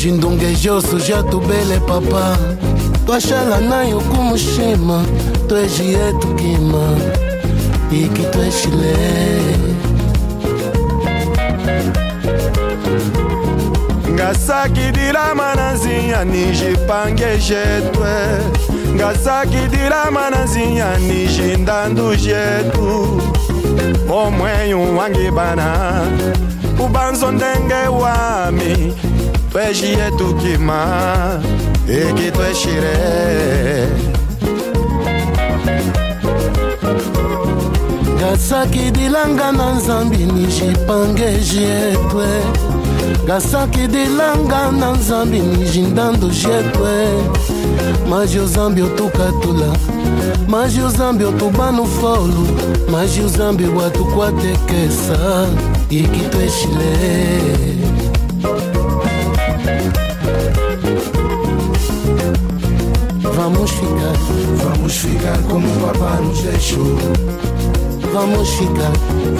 jindonge josuji atubele papa twashala naye okumushima twejiye tukima iki tweshile ngasakidilama na nzinya nijipange jetwe ngasakidilama na nzinya nijindandu jetu omwenyu wangi bana. Ubanzo ndenge wami. Tweji yetu kima eki tweshire Gasaki dilanga na nzambi nijipange jetwe Gasaki dilanga na nzambi nijindando jetwe Maji ozambi otukatula Maji ozambi otubanu folu. Maji ozambi watukwatekesa Iki tweshile Vamos ficar, vamos ficar como o papá nos deixou. Vamos ficar,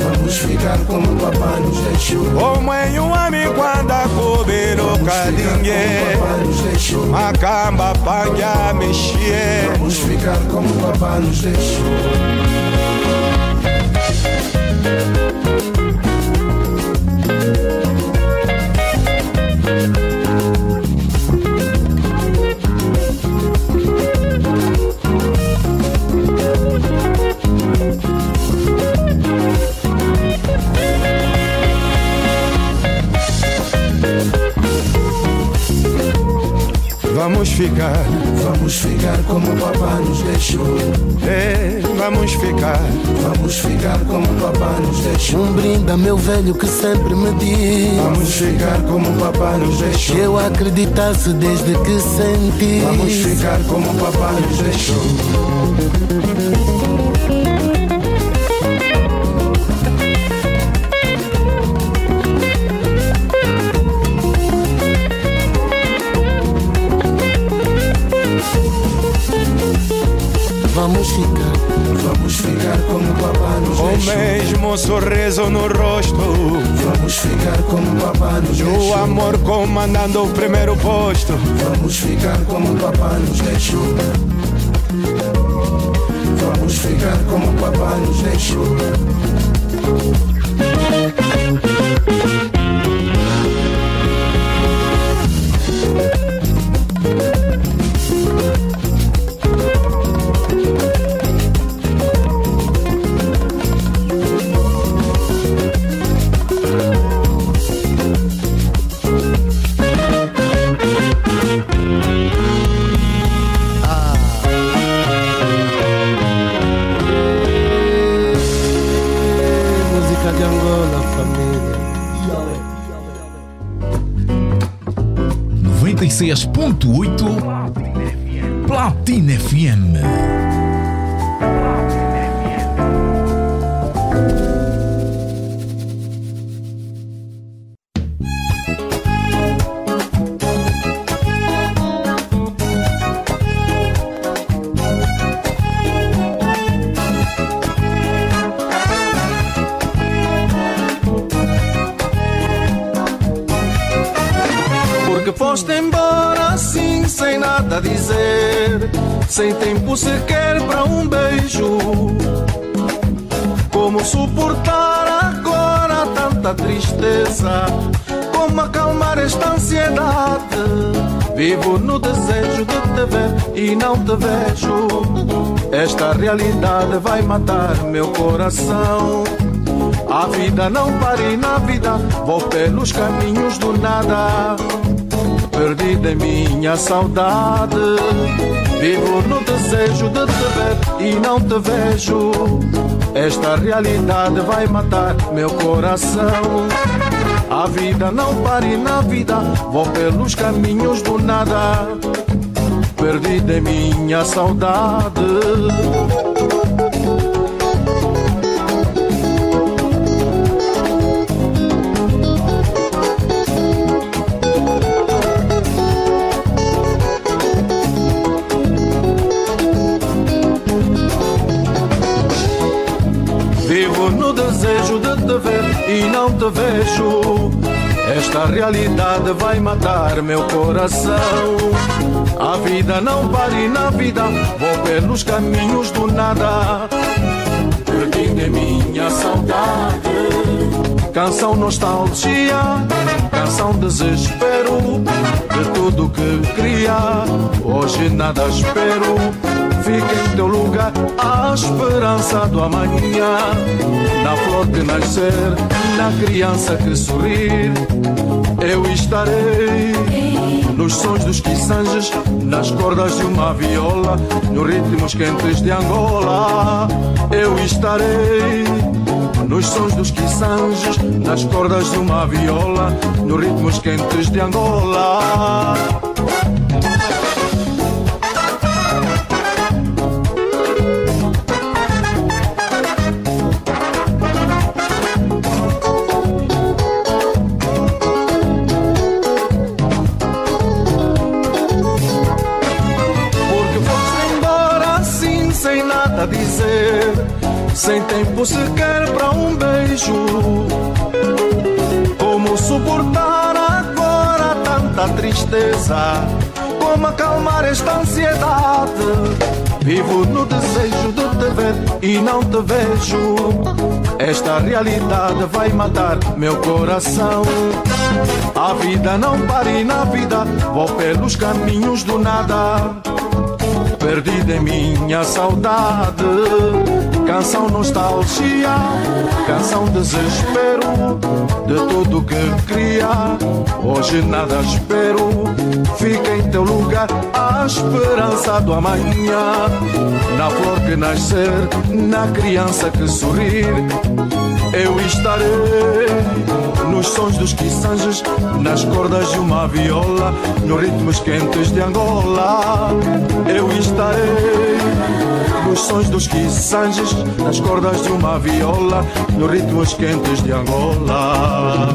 vamos ficar como o papá nos deixou. omwenyu wami kwanda kubiruka linge makamba panja mishie Vamos ficar como o papá nos deixou. Ficar, vamos ficar como o papá nos deixou. É, vamos ficar, vamos ficar como o papá nos deixou. Um brinde a meu velho que sempre me diz Vamos ficar como o papá nos deixou. Que eu acreditasse desde que senti Vamos ficar como o papá nos deixou. Vamos ficar, vamos ficar como o papá nos o deixou. mesmo sorriso no rosto Vamos ficar como o papá nos e o deixou. amor comandando o primeiro posto Vamos ficar como o papá nos deixou. Vamos ficar como o papá nos deixou. E não te vejo. Esta realidade vai matar meu coração. A vida não para e na vida vou pelos caminhos do nada. Perdida em minha saudade. Vivo no desejo de te ver e não te vejo. Esta realidade vai matar meu coração. A vida não para e na vida vou pelos caminhos do nada. Perdida em minha saudade. Vivo no desejo de te ver e não te vejo. Esta realidade vai matar meu coração. A vida não para e na vida vou pelos caminhos do nada. Perdendo em minha saudade. Canção nostalgia, canção desespero de tudo que queria. Hoje nada espero. Fica em teu lugar a esperança do amanhã. Na flor que nascer, na criança que sorrir. Eu estarei nos sons dos quiçanges, nas cordas de uma viola, nos ritmos quentes de Angola. Eu estarei nos sons dos quiçanges, nas cordas de uma viola, nos ritmos quentes de Angola. Tempo sequer para um beijo. Como suportar agora tanta tristeza? Como acalmar esta ansiedade? Vivo no desejo de te ver e não te vejo. Esta realidade vai matar meu coração. A vida não para e na vida vou pelos caminhos do nada. Perdida em minha saudade. Canção nostalgia, canção desespero de tudo que queria. Hoje nada espero, fica em teu lugar a esperança do amanhã. Na flor que nascer, na criança que sorrir. Eu estarei nos sons dos quiçanges, nas cordas de uma viola, nos ritmos quentes de Angola. Eu estarei nos sons dos quiçanges, nas cordas de uma viola, nos ritmos quentes de Angola.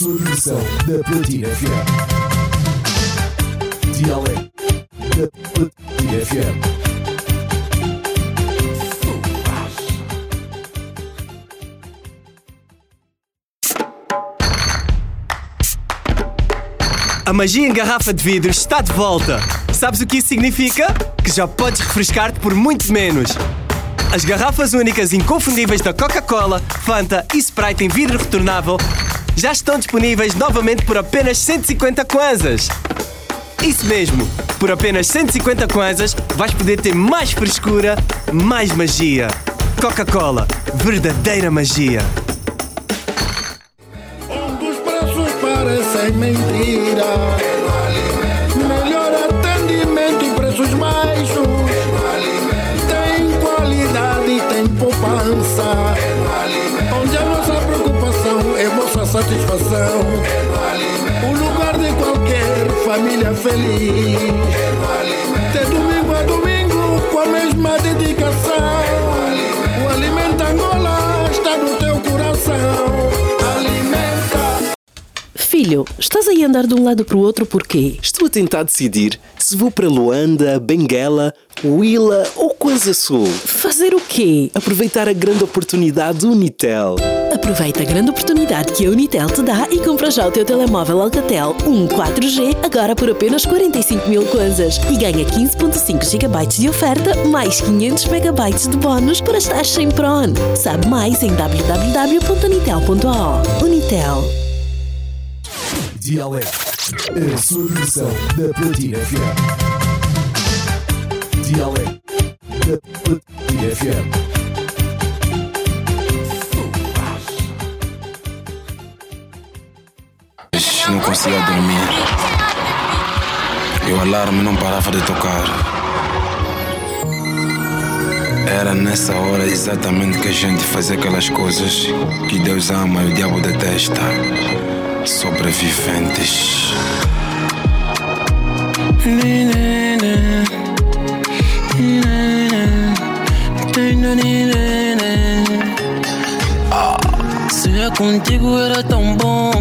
Versão da Platina FM. Da Platina FM. A magia em garrafa de vidro está de volta. Sabes o que isso significa? Que já podes refrescar-te por muito menos. As garrafas únicas inconfundíveis da Coca-Cola, Fanta e Sprite em vidro retornável já estão disponíveis novamente por apenas 150 kwanzas. Isso mesmo, por apenas 150 kwanzas vais poder ter mais frescura, mais magia. Coca-Cola, verdadeira magia. Parecem mentira. Preocupação é vossa satisfação. O lugar de qualquer família feliz. De domingo a domingo com a mesma dedicação. O Alimenta Angola está no teu coração. Alimenta. Filho, estás aí a andar de um lado para o outro porquê? Estou a tentar decidir se vou para Luanda, Benguela, Huila ou Kwanza Sul. Fazer o quê? Aproveitar a grande oportunidade do Unitel. Aproveita a grande oportunidade que a Unitel te dá e compra já o teu telemóvel Alcatel 1 4G agora por apenas 45 mil kwanzas e ganha 15.5 GB de oferta mais 500 MB de bónus para estar sempre on. Sabe mais em www.unitel.ao. Unitel. Dialeto. A versão da Platina FM. Da Platina FM. Não conseguia dormir. E o alarme não parava de tocar. Era nessa hora exatamente que a gente fazia aquelas coisas que Deus ama e o diabo detesta. Sobreviventes. Ah, Contigo era tão bom,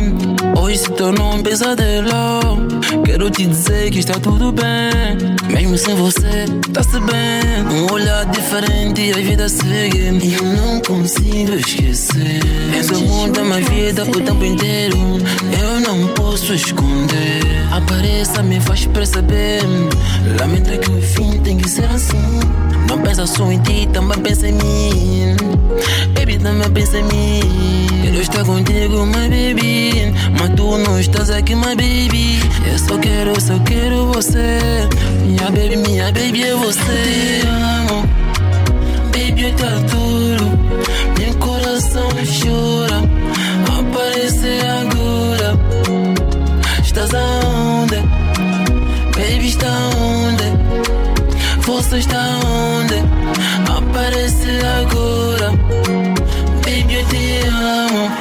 hoje se tornou um pesadelo. Quero te dizer que está tudo bem, mesmo sem você, tá-se bem. Um olhar diferente e a vida segue, e eu não consigo esquecer. Esse amor da minha vida o tempo inteiro, eu não posso esconder. Apareça, me faz perceber, lamento que o fim tem que ser assim. Não pensa só em ti, também pensa em mim. Baby, também pensa em mim. Quero estar contigo, my baby. Mas tu não estás aqui, my baby. Eu só quero, só quero você. Minha baby, minha baby é você. Te amo, baby, eu te adoro. Meu coração chora. Estás aonde? Baby, está onde? Você está onde? Aparece agora. Baby, eu te amo.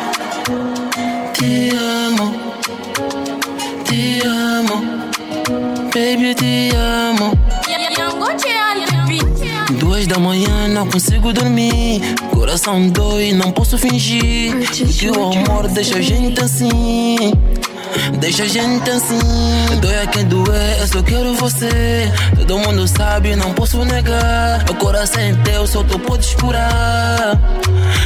Te amo. Te amo. Baby, eu te amo. Duas da manhã não consigo dormir. Coração dói, não posso fingir. Porque o amor deixa a gente assim. Deixa a gente assim. Dói a quem doer, eu só quero você. Todo mundo sabe, não posso negar. Meu coração é teu, só tu podes curar.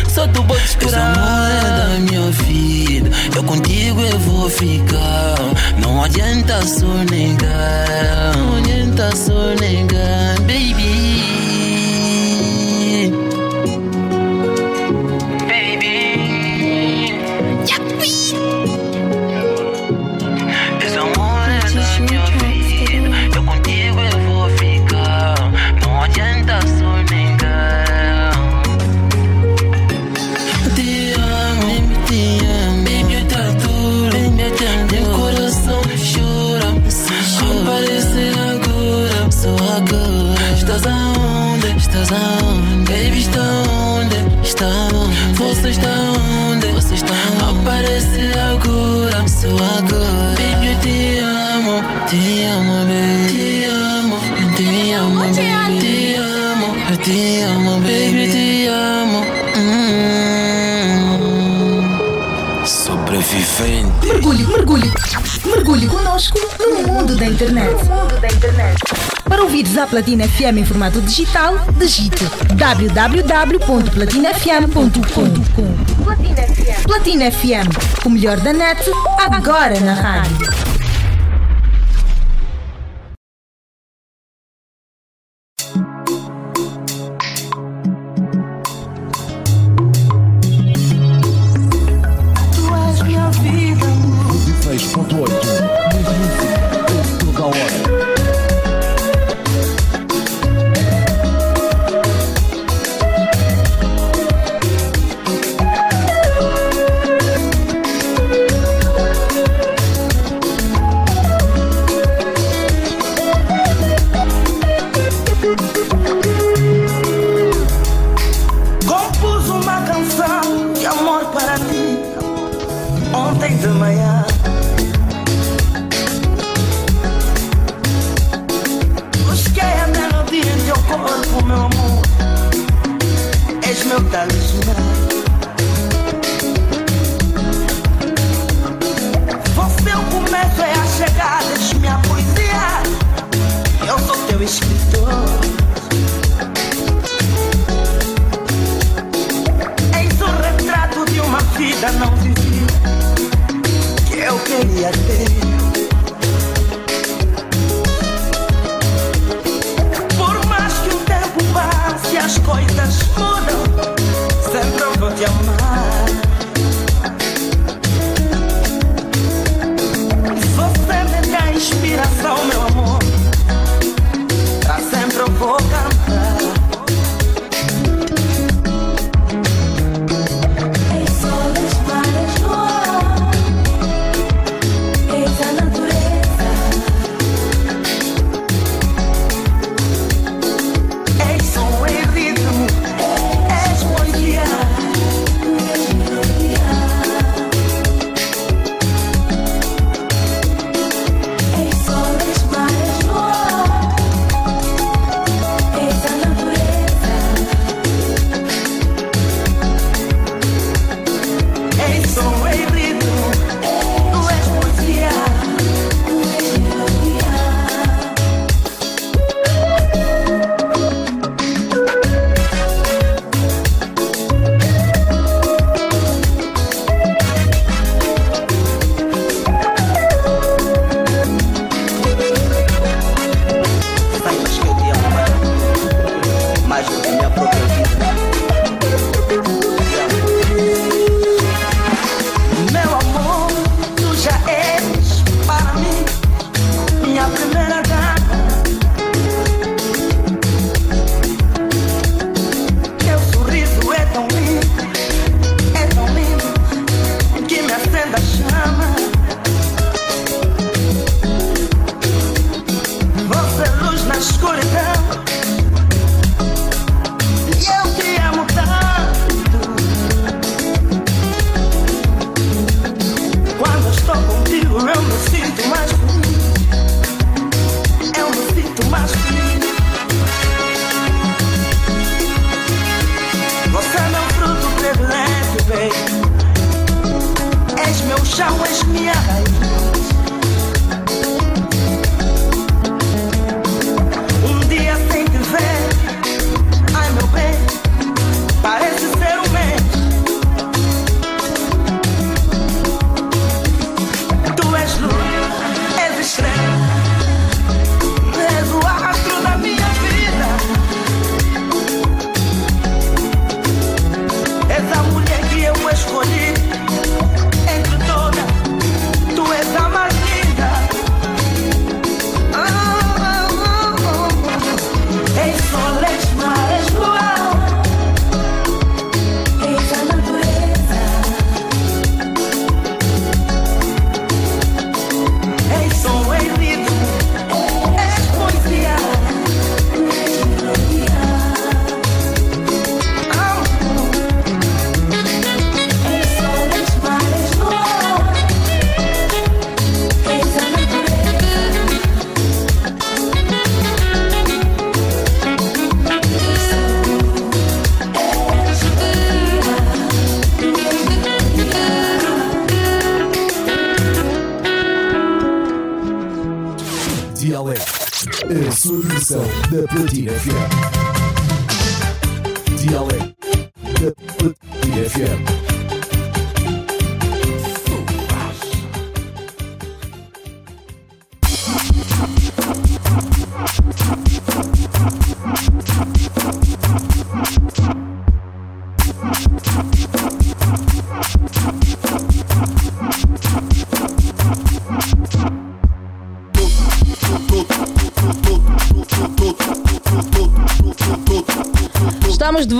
Só tu podes curar. Esse amor é da minha vida. Eu contigo eu vou ficar. Não adianta só negar. Não adianta só negar, baby. vender. Mergulhe, mergulhe, mergulhe conosco no mundo da internet. mundo da internet. Para ouvir a Platina FM em formato digital, digite www.platinafm.com. Platina FM, o melhor da net, agora na rádio. meu talismã. Você, o começo é a chegada, de minha poesia. Eu sou teu escritor. Eis o retrato de uma vida não vivida que eu queria ter. as coisas amar. Você me dá inspiração, meu amor.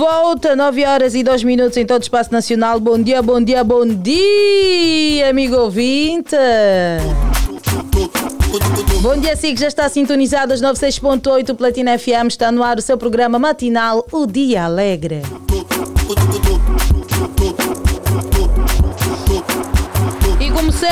Volta, 9 horas e 2 minutos em todo o espaço nacional. Bom dia, bom dia, bom dia, amigo ouvinte. Bom dia, que já está sintonizado às 96.8 Platina FM. Está no ar o seu programa matinal, O Dia Alegre.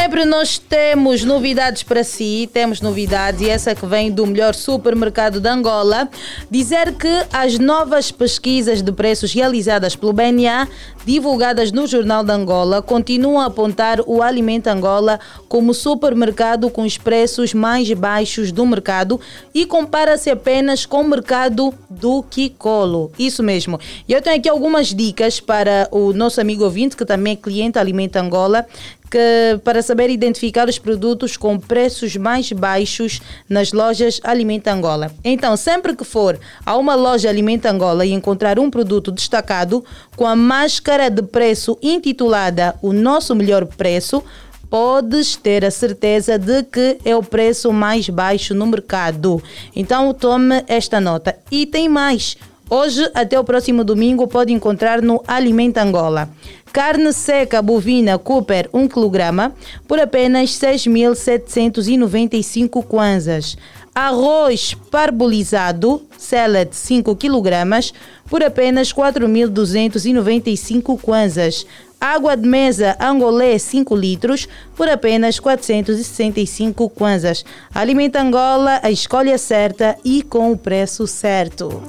Sempre, nós temos novidades para si, temos novidades e essa que vem do melhor supermercado de Angola. Dizer que as novas pesquisas de preços realizadas pelo BNA, divulgadas no Jornal de Angola, continuam a apontar o Alimento Angola como supermercado com os preços mais baixos do mercado e compara-se apenas com o mercado do Kikolo. Isso mesmo. E eu tenho aqui algumas dicas para o nosso amigo ouvinte, que também é cliente Alimento Angola, que para saber identificar os produtos com preços mais baixos nas lojas Alimento Angola. Então, sempre que for a uma loja Alimento Angola e encontrar um produto destacado com a máscara de preço intitulada O Nosso Melhor Preço, podes ter a certeza de que é o preço mais baixo no mercado. Então, tome esta nota. E tem mais. Hoje, até o próximo domingo, pode encontrar no Alimento Angola. Carne seca bovina Cooper 1 kg por apenas 6.795 kwanzas. Arroz parbolizado Salad 5 kg por apenas 4.295 kwanzas. Água de mesa Angolé 5 litros por apenas 465 kwanzas. Alimento Angola, a escolha certa e com o preço certo.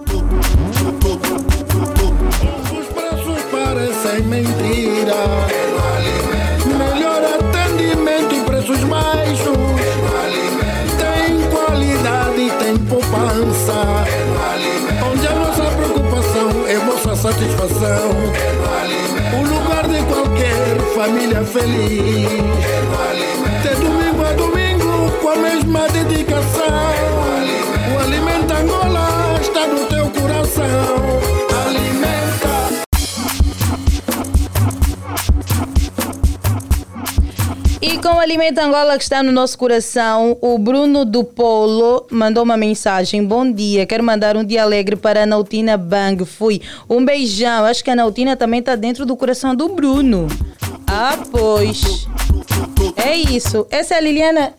Mentira. Melhor atendimento e preços baixos. Tem qualidade e tem poupança. Onde a nossa preocupação é vossa satisfação. O lugar de qualquer família feliz. De domingo a domingo com a mesma dedicação. O Alimento Angola está no teu coração. E com o Alimento Angola que está no nosso coração, o Bruno do Polo mandou uma mensagem. Bom dia, quero mandar um dia alegre para a Nautina Bang. Fui. Um beijão. Acho que a Nautina também está dentro do coração do Bruno. Ah, pois. É isso. Essa é a Liliana.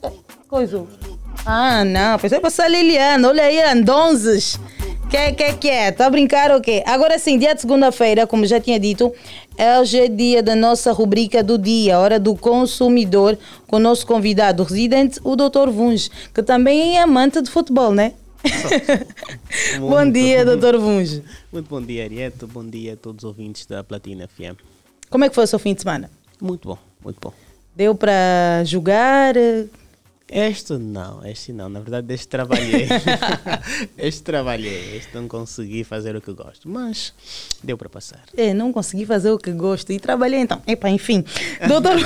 Coisa. Ah, não. Pensei que fosse a Liliana. Olha aí, andonzes. Que que que é? Tá a brincar ou quê? Agora sim, dia de segunda-feira, como já tinha dito, hoje é dia da nossa rubrica do dia, hora do consumidor, com o nosso convidado residente, o Dr. Vuns, que também é amante de futebol, né? bom Muito. dia, Dr. Vuns. Muito bom dia, Arieto. Bom dia a todos os ouvintes da Platina FM. Como é que foi o seu fim de semana? Muito bom, muito bom. Deu para jogar? Este não, este não. Na verdade, este trabalhei. este trabalhei. Este não consegui fazer o que gosto. Mas deu para passar. É, não consegui fazer o que gosto e trabalhei então. Epa, enfim. Doutor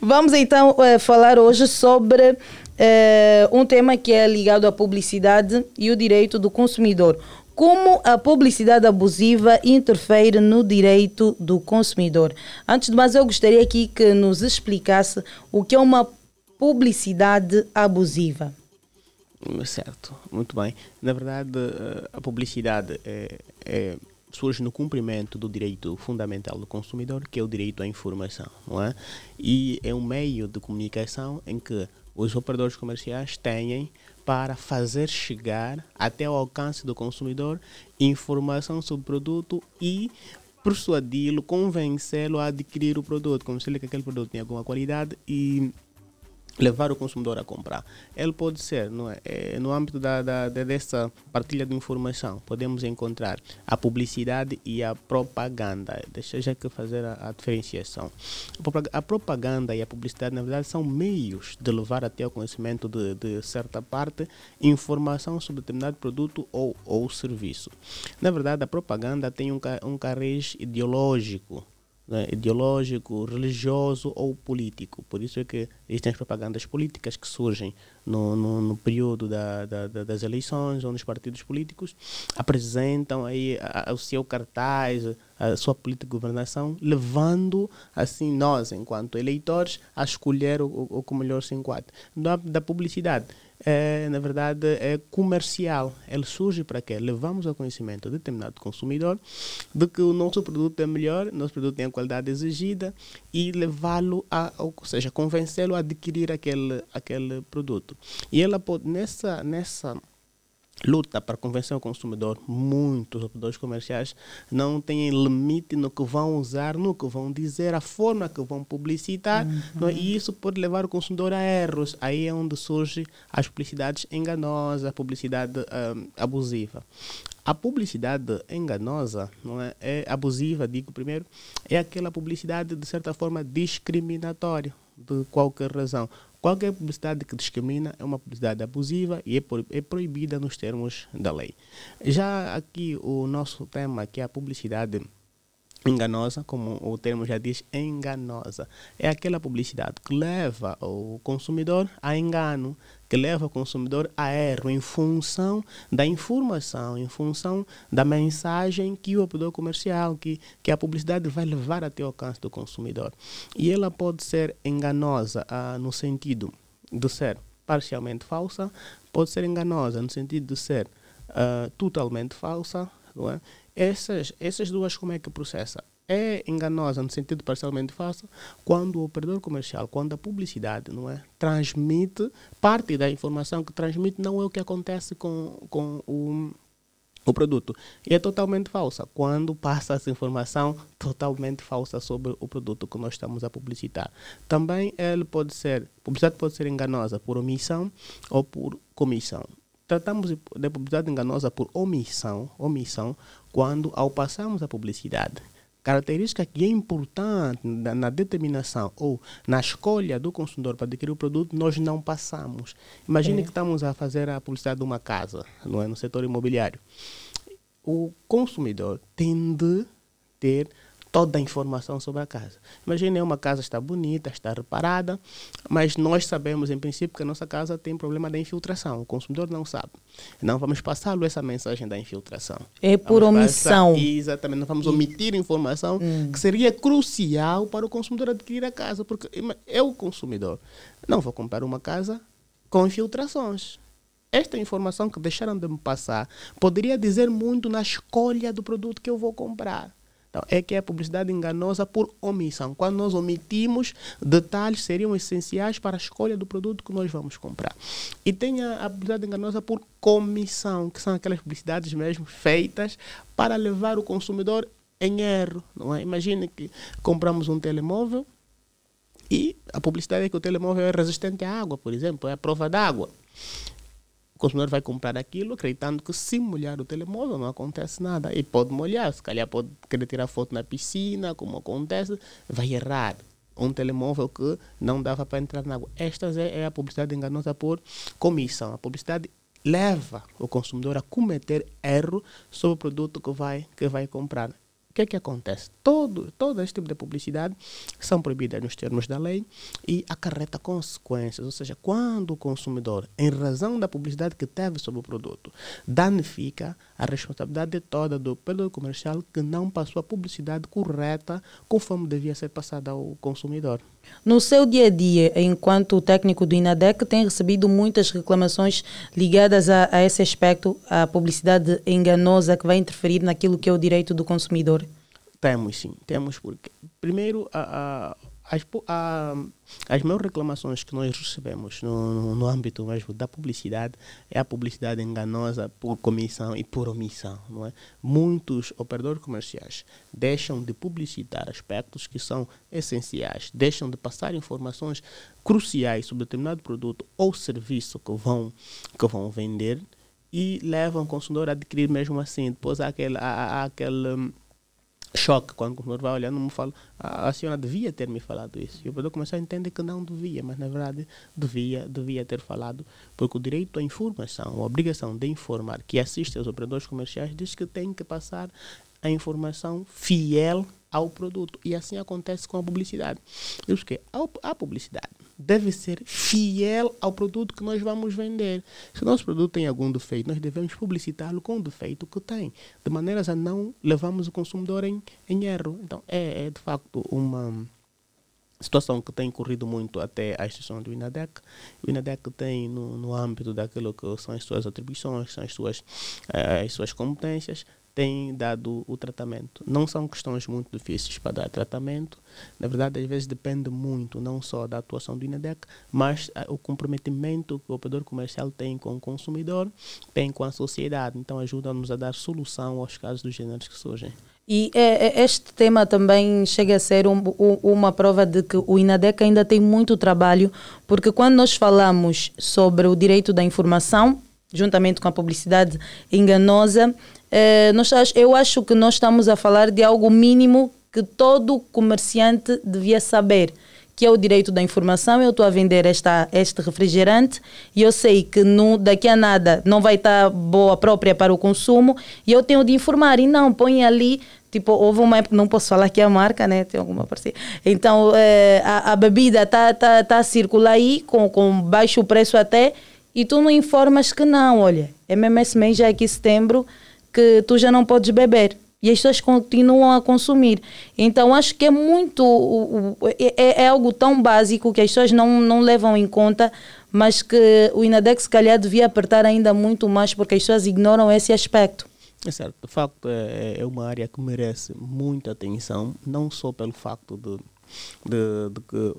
vamos então eh, falar hoje sobre eh, um tema que é ligado à publicidade e o direito do consumidor. Como a publicidade abusiva interfere no direito do consumidor? Antes de mais, eu gostaria aqui que nos explicasse o que é uma publicidade abusiva. Certo, muito bem. Na verdade, eh, a publicidade é, é- surge no cumprimento do direito fundamental do consumidor, que é o direito à informação, não é? E é um meio de comunicação em que os operadores comerciais têm para fazer chegar até o alcance do consumidor informação sobre o produto e persuadi-lo, convencê-lo a adquirir o produto, convencer-lo que aquele produto tem alguma qualidade e levar o consumidor a comprar. Ele pode ser, não é? É, no âmbito da, da, dessa partilha de informação, podemos encontrar a publicidade e a propaganda. Deixa já que fazer a, a diferenciação. A propag- A propaganda e a publicidade, na verdade, são meios de levar até o conhecimento de, de certa parte informação sobre determinado produto ou, ou serviço. Na verdade, a propaganda tem um, um carrez ideológico né, ideológico, religioso ou político. Por isso é que existem as propagandas políticas que surgem no, no, no período da, da- da- das eleições, onde os partidos políticos apresentam aí a- a- o seu cartaz, a sua política de governação, levando assim nós, enquanto eleitores, a escolher o, o, que melhor se enquadra. Da, da publicidade, é, na verdade, é comercial. Ele surge para quê? Levamos ao conhecimento de determinado consumidor de que o nosso produto é melhor, nosso produto tem a qualidade exigida e levá-lo a, ou seja, convencê-lo a adquirir aquele, aquele produto. E ela pode, nessa, nessa luta para convencer o consumidor, muitos operadores comerciais não têm limite no que vão usar, no que vão dizer, a forma que vão publicitar, não é? e isso pode levar o consumidor a erros. Aí é onde surge as publicidades enganosas, a publicidade ah, abusiva. A publicidade enganosa, não é? é abusiva, digo primeiro, é aquela publicidade de certa forma discriminatória, de qualquer razão. Qualquer publicidade que discrimina é uma publicidade abusiva e é, é proibida nos termos da lei. Já aqui o nosso tema, que é a publicidade enganosa, como o termo já diz, enganosa. É aquela publicidade que leva o consumidor a engano, que leva o consumidor a erro em função da informação, em função da mensagem que o operador comercial, que, que a publicidade vai levar até o alcance do consumidor. E ela pode ser enganosa ah, no sentido de ser parcialmente falsa, pode ser enganosa no sentido de ser ah, totalmente falsa, não é? Essas, essas duas, como é que processa? É enganosa no sentido parcialmente falsa quando o operador comercial, quando a publicidade não é, transmite parte da informação que transmite não é o que acontece com, com o, o produto. E é totalmente falsa quando passa essa informação totalmente falsa sobre o produto que nós estamos a publicitar. Também ele pode ser, publicidade pode ser enganosa por omissão ou por comissão. Tratamos de de publicidade enganosa por omissão, omissão quando ao passarmos a publicidade, característica que é importante na, na determinação ou na escolha do consumidor para adquirir o produto, nós não passamos. Imagine É. que estamos a fazer a publicidade de uma casa, não é, no setor imobiliário. O consumidor tem de ter toda a informação sobre a casa. Imagine uma casa está bonita, está reparada, mas nós sabemos em princípio que a nossa casa tem problema da infiltração. O consumidor não sabe. Não vamos passá-lo essa mensagem da infiltração. É por Vamos omissão. passar- exatamente, não vamos omitir informação que seria crucial para o consumidor adquirir a casa, porque eu, consumidor, não vou comprar uma casa com infiltrações. Esta informação que deixaram de me passar poderia dizer muito na escolha do produto que eu vou comprar. Então, é que é a publicidade enganosa por omissão. Quando nós omitimos detalhes seriam essenciais para a escolha do produto que nós vamos comprar. E tem a, a publicidade enganosa por comissão, que são aquelas publicidades mesmo feitas para levar o consumidor em erro. Não é? Imagine que compramos um telemóvel e a publicidade é que o telemóvel é resistente à água, por exemplo, é a prova d'água. O consumidor vai comprar aquilo acreditando que se molhar o telemóvel não acontece nada. E pode molhar, se calhar pode querer tirar foto na piscina, como acontece, vai errar. Um telemóvel que não dava para entrar na água. Esta é é a publicidade enganosa por comissão. A publicidade leva o consumidor a cometer erro sobre o produto que vai, que vai comprar. Que é que acontece? Todo, todo este tipo de publicidade são proibidas nos termos da lei e acarreta consequências. Ou seja, quando o consumidor, em razão da publicidade que teve sobre o produto, danifica a responsabilidade toda do operador comercial que não passou a publicidade correta conforme devia ser passada ao consumidor. No seu dia a dia, enquanto técnico do INADEC, tem recebido muitas reclamações ligadas a, a esse aspecto, a publicidade enganosa que vai interferir naquilo que é o direito do consumidor? Temos sim, temos porque primeiro a, a, as, a- as maiores reclamações que nós recebemos no, no, no âmbito mesmo da publicidade é a publicidade enganosa por comissão e por omissão. Não é? Muitos operadores comerciais deixam de publicitar aspectos que são essenciais, deixam de passar informações cruciais sobre determinado produto ou serviço que vão, que vão vender e levam o consumidor a adquirir mesmo assim. Depois há aquele, há, há aquele hum, choque quando o consumidor vai olhando e me fala "Ah, a senhora devia ter me falado isso. E o operador comercial entende que não devia, mas na verdade devia, devia ter falado, porque o direito à informação, a obrigação de informar que assiste aos operadores comerciais diz que tem que passar a informação fiel ao produto. E assim acontece com a publicidade. Diz que a publicidade deve ser fiel ao produto que nós vamos vender. Se o nosso produto tem algum defeito, nós devemos publicitá-lo com o defeito que tem, de maneiras a não levarmos o consumidor em, em erro. Então, é, é de facto uma situação que tem corrido muito até a instituição do INADEC. O INADEC tem, no, no âmbito daquilo que são as suas atribuições, são as suas, eh, as suas competências, tem dado o tratamento. Não são questões muito difíceis para dar tratamento. Na verdade, às vezes depende muito não só da atuação do INADEC, mas ah, o comprometimento que o operador comercial tem com o consumidor, tem com a sociedade. Então, ajuda-nos a dar solução aos casos dos gêneros que surgem. E é- é- este tema também chega a ser um- uma prova de que o INADEC ainda tem muito trabalho, porque quando nós falamos sobre o direito da informação, juntamente com a publicidade enganosa, eh, nós eu acho que nós estamos a falar de algo mínimo que todo comerciante devia saber, que é o direito da informação. Eu estou a vender esta, este refrigerante e eu sei que no, daqui a nada não vai estar boa própria para o consumo e eu tenho de informar. E não, põe ali Tipo, houve uma época, não posso falar que é a marca, né? Tem alguma parceria. Então, eh, a, a bebida está tá, tá a circular aí com, com baixo preço até, e tu não informas que não, olha, é mesmo esse mês, já é aqui setembro, que tu já não podes beber. E as pessoas continuam a consumir. Então, acho que é muito. o- É, é algo tão básico que as pessoas não, não levam em conta, mas que o INADEX, se calhar, devia apertar ainda muito mais, porque as pessoas ignoram esse aspecto. É certo, de facto é, é uma área que merece muita atenção, não só pelo facto de, de, de que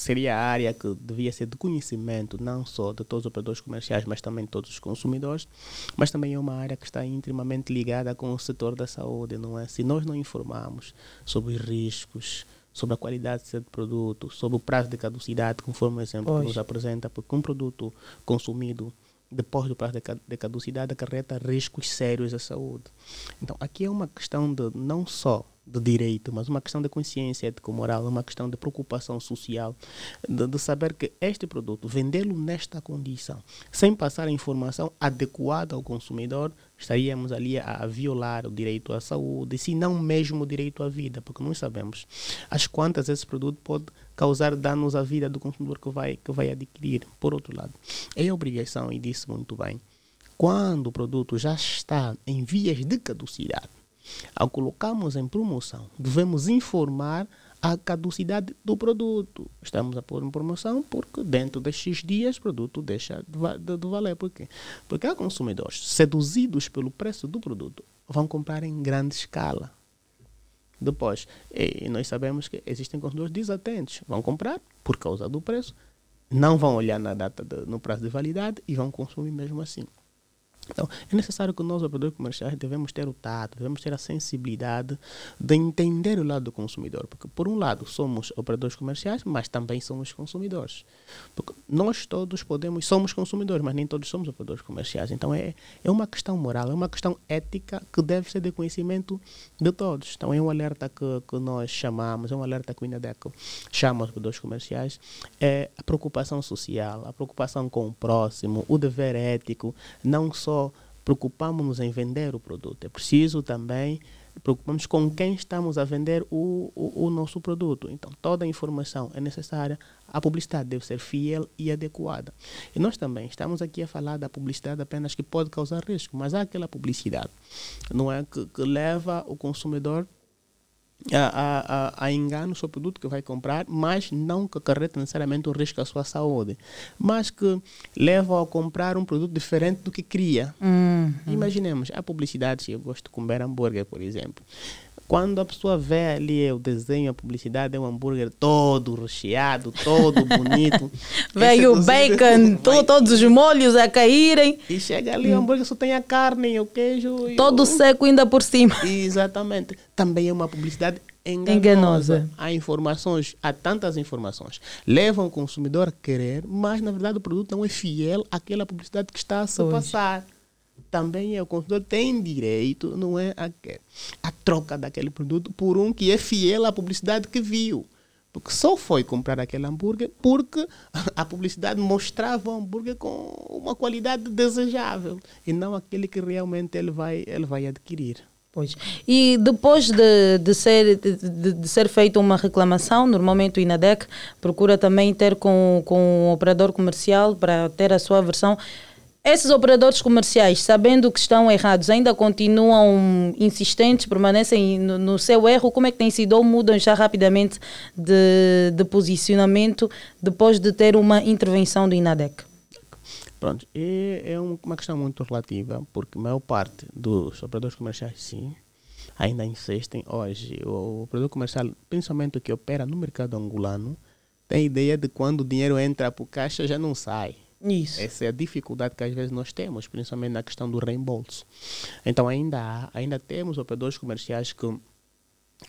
seria a área que devia ser de conhecimento, não só de todos os operadores comerciais, mas também de todos os consumidores, mas também é uma área que está intimamente ligada com o setor da saúde, não é? Se nós não informarmos sobre os riscos, sobre a qualidade de produto, sobre o prazo de caducidade, conforme o exemplo que Pois. nos apresenta, porque um produto consumido depois do prazo de caducidade acarreta riscos sérios à saúde. Então, aqui é uma questão de não só de direito, mas uma questão de consciência ético-moral, uma questão de preocupação social, de, de saber que este produto, vendê-lo nesta condição, sem passar a informação adequada ao consumidor, estaríamos ali a, violar o direito à saúde, se não mesmo o direito à vida, porque nós sabemos as quantas esse produto pode causar danos à vida do consumidor que vai, que vai adquirir. Por outro lado, é obrigação, e disse muito bem, quando o produto já está em vias de caducidade, ao colocarmos em promoção, devemos informar a caducidade do produto. Estamos a pôr em promoção porque dentro de X dias o produto deixa de, de- valer. Por quê? Porque há consumidores seduzidos pelo preço do produto vão comprar em grande escala. Depois, nós sabemos que existem consumidores desatentos. Vão comprar por causa do preço, não vão olhar na data de- no prazo de validade e vão consumir mesmo assim. Então, é necessário que nós, operadores comerciais, devemos ter o tato, devemos ter a sensibilidade de entender o lado do consumidor. Porque, por um lado, somos operadores comerciais, mas também somos consumidores. Porque nós todos podemos, somos consumidores, mas nem todos somos operadores comerciais. Então, é, é uma questão moral, é uma questão ética que deve ser de conhecimento de todos. Então, é um alerta que, que nós chamamos, é um alerta que o INADEC chama aos operadores comerciais, é a preocupação social, a preocupação com o próximo, o dever ético, não só preocupamos-nos em vender o produto, é preciso também preocupamos com quem estamos a vender o, o, o nosso produto. Então, toda a informação é necessária, a publicidade deve ser fiel e adequada. E nós também estamos aqui a falar da publicidade apenas que pode causar risco, mas há aquela publicidade, não é, que, que leva o consumidor a, a, a, engano sobre o produto que vai comprar, mas não que acarreta necessariamente o risco à sua saúde, mas que leva a comprar um produto diferente do que queria. Uhum. Imaginemos, a publicidade, eu gosto de comer hambúrguer, por exemplo. Quando a pessoa vê ali o desenho, a publicidade, é um hambúrguer todo recheado, todo bonito. Veio o bacon, to- todos os molhos a caírem. E chega ali, o hambúrguer só tem a carne, o queijo. Todo o- seco ainda por cima. Exatamente. Também é uma publicidade enganosa. Enganosa. Há informações, há tantas informações. Levam o consumidor a querer, mas na verdade o produto não é fiel àquela publicidade que está a se Pois. passar. Também é, o consumidor tem direito, não é, a, a troca daquele produto por um que é fiel à publicidade que viu. Porque só foi comprar aquele hambúrguer porque a publicidade mostrava o hambúrguer com uma qualidade desejável e não aquele que realmente ele vai, ele vai adquirir. Pois. E depois de, de, ser, de- de ser feita uma reclamação, normalmente o INADEC procura também ter com, com o operador comercial para ter a sua versão. Esses operadores comerciais, sabendo que estão errados, ainda continuam insistentes, permanecem no, no seu erro? Como é que tem sido? Ou mudam já rapidamente de, de posicionamento depois de ter uma intervenção do INADEC? Pronto, é um- uma questão muito relativa, porque a maior parte dos operadores comerciais, sim, ainda insistem hoje. O operador comercial, principalmente o que opera no mercado angolano, tem a ideia de quando o dinheiro entra para o caixa já não sai. Isso. Essa é a dificuldade que às vezes nós temos, principalmente na questão do reembolso. Então ainda há, ainda temos operadores comerciais que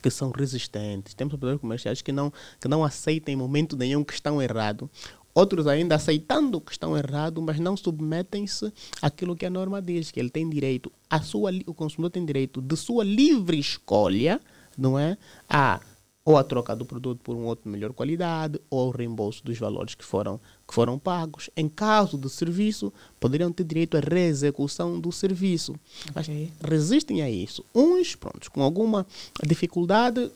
que são resistentes. Temos operadores comerciais que não, que não aceitam em momento nenhum que estão errados. Outros ainda aceitando que estão errados, mas não submetem-se àquilo que a norma diz, que ele tem direito, a sua, o consumidor tem direito de sua livre escolha, não é? A ou a troca do produto por um outro de melhor qualidade, ou o reembolso dos valores que foram, que foram pagos. Em caso de serviço, poderiam ter direito à reexecução do serviço. Mas resistem a isso. Uns, prontos, com alguma dificuldade,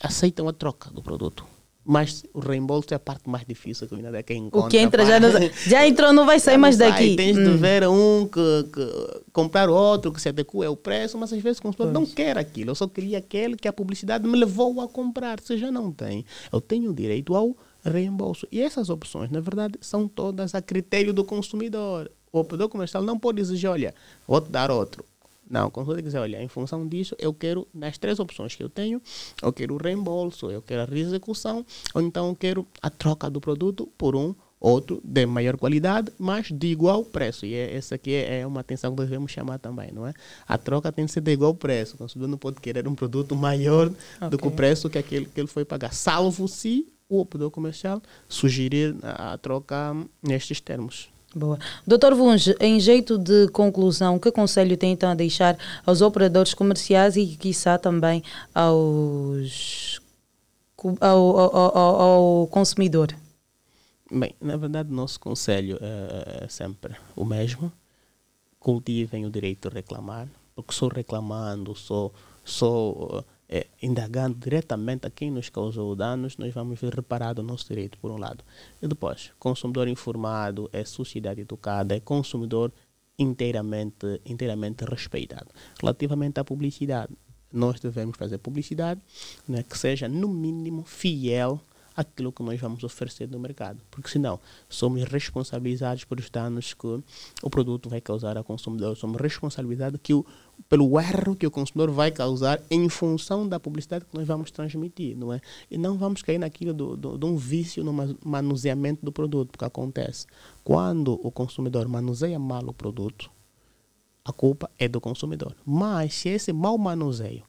aceitam a troca do produto. Mas o reembolso é a parte mais difícil que o INADEC encontra. O que entra já, não, já entrou, não vai sair não mais daqui. Tens de Hum. ver um que, que comprar outro que se adequa ao preço, mas às vezes o consumidor não quer aquilo. Eu só queria aquele que a publicidade me levou a comprar. Se já não tem, eu tenho direito ao reembolso. E essas opções, na verdade, são todas a critério do consumidor. O operador comercial não pode exigir, olha, vou te dar outro. Não, o consumidor dizer, olha, em função disso, eu quero, nas três opções que eu tenho, eu quero o reembolso, eu quero a reexecução, ou então eu quero a troca do produto por um outro de maior qualidade, mas de igual preço. E é, essa aqui é, é uma atenção que devemos chamar também, não é? A troca tem que ser de igual preço. O consumidor não pode querer um produto maior do que o preço que aquele que ele foi pagar, salvo se o operador comercial sugerir a, a troca nestes termos. Boa. Doutor Vunge, em jeito de conclusão, que conselho tem então a deixar aos operadores comerciais e, quiçá, também aos, ao, ao, ao- ao consumidor? Bem, na verdade, nosso conselho é, é sempre o mesmo. Cultivem o direito de reclamar, porque só reclamando, só, só eh, indagando diretamente a quem nos causou danos, nós vamos ver reparado o nosso direito, por um lado. E depois, consumidor informado é sociedade educada, é consumidor inteiramente, inteiramente respeitado. Relativamente à publicidade, nós devemos fazer publicidade né, que seja, no mínimo, fiel àquilo que nós vamos oferecer no mercado. Porque senão, somos responsabilizados pelos danos que o produto vai causar ao consumidor. Somos responsabilizados que o, pelo erro que o consumidor vai causar em função da publicidade que nós vamos transmitir, não é? E não vamos cair naquilo do, do, de um vício no ma- manuseamento do produto, porque acontece. Quando o consumidor manuseia mal o produto, a culpa é do consumidor. Mas se esse mau manuseio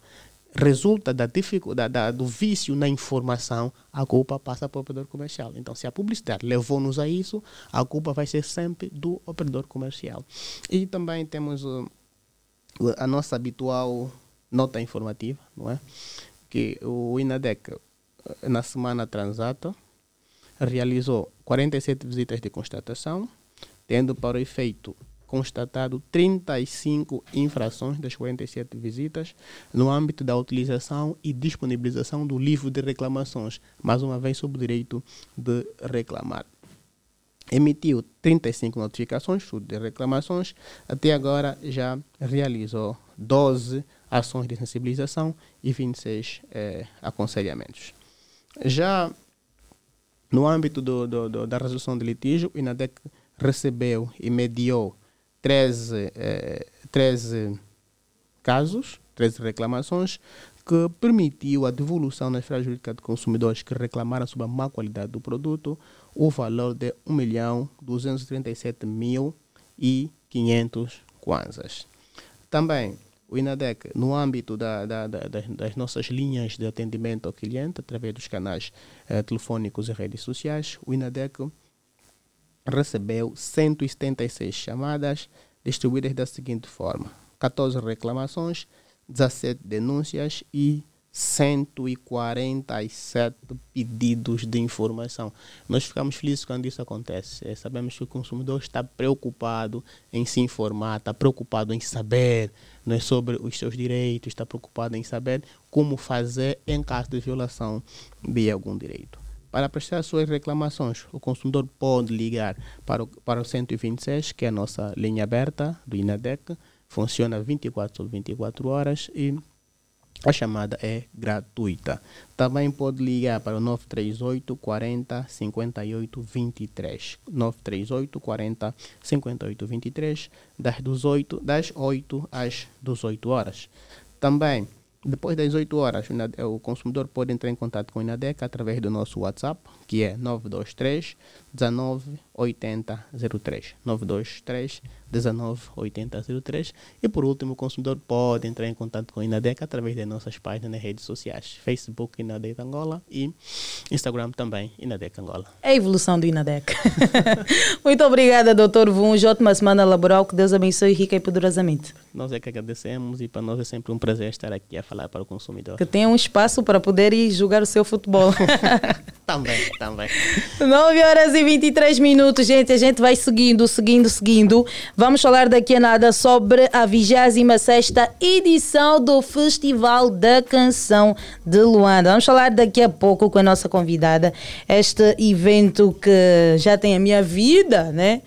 resulta da dificuldade, da, do vício na informação, a culpa passa para o operador comercial. Então, se a publicidade levou-nos a isso, a culpa vai ser sempre do operador comercial. E também temos uh, a nossa habitual nota informativa, não é? Que o INADEC, uh, na semana transata, realizou 47 visitas de constatação, tendo para o efeito constatado 35 infrações das 47 visitas no âmbito da utilização e disponibilização do livro de reclamações, mais uma vez sob o direito de reclamar. Emitiu 35 notificações de reclamações, até agora já realizou 12 ações de sensibilização e 26 eh, aconselhamentos. Já no âmbito do, do, do- da resolução de litígio, o INADEC recebeu e mediou 13, eh, 13 casos, 13 reclamações, que permitiu a devolução na esfera jurídica de consumidores que reclamaram sobre a má qualidade do produto o valor de 1 milhão 237 mil e 500 kwanzas. Também, o INADEC, no âmbito da, da, da, das, nossas linhas de atendimento ao cliente, através dos canais eh, telefônicos e redes sociais, o INADEC recebeu 176 chamadas distribuídas da seguinte forma: 14 reclamações, 17 denúncias e 147 pedidos de informação. Nós ficamos felizes quando isso acontece. Eh, Sabemos que o consumidor está preocupado em se informar, está preocupado em saber não é, sobre os seus direitos, está preocupado em saber como fazer em caso de violação de algum direito. Para prestar suas reclamações, o consumidor pode ligar para o, para o 126, que é a nossa linha aberta do INADEC, funciona 24 sobre 24 horas e a chamada é gratuita. Também pode ligar para o 938 40 58 23. 938 40 58 23, das, 18, das 8 às 18 horas. Também, depois das 8 horas, o consumidor pode entrar em contato com o INADEC através do nosso WhatsApp, que é 923 19 80 03. 923 19 80 03. E por último, o consumidor pode entrar em contato com o INADEC através das nossas páginas nas redes sociais: Facebook INADEC Angola e Instagram também INADEC Angola. É a evolução do INADEC. Muito obrigada, doutor Vuns. Ótima semana laboral. Que Deus abençoe rica e poderosamente. Nós é que agradecemos e para nós é sempre um prazer estar aqui a falar para o consumidor. Que tenha um espaço para poder ir jogar o seu futebol. Também, também. 9 horas e 23 minutos, gente. A gente vai seguindo, seguindo, seguindo. Vamos falar daqui a nada sobre a 26 edição do Festival da Canção de Luanda. Vamos falar daqui a pouco com a nossa convidada. Este evento que já tem a minha vida, né?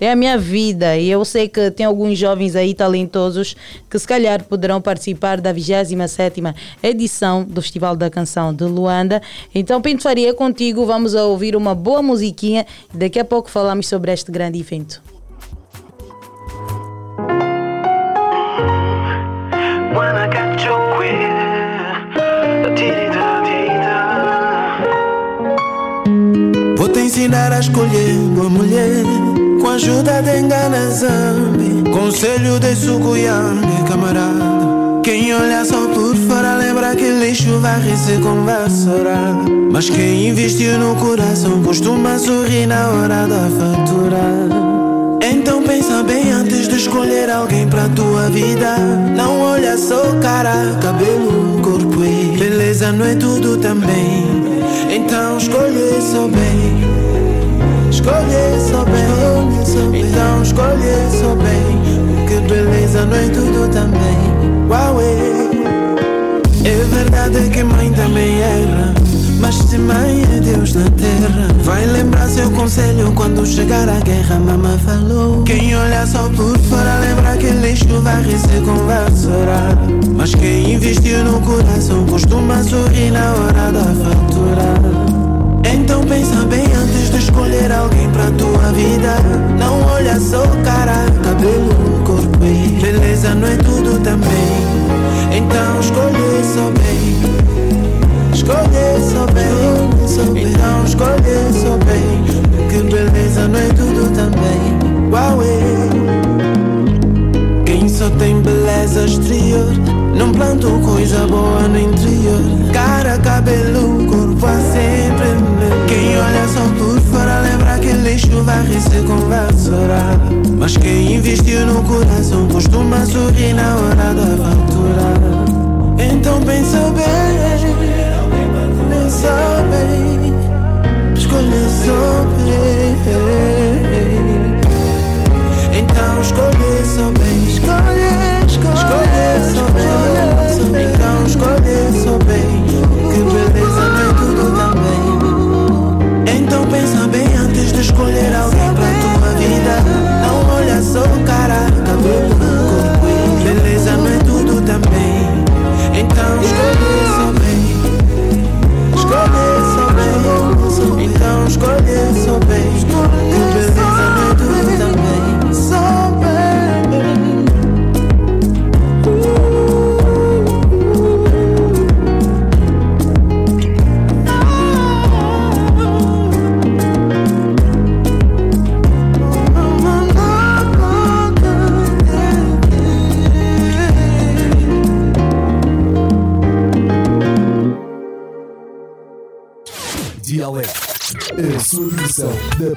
É a minha vida. E eu sei que tem alguns jovens aí talentosos que se calhar poderão participar da 27ª edição do Festival da Canção de Luanda. Então, Pinto Faria, contigo. Vamos a ouvir uma boa musiquinha. E daqui a pouco falamos sobre este grande evento. Vou te ensinar a escolher boa mulher ajuda de enganação Conselho de sucuyambe, camarada. Quem olha só por fora lembra que lixo varre se conversará Mas quem investiu no coração costuma sorrir na hora da fatura. Então pensa bem antes de escolher alguém pra tua vida. Não olha só cara, cabelo, corpo e Beleza não é tudo também. Então escolhe só bem Escolhe só bem Então escolhe só bem Porque beleza não é tudo também. Uau, é. é verdade que mãe também erra mas se mãe é Deus na terra. Vai lembrar seu conselho quando chegar a guerra Mamãe falou. Quem olha só por fora lembra que lixo varre se conversará Mas quem investiu no coração costuma sorrir na hora da fatura Então pensa bem antes de escolher alguém pra tua vida. Não olha só cara, cabelo, corpo e Beleza não é tudo também. Então escolhe só bem. Escolher só bem, então escolher só bem. Que beleza não é tudo também. Uau, é. Quem só tem beleza exterior Não plantou coisa boa no interior. Cara, cabelo, Só por fora lembra que lixo varre se conversará Mas quem investiu no coração costuma sorrir na hora da fatura Então pensa bem Pensa bem Escolha bem Então escolhe só escolher, sou bem.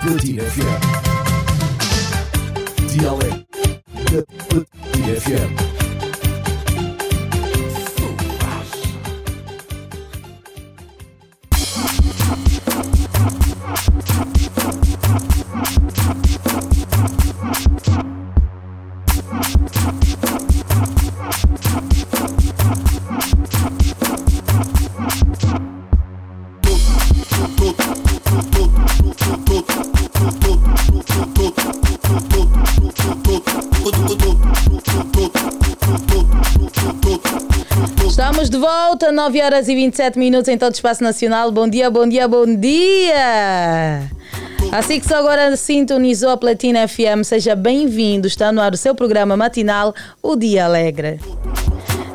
Versão da Platina 9 horas e 27 minutos em todo o Espaço Nacional. Bom dia, bom dia, bom dia! Assim que só agora sintonizou a Platina FM, seja bem-vindo. Está no ar o seu programa matinal, O Dia Alegre.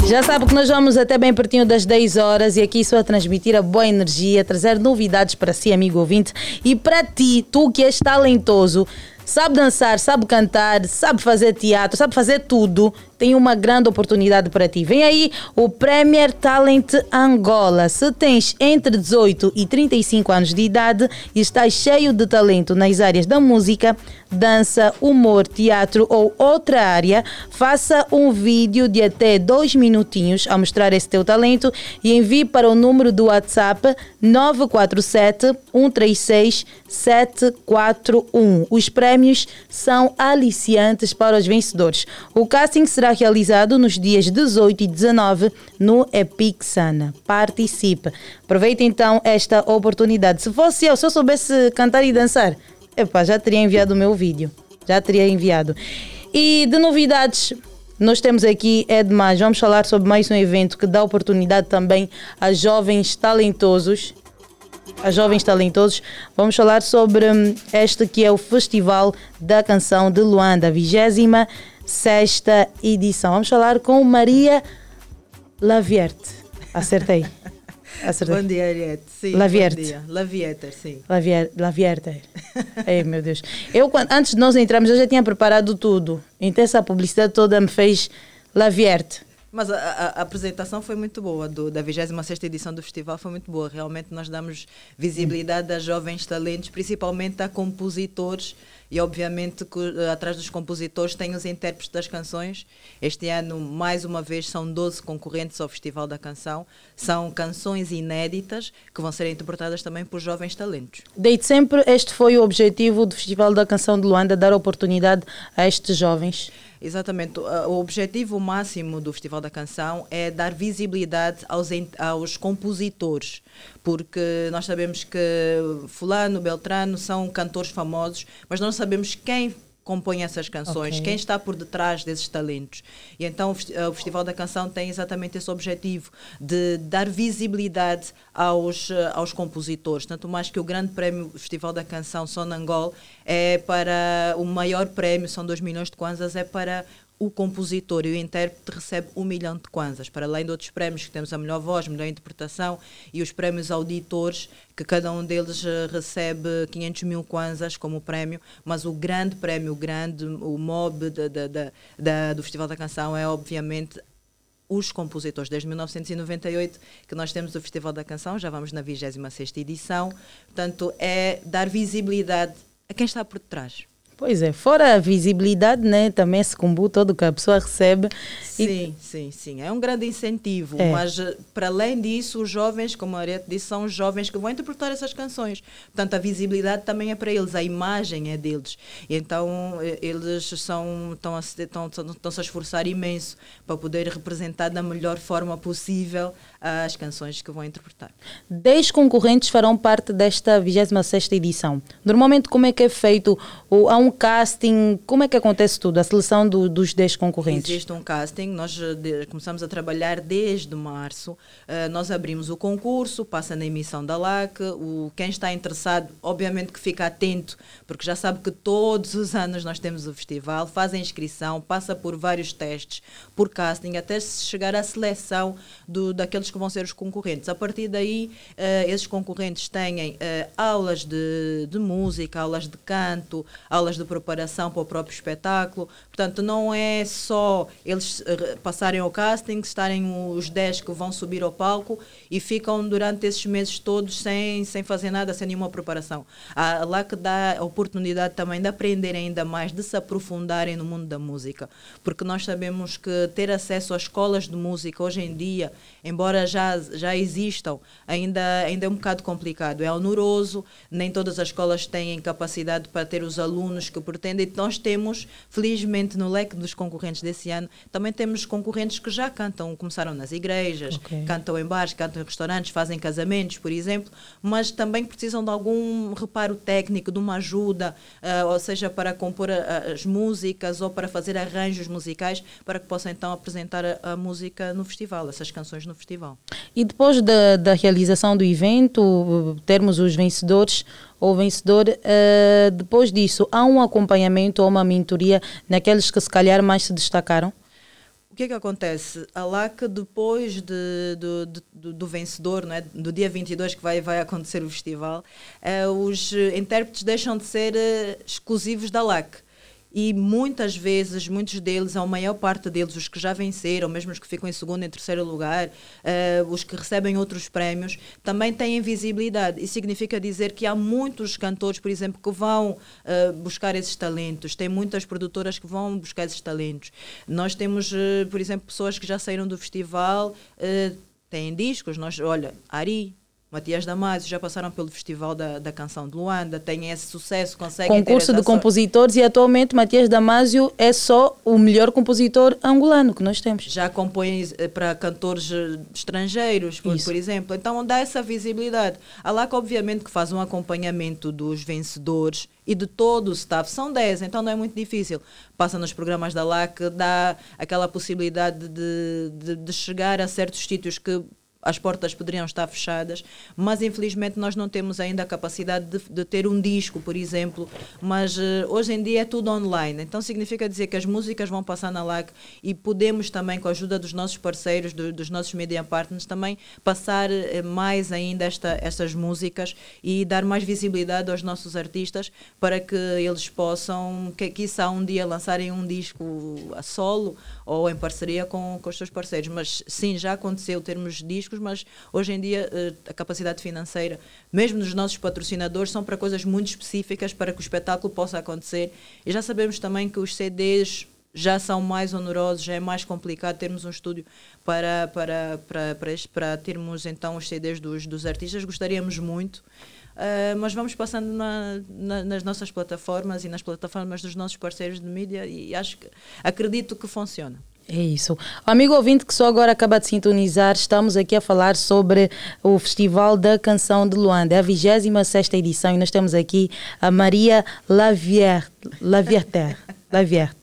Já sabe que nós vamos até bem pertinho das 10 horas e aqui só a transmitir a boa energia, trazer novidades para si, amigo ouvinte, e para ti, tu que és talentoso, sabe dançar, sabe cantar, sabe fazer teatro, sabe fazer tudo, tem uma grande oportunidade para ti. Vem aí o Premier Talent Angola. Se tens entre 18 e 35 anos de idade e estás cheio de talento nas áreas da música, dança, humor, teatro ou outra área, faça um vídeo de até dois minutinhos a mostrar esse teu talento e envie para o número do WhatsApp 947 136 741. Os prémios são aliciantes para os vencedores. O casting será realizado nos dias 18 e 19 no Epic Sana. Participe. Aproveite então esta oportunidade. Se fosse eu, se eu soubesse cantar e dançar, epá, já teria enviado o meu vídeo. Já teria enviado. E de novidades, nós temos aqui é demais. Vamos falar sobre mais um evento que dá oportunidade também a jovens talentosos. A jovens talentosos. Vamos falar sobre hum, este que é o Festival da Canção de Luanda, 26 sexta edição. Vamos falar com Maria Lavierte. Acertei. Acertei. Bom dia, Ariete. Sim, Lavierte. Lavieter, sim. Lavier, Lavierte. Ei, meu Deus. Eu, quando- antes de nós entrarmos, eu já tinha preparado tudo. Então, essa publicidade toda me fez Lavierte. Mas a, a- a apresentação foi muito boa, do, da 26ª edição do festival foi muito boa. Realmente nós damos visibilidade a jovens talentos, principalmente a compositores e obviamente que eh, atrás dos compositores tem os intérpretes das canções. Este ano, mais uma vez, são 12 concorrentes ao Festival da Canção. São canções inéditas que vão ser interpretadas também por jovens talentos. Desde sempre, este foi o objetivo do Festival da Canção de Luanda, dar oportunidade a estes jovens. Exatamente. O objetivo máximo do Festival da Canção é dar visibilidade aos, aos compositores, porque nós sabemos que Fulano, Beltrano são cantores famosos, mas não sabemos quem compõe essas canções, Ok. quem está por detrás desses talentos. E então o festi- o Festival da Canção tem exatamente esse objetivo, de dar visibilidade aos, eh, aos compositores. Tanto mais que o grande prémio Festival da Canção Sonangol é para o maior prémio, são 2 milhões de kwanzas, é para o compositor e o intérprete recebe um milhão de kwanzas, para além de outros prémios que temos a melhor voz, melhor interpretação e os prémios auditores, que cada um deles eh, recebe 500 mil kwanzas como prémio, mas o grande prémio, o grande, o mob da, da- da- do Festival da Canção é obviamente os compositores. Desde 1998 que nós temos o Festival da Canção, já vamos na 26ª edição, portanto é dar visibilidade a quem está por detrás. Pois é, fora a visibilidade, né, também esse combo todo que a pessoa recebe. Sim, sim, sim. É um grande incentivo. É. Mas, eh, para além disso, os jovens, como a Ariete disse, são os jovens que vão interpretar essas canções. Portanto, a visibilidade também é para eles, a imagem é deles. E então, eh, eles são, estão, a, se- estão, estão, estão-se a esforçar imenso para poder representar da melhor forma possível as canções que vão interpretar. 10 concorrentes farão parte desta 26ª edição. Normalmente, como é que é feito? O- Há um casting? Como é que acontece tudo? A seleção do- dos 10 concorrentes? Existe um casting, nós eh, de- começamos a trabalhar desde março. Eh, nós abrimos o concurso, passa na emissão da LAC. O, quem está interessado, obviamente que fica atento, porque já sabe que todos os anos nós temos o festival, faz a inscrição, passa por vários testes, por casting, até chegar à seleção do, daqueles que vão ser os concorrentes. A partir daí, eh, esses concorrentes têm eh, aulas de, de música, aulas de canto, aulas de preparação para o próprio espetáculo. Portanto, não é só eles eh, passarem ao casting, estarem os 10 que vão subir ao palco e ficam durante esses meses todos sem, sem fazer nada, sem nenhuma preparação. Há lá que dá a oportunidade também de aprenderem ainda mais, de se aprofundarem no mundo da música. Porque nós sabemos que ter acesso às escolas de música hoje em dia, embora já, já existam, ainda, ainda é um bocado complicado. É oneroso, nem todas as escolas têm capacidade para ter os alunos que pretendem. Nós temos, felizmente, no leque dos concorrentes desse ano, também temos concorrentes que já cantam, começaram nas igrejas, Ok. cantam em bares, cantam em restaurantes, fazem casamentos, por exemplo, mas também precisam de algum reparo técnico, de uma ajuda, ah, ou seja, para compor a- as músicas ou para fazer arranjos musicais, para que possam então apresentar a, a música no festival, essas canções no festival. E depois da, da realização do evento, termos os vencedores ou vencedor, eh, depois disso, há um acompanhamento ou uma mentoria naqueles que se calhar mais se destacaram? O que é que acontece? A LAC, depois de, do, do, do vencedor, não é? do dia 22 que vai, vai acontecer o festival, eh, os intérpretes deixam de ser eh, exclusivos da LAC. E muitas vezes, muitos deles, a maior parte deles, os que já venceram, mesmo os que ficam em segundo e terceiro lugar, eh, os que recebem outros prémios, também têm visibilidade. Isso significa dizer que há muitos cantores, por exemplo, que vão eh, buscar esses talentos. Tem muitas produtoras que vão buscar esses talentos. Nós temos, eh, por exemplo, pessoas que já saíram do festival, têm discos. Nós, olha, Ari, Matias Damasio já passaram pelo Festival da, da Canção de Luanda, têm esse sucesso, conseguem Concurso de compositores e atualmente Matias Damasio é só o melhor compositor angolano que nós temos. já compõem eh, para cantores eh, estrangeiros, por, por exemplo. Então dá essa visibilidade. A LAC, obviamente, que faz um acompanhamento dos vencedores e de todo o staff. São 10, então não é muito difícil. Passa nos programas da LAC, dá aquela possibilidade de, de, de chegar a certos sítios que as portas poderiam estar fechadas, mas infelizmente nós não temos ainda a capacidade de, de ter um disco, por exemplo, mas eh, hoje em dia é tudo online, então significa dizer que as músicas vão passar na LAC e podemos também, com a ajuda dos nossos parceiros, do- dos nossos media partners, também passar eh, mais ainda esta, estas músicas e dar mais visibilidade aos nossos artistas para que eles possam, que quiçá um dia lançarem um disco a solo ou em parceria com, com os seus parceiros. Mas sim, já aconteceu termos discos, mas hoje em dia eh, a capacidade financeira, mesmo dos nossos patrocinadores, são para coisas muito específicas para que o espetáculo possa acontecer. E já sabemos também que os CDs já são mais onerosos, já é mais complicado termos um estúdio para, para, para, para, para termos então os CDs dos, dos artistas. Gostaríamos muito. Uh, mas vamos passando na- na- nas nossas plataformas e nas plataformas dos nossos parceiros de mídia e acho que acredito que funciona. É isso. Amigo ouvinte que só agora acaba de sintonizar, estamos aqui a falar sobre o Festival da Canção de Luanda, é a 26 edição, e nós temos aqui a Maria Lavier, Lavierter. Lavierte.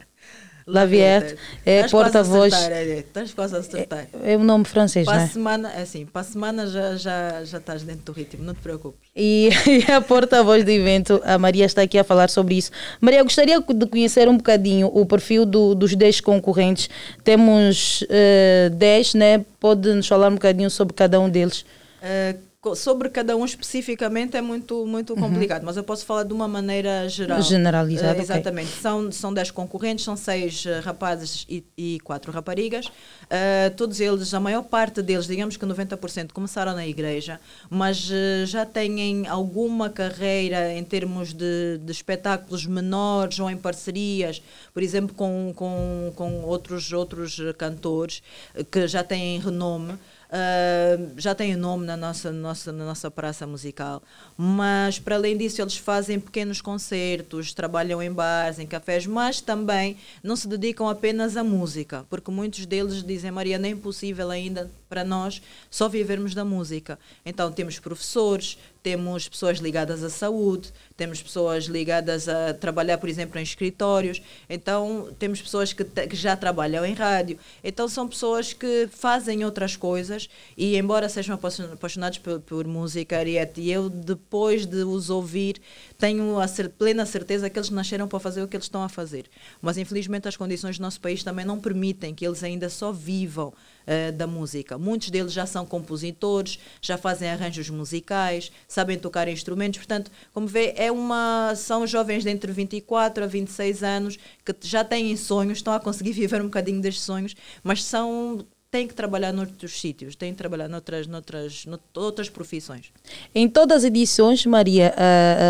Lavierte é porta-voz. Estás quase a acertar. É o nome francês, Para não a é? semana, é assim, para a semana já, já, já estás dentro do ritmo, não te preocupes. E, e a porta-voz do evento, a Maria está aqui a falar sobre isso. Maria, gostaria de conhecer um bocadinho o perfil do- dos 10 concorrentes. Temos eh, 10, né? Pode nos falar um bocadinho sobre cada um deles? Co- sobre cada um especificamente é muito, muito Uhum. complicado, mas eu posso falar de uma maneira geral. Generalizada, Eh, ok. exatamente. São, são 10 concorrentes, são 6 rapazes e, e 4 raparigas. Eh, todos eles, a maior parte deles, digamos que 90%, começaram na igreja, mas eh, já têm alguma carreira em termos de, de espetáculos menores ou em parcerias, por exemplo, com, com, com outros, outros eh, cantores eh, que já têm renome. Uh, já têm nome na nossa, nossa, na nossa praça musical, mas para além disso eles fazem pequenos concertos, trabalham em bares, em cafés, mas também não se dedicam apenas à música, porque muitos deles dizem, Maria, nem é possível ainda para nós só vivermos da música. Então temos professores, temos pessoas ligadas à saúde, temos pessoas ligadas a trabalhar, por exemplo, em escritórios, então temos pessoas que, que já trabalham em rádio. Então são pessoas que fazem outras coisas e, embora sejam apaixon- apaixonados por, por música, Ariete, e eu, depois de os ouvir, tenho a plena certeza que eles nasceram para fazer o que eles estão a fazer. Mas, infelizmente, as condições do nosso país também não permitem que eles ainda só vivam eh, da música. Muitos deles já são compositores, já fazem arranjos musicais, sabem tocar instrumentos. Portanto, como vê, é uma, são jovens de entre 24 a 26 anos que já têm sonhos, estão a conseguir viver um bocadinho destes sonhos, mas são têm que trabalhar noutros sítios, têm que trabalhar noutras, noutras, noutras profissões. Em todas as edições, Maria,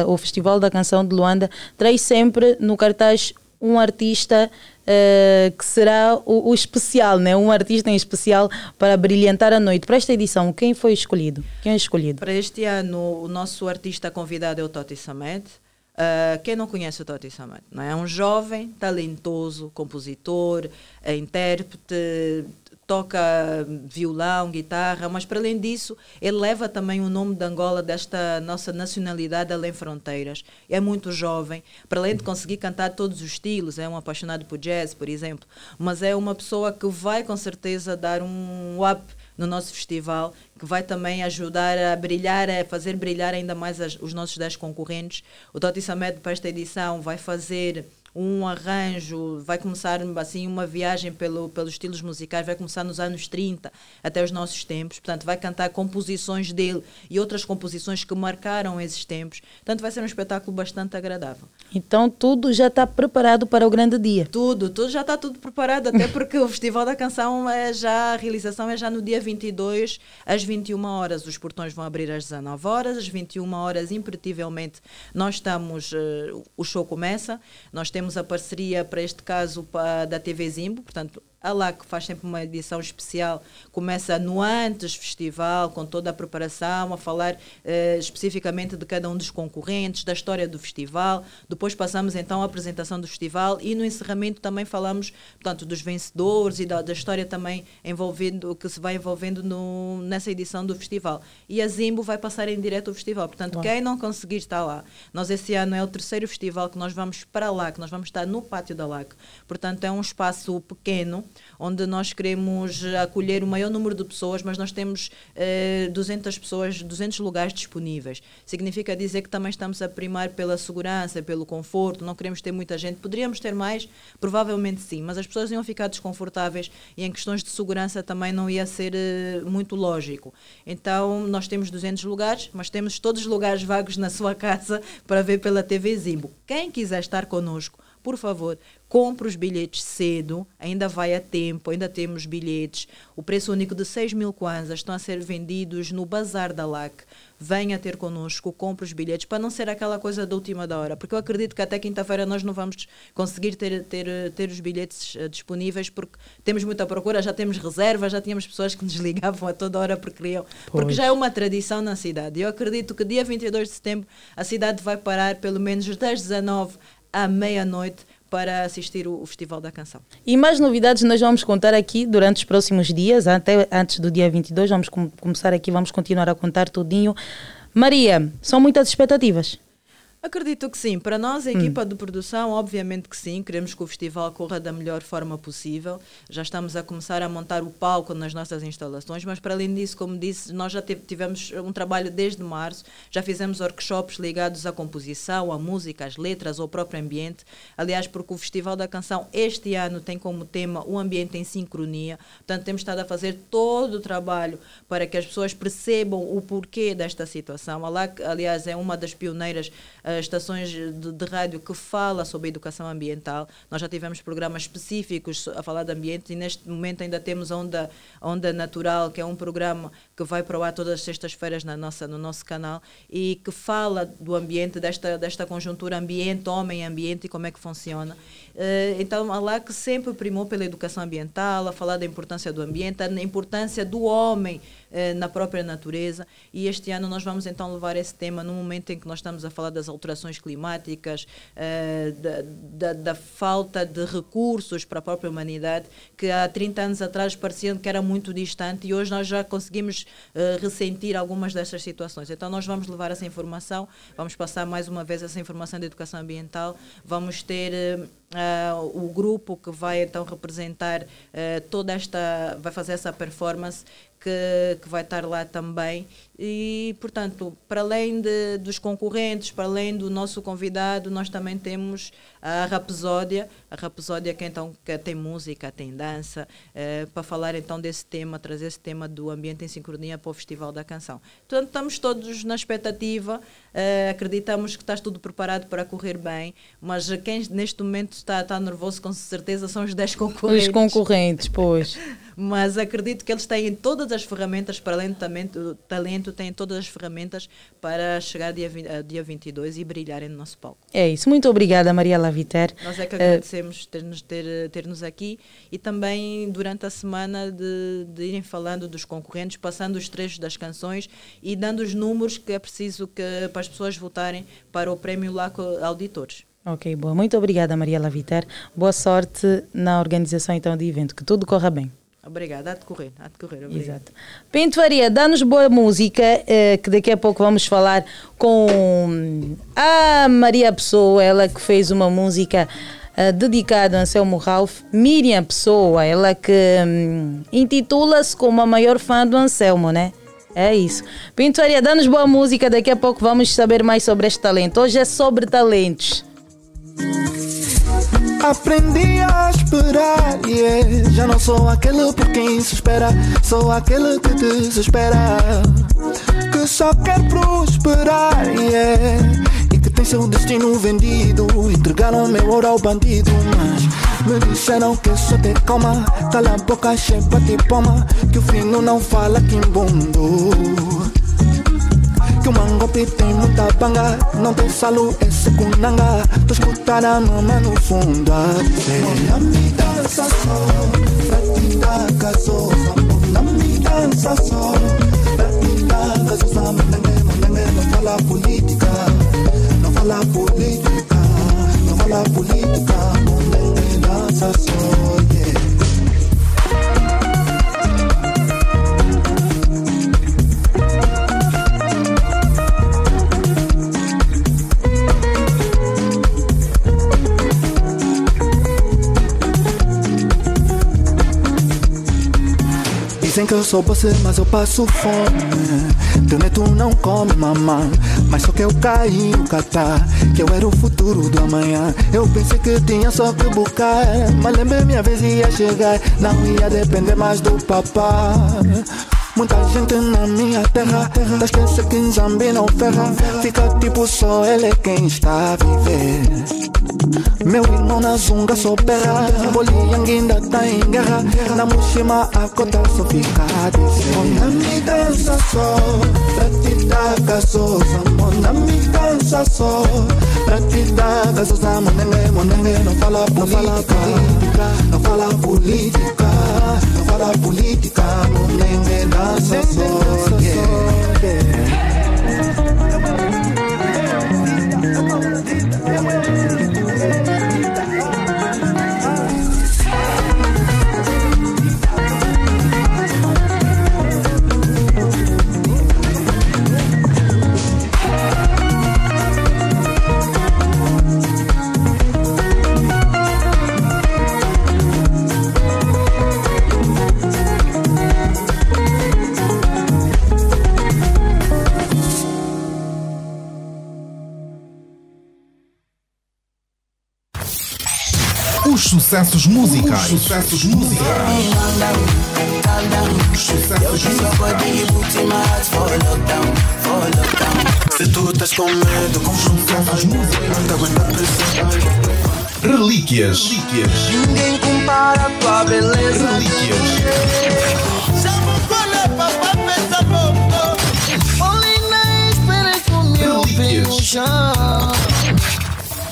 uh, uh, o Festival da Canção de Luanda traz sempre no cartaz um artista uh, que será o, o, especial, né? um artista em especial para brilhantar a noite. Para esta edição, quem foi escolhido? Quem é escolhido? Para este ano, o nosso artista convidado é o Toti Samet. Uh, quem não conhece o Toti Samet? Não é? é um jovem, talentoso, compositor, intérprete, toca violão, guitarra, mas para além disso, ele leva também o nome de Angola, desta nossa nacionalidade além fronteiras. É muito jovem, para além de conseguir cantar todos os estilos, é um apaixonado por jazz, por exemplo, mas é uma pessoa que vai com certeza dar um up no nosso festival, que vai também ajudar a brilhar, a fazer brilhar ainda mais as, os nossos 10 concorrentes. O Toti Samed, para esta edição, vai fazer um arranjo, vai começar assim uma viagem pelo, pelos estilos musicais, vai começar nos anos 30 até os nossos tempos, portanto vai cantar composições dele e outras composições que marcaram esses tempos, portanto vai ser um espetáculo bastante agradável. Então tudo já está preparado para o grande dia? Tudo, tudo já está tudo preparado, até porque o Festival da Canção é já, a realização é já no dia 22 às 21 horas, os portões vão abrir às 19 horas, às 21 horas imperditivelmente nós estamos, uh, o show começa, nós temos temos a parceria, para este caso, da TV Zimbo, portanto, a LAC faz sempre uma edição especial, começa no antes festival, com toda a preparação, a falar eh, especificamente de cada um dos concorrentes, da história do festival. Depois passamos então à apresentação do festival e no encerramento também falamos, portanto, dos vencedores e da, da história também envolvendo, que se vai envolvendo no, nessa edição do festival. E a Zimbo vai passar em direto o festival. Portanto, quem não conseguir estar lá, nós esse ano é o terceiro festival que nós vamos para lá, que nós vamos estar no pátio da LAC. Portanto, é um espaço pequeno, onde nós queremos acolher o maior número de pessoas, mas nós temos eh, 200 pessoas, 200 lugares disponíveis. Significa dizer que também estamos a primar pela segurança, pelo conforto, não queremos ter muita gente. Poderíamos ter mais? Provavelmente sim, mas as pessoas iam ficar desconfortáveis e em questões de segurança também não ia ser eh, muito lógico. Então, nós temos 200 lugares, mas temos todos os lugares vagos na sua casa para ver pela TV Zimbo. Quem quiser estar conosco, por favor, compre os bilhetes cedo, ainda vai a tempo, ainda temos bilhetes. O preço único de 6 mil kwanzas estão a ser vendidos no Bazar da LAC. Venha ter connosco, compre os bilhetes, para não ser aquela coisa da última da hora, porque eu acredito que até quinta-feira nós não vamos conseguir ter, ter, ter os bilhetes uh, disponíveis, porque temos muita procura, já temos reservas, já tínhamos pessoas que nos ligavam a toda hora porque queriam, porque já é uma tradição na cidade. Eu acredito que dia 22 de setembro a cidade vai parar pelo menos das 19 à meia-noite para assistir o, Festival da Canção. E mais novidades nós vamos contar aqui durante os próximos dias, até antes do dia 22, vamos com, começar aqui, vamos continuar a contar tudinho. Maria, são muitas expectativas? Acredito que sim. Para nós, a Hum. equipa de produção, obviamente que sim. Queremos que o festival corra da melhor forma possível. Já estamos a começar a montar o palco nas nossas instalações, mas para além disso, como disse, nós já tivemos um trabalho desde março. Já fizemos workshops ligados à composição, à música, às letras, ao próprio ambiente. Aliás, porque o Festival da Canção este ano tem como tema o ambiente em sincronia. Portanto, temos estado a fazer todo o trabalho para que as pessoas percebam o porquê desta situação. Aliás, é uma das pioneiras eh, estações de, de rádio que fala sobre educação ambiental. Nós já tivemos programas específicos a falar de ambiente e neste momento ainda temos Onda, Onda Natural, que é um programa que vai para o ar todas as sextas-feiras na nossa, no nosso canal e que fala do ambiente, desta, desta conjuntura ambiente, homem, ambiente e como é que funciona. Eh, então, a LAC sempre primou pela educação ambiental, a falar da importância do ambiente, a importância do homem eh, na própria natureza. E este ano nós vamos então levar esse tema no momento em que nós estamos a falar das alterações climáticas, eh, da, da, da falta de recursos para a própria humanidade, que há 30 anos atrás parecia que era muito distante e hoje nós já conseguimos ressentir algumas dessas situações. Então nós vamos levar essa informação, vamos passar mais uma vez essa informação de educação ambiental, vamos ter ah, o grupo que vai então representar eh, toda esta, vai fazer essa performance que, que vai estar lá também. E, portanto, para além de, dos concorrentes, para além do nosso convidado, nós também temos a Rapsódia. A Rapsódia que então que tem música, tem dança, eh, para falar então desse tema, trazer esse tema do ambiente em sincronia para o Festival da Canção. Portanto, estamos todos na expectativa, eh, acreditamos que está tudo preparado para correr bem, mas quem neste momento está, está nervoso com certeza são os 10 concorrentes. Os concorrentes, pois. mas acredito que eles têm todas as ferramentas, para além do talento, têm todas as ferramentas para chegar dia, 20, a dia 22 e brilharem no nosso palco. É isso. Muito obrigada, Maria Laviter. Nós é que Eh, agradecemos ter-nos ter, ter-nos aqui e também durante a semana de, de irem falando dos concorrentes, passando os trechos das canções e dando os números que é preciso que, para as pessoas votarem para o prémio Laco Auditores. Ok, boa. Muito obrigada, Maria Laviter. Boa sorte na organização então do evento. Que tudo corra bem. Obrigada, há de correr, há de correr. Obrigada. Exato. Pinto Faria, dá-nos boa música, eh, que daqui a pouco vamos falar com a Maria Pessoa, ela que fez uma música eh, dedicada a Anselmo Ralph, Miriam Pessoa, ela que hum, intitula-se como a maior fã do Anselmo, né? É isso. Pinto Faria, dá-nos boa música, daqui a pouco vamos saber mais sobre este talento. Hoje é sobre talentos. Aprendi a esperar, yeah. Já não sou aquele por quem se espera, sou aquele que desespera. Que só quer prosperar, yeah. E que tem seu destino vendido. Entregaram meu ouro ao bandido, mas me disseram que só te calma. Cala a boca, chepa te poma. Que o fino não fala. Que o mangope tem muita banga Não tem salo, é secunanga Tô escutando a mama no fundo a dizer Mona me dança só Pra te dar Mona me dança só Pra te dar gasosa. Mandangue, mandangue Não fala política. Não fala política Não fala política. Mandangue dança só Dizem que eu sou você, mas eu passo fome. Teu neto não come mamãe, mas só que eu caí no catar. Que eu era o futuro do amanhã. Eu pensei que tinha só que buscar, mas lembrei minha vez ia chegar. Não ia depender mais do papai. Muita gente na minha terra, tá esquece que em Zambi não ferra. Fica tipo só ele quem está a viver. Meu irmão na zunga só berra Boliang ainda tá em guerra. Na Mushima a cota só fica a dizer. Mona me dança só Pra te dar gasosa Mona me dança só Pra te dar gasosa Monengue, monengue Não fala política. Não fala política Para politika, momenge dansa Yeah. Sucessos musicais. Os sucessos musicais. Os sucessos Se tu estás com medo, com sucessos musicais, a. Relíquias. Relíquias. Ninguém compara tua beleza. Relíquias.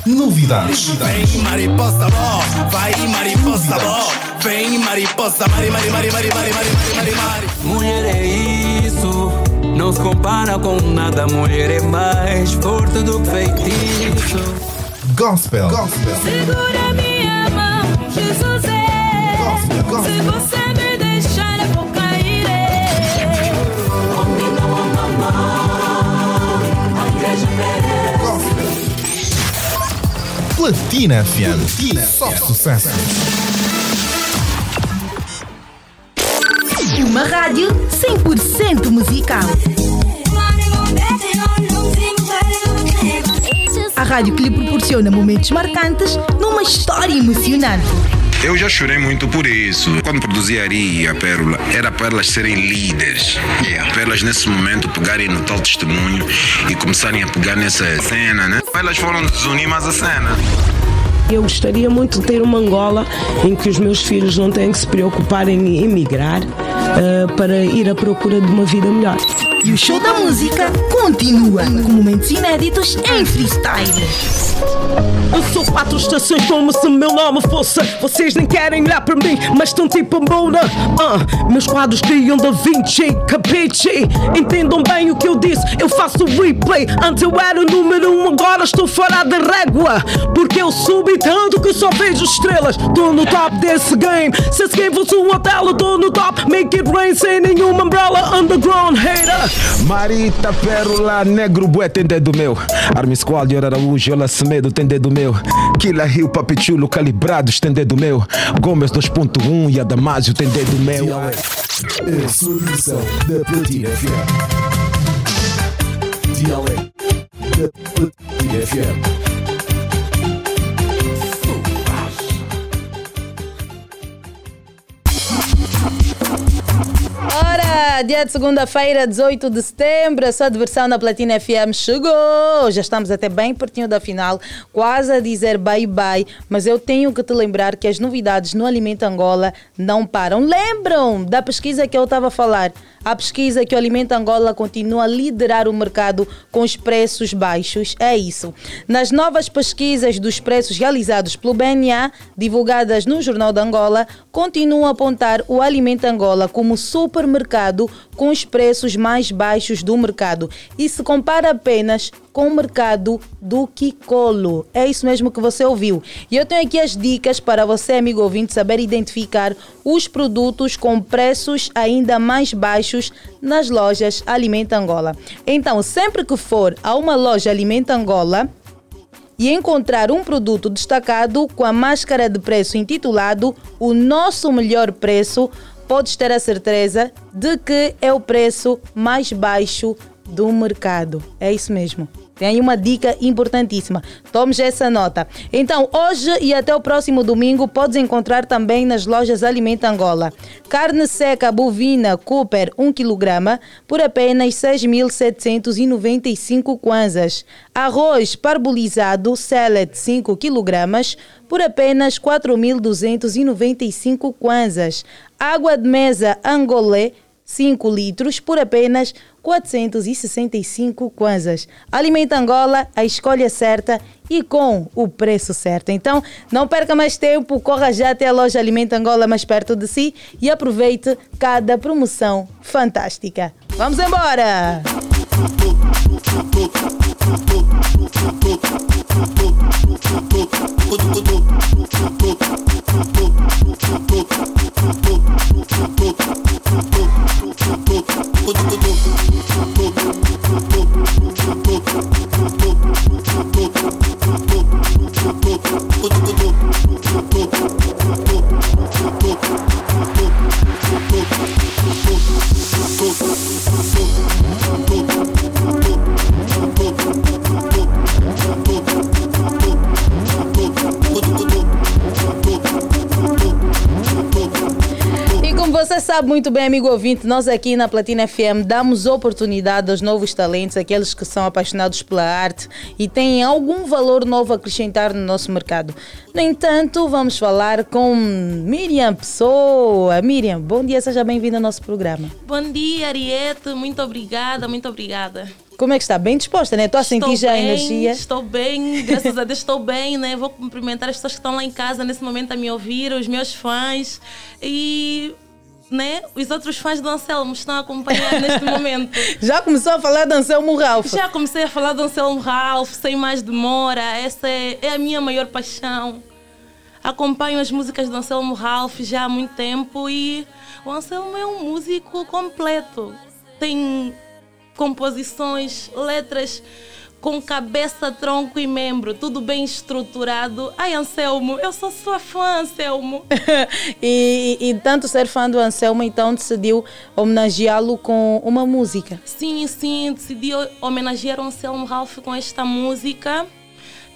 Novidades. Vem mariposa bom, vai mariposa bom. Vem mariposa, mari, mari, mari, mari, mari, mari, mari, mari. Mulher é isso, não se compara com nada. Mulher é mais forte do que feitiço. Gospel. Gospel. Segura minha mão, Jesus é. Se você me deixar, eu vou Platina FM. Platina. Só sucesso. Uma rádio 100% musical. A rádio que lhe proporciona momentos marcantes numa história emocionante. Eu já chorei muito por isso. Quando produzi Ari e a Pérola, era para elas serem líderes. Para elas, nesse momento, pegarem no tal testemunho e começarem a pegar nessa cena, né? Elas foram desunir mais a cena. Eu gostaria muito de ter uma Angola em que os meus filhos não têm que se preocupar em emigrar eh, para ir à procura de uma vida melhor. E o show da música continua com momentos inéditos em freestyle. Eu sou quatro estações como se meu nome fosse. Vocês nem querem olhar para mim, mas estão tipo Moura. Ah, meus quadros criam Da Vinci, capiche? Entendam bem o que eu disse, eu faço replay. Antes eu era o número um, agora estou fora da régua. Porque eu subi tanto que só vejo estrelas. Tô no top desse game. Se esse game fosse um hotel, eu no top. Make it rain sem nenhuma umbrella. Underground hater. Marita, Pérola, Negro, Bué tem dedo meu. Army Squad, Yor Araújo, Yola Semedo tem dedo meu. Killa Hill, Papichulo, Calibrados tem dedo meu. Gomes 2.1 e Adamásio tem dedo meu. A sua versão da Platina FM. Dialeto da Platina FM. Ora, dia de segunda-feira, 18 de setembro, a sua diversão na Platina FM chegou. Já estamos até bem pertinho da final, quase a dizer bye-bye. Mas eu tenho que te lembrar que as novidades no Alimento Angola não param. Lembram da pesquisa que eu estava a falar? A pesquisa que o Alimento Angola continua a liderar o mercado com os preços baixos. É isso. Nas novas pesquisas dos preços realizados pelo BNA, divulgadas no Jornal da Angola, continuam a apontar o Alimento Angola como supermercado com os preços mais baixos do mercado e se compara apenas com o mercado do Kikolo. É isso mesmo que você ouviu. E eu tenho aqui as dicas para você, amigo ouvinte, saber identificar os produtos com preços ainda mais baixos nas lojas Alimenta Angola. Então, sempre que for a uma loja Alimenta Angola, e encontrar um produto destacado com a máscara de preço intitulado O Nosso Melhor Preço, podes ter a certeza de que é o preço mais baixo do mercado. É isso mesmo. Tem aí uma dica importantíssima. Tome essa nota. Então, hoje e até o próximo domingo, podes encontrar também nas lojas Alimenta Angola. Carne seca bovina Cooper 1 kg por apenas 6.795 kwanzas. Arroz parbolizado Select 5 kg por apenas 4.295 kwanzas. Água de mesa Angolé 5 litros por apenas 465 kwanzas. Alimenta Angola, a escolha certa e com o preço certo. Então, não perca mais tempo, corra já até a loja Alimenta Angola mais perto de si e aproveite cada promoção fantástica. Vamos embora! E como você sabe muito bem, amigo ouvinte, nós aqui na Platina FM damos oportunidade aos novos talentos, aqueles que são apaixonados pela arte e têm algum valor novo a acrescentar no nosso mercado. No entanto, vamos falar com Miriam Pessoa. Miriam, bom dia, seja bem-vinda ao nosso programa. Bom dia, Ariete. Muito obrigada, muito obrigada. Como é que está? Bem disposta, né? Estou a sentir Estou já a energia. Estou bem, graças a Deus estou bem, né? Vou cumprimentar as pessoas que estão lá em casa nesse momento a me ouvir, os meus fãs e né, os outros fãs do Anselmo estão a acompanhar neste momento. Já começou a falar de Anselmo Ralph? Já comecei a falar do Anselmo Ralph, sem mais demora. Essa é, é a minha maior paixão. Acompanho as músicas do Anselmo Ralph já há muito tempo e o Anselmo é um músico completo. Tem composições, letras com cabeça, tronco e membro, tudo bem estruturado. Ai, Anselmo, eu sou sua fã, Anselmo. e, e tanto ser fã do Anselmo, então decidiu homenageá-lo com uma música. Sim, sim, decidi homenagear o Anselmo Ralph com esta música.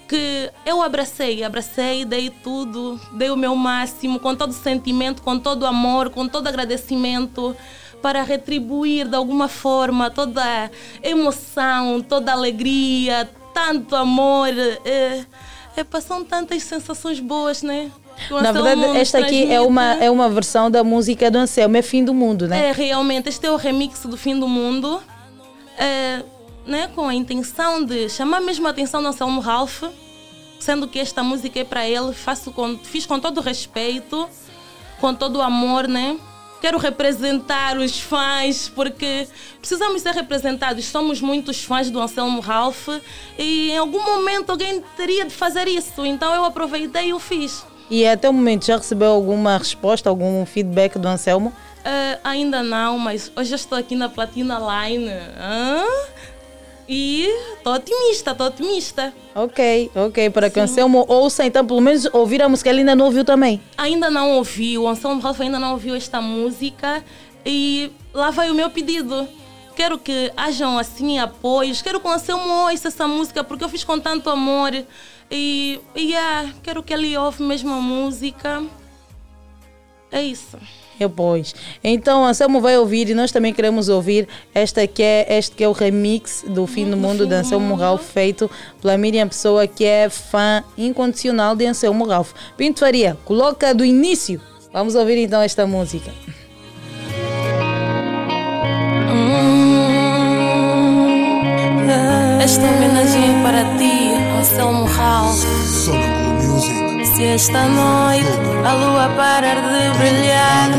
que eu abracei, abracei, dei tudo, dei o meu máximo, com todo sentimento, com todo amor, com todo agradecimento, para retribuir de alguma forma toda a emoção, toda a alegria, tanto amor. É, é, são tantas sensações boas, né? Na verdade, esta aqui é uma, é uma versão da música do Anselmo, é Fim do Mundo, né? É, realmente, este é o remix do Fim do Mundo, é, né, com a intenção de chamar mesmo a atenção do Anselmo Ralph, sendo que esta música é para ele, faço com, fiz com todo o respeito, com todo o amor, né? Quero representar os fãs, porque precisamos ser representados. Somos muitos fãs do Anselmo Ralph e em algum momento alguém teria de fazer isso. Então eu aproveitei e o fiz. E até o momento já recebeu alguma resposta, algum feedback do Anselmo? Eh, ainda não, mas hoje estou aqui na Platina Line. hã? E estou otimista, estou otimista. Ok, ok, para que o Anselmo ouça, então pelo menos ouvir a música, ele ainda não ouviu também. Ainda não ouviu, o Anselmo Ralph ainda não ouviu esta música e lá vai o meu pedido. Quero que hajam assim apoios, quero que o Anselmo ouça essa música porque eu fiz com tanto amor e, e ah, quero que ele ouve mesmo a música. É isso. Depois. Então, Anselmo vai ouvir e nós também queremos ouvir esta que é, este que é o remix do Fim do Mundo de Anselmo Ralph, feito pela Miriam Pessoa, que é fã incondicional de Anselmo Ralph. Pinto Faria, coloca do início. Vamos ouvir então esta música. Esta homenagem é para ti, Anselmo Ralph. Se esta noite a lua parar de brilhar,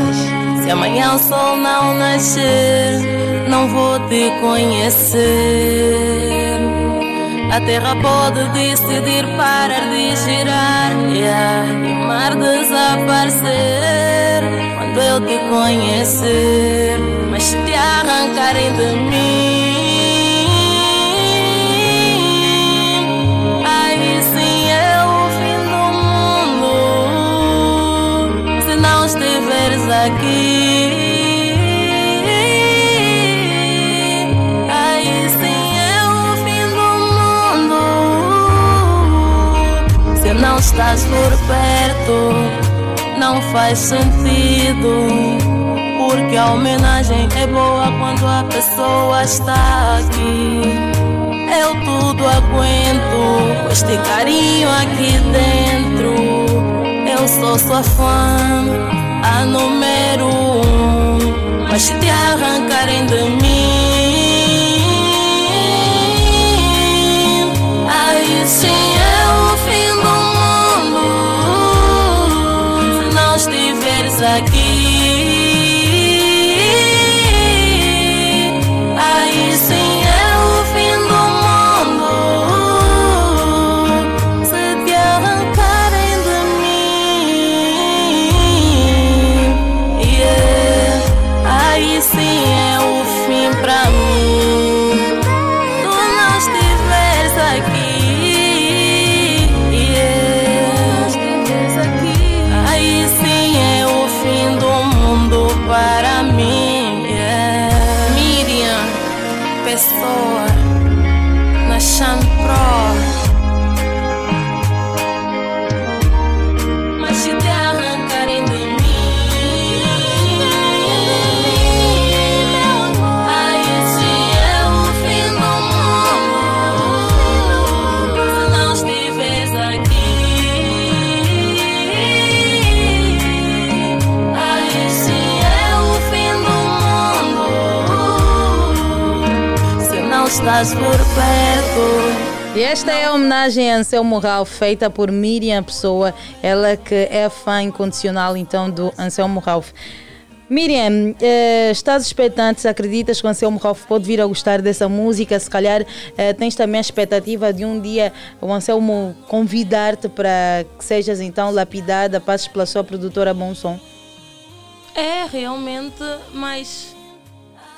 se amanhã o sol não nascer, não vou te conhecer. A terra pode decidir parar de girar e o mar desaparecer quando eu te conhecer, mas se te arrancarem de mim. Estás por perto Não faz sentido porque a homenagem é boa quando a pessoa está aqui. Eu tudo aguento este carinho aqui dentro. Eu sou sua fã, a número um. Mas se te arrancarem de mim, aí sim estás por perto E esta é a homenagem a Anselmo Ralph, feita por Miriam Pessoa, ela que é fã incondicional então do Anselmo Ralph. Miriam, eh, estás expectante, acreditas que o Anselmo Ralph pode vir a gostar dessa música? Se calhar eh, tens também a expectativa de um dia o Anselmo convidar-te para que sejas então lapidada, passes pela sua produtora Bom Som? É, realmente, mas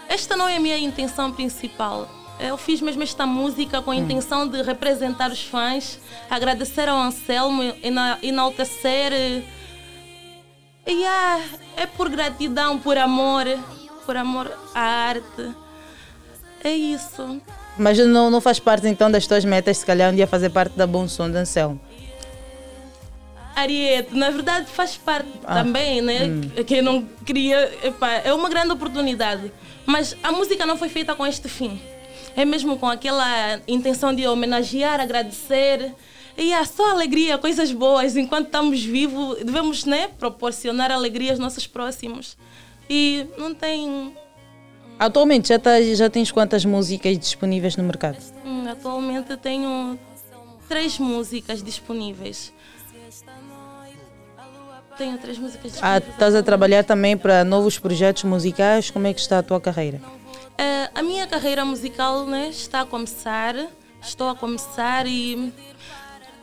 esta não é a minha intenção principal. Eu fiz mesmo esta música com a intenção de representar os fãs, agradecer ao Anselmo, ena- enaltecer. eh, E ah, é por gratidão, por amor, por amor à arte. É isso. Mas não, não faz parte então das tuas metas, se calhar um dia fazer parte da Bom Som de Anselmo. Ariete, na verdade faz parte Ah, também, né? hum. Quem não queria, epá, é uma grande oportunidade. Mas a música não foi feita com este fim. É mesmo com aquela intenção de homenagear, agradecer. E é só alegria, coisas boas. Enquanto estamos vivos, devemos né, proporcionar alegria aos nossos próximos. E não tem. Atualmente já, tá, já tens quantas músicas disponíveis no mercado? hum, atualmente tenho três músicas disponíveis. Tenho três músicas Ah, disponíveis. estás a trabalhar também para novos projetos musicais? Como é que está a tua carreira? Eh, a minha carreira musical né, está a começar, estou a começar e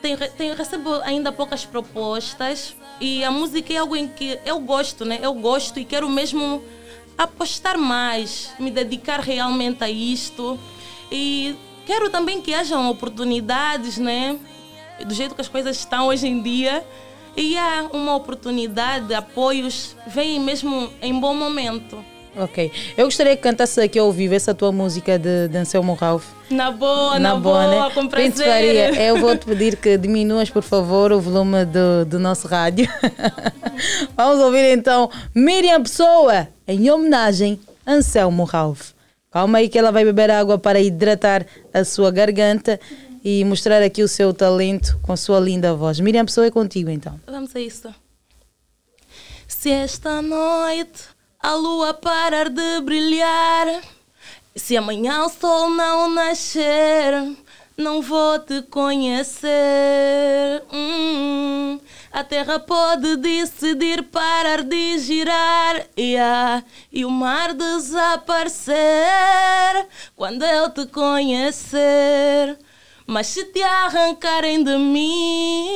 tenho, tenho, recebo ainda poucas propostas e a música é algo em que eu gosto, né? Eu gosto e quero mesmo apostar mais, me dedicar realmente a isto e quero também que hajam oportunidades, né? Do jeito que as coisas estão hoje em dia e há uma oportunidade, apoios, vêm mesmo em bom momento. Ok. Eu gostaria que cantasse aqui ao vivo essa tua música de, de Anselmo Ralph. Na boa, na, boa, né? com prazer. Faria, eu vou te pedir que diminuas, por favor, o volume do, do nosso rádio. Vamos ouvir então Miriam Pessoa, em homenagem a Anselmo Ralph. Calma aí que ela vai beber água para hidratar a sua garganta e mostrar aqui o seu talento com a sua linda voz. Miriam Pessoa é contigo então. Vamos a isso. Se esta noite a lua parar de brilhar, se amanhã o sol não nascer, não vou te conhecer. Hum, a terra pode decidir parar de girar yeah, e o mar desaparecer quando eu te conhecer. Mas se te arrancarem de mim,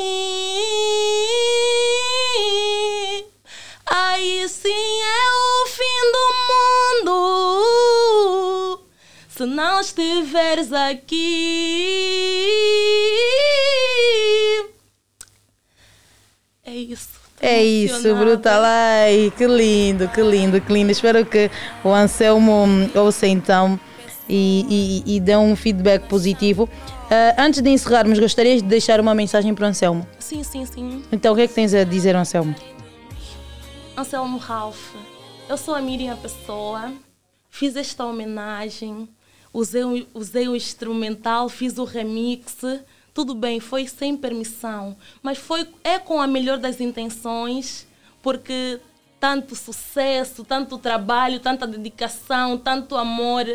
aí sim é o fim do mundo. Se não estiveres aqui, é isso. É isso, brutal. Ai, que lindo, que lindo, que lindo. Espero que o Anselmo ouça então e, e, e dê um feedback positivo. Ah, antes de encerrarmos, gostarias de deixar uma mensagem para o Anselmo? Sim, sim, sim. Então, o que é que tens a dizer, Anselmo? Anselmo Ralph, eu sou a Miriam Pessoa, fiz esta homenagem, usei, usei o instrumental, fiz o remix, tudo bem, foi sem permissão, mas foi é com a melhor das intenções, porque tanto sucesso, tanto trabalho, tanta dedicação, tanto amor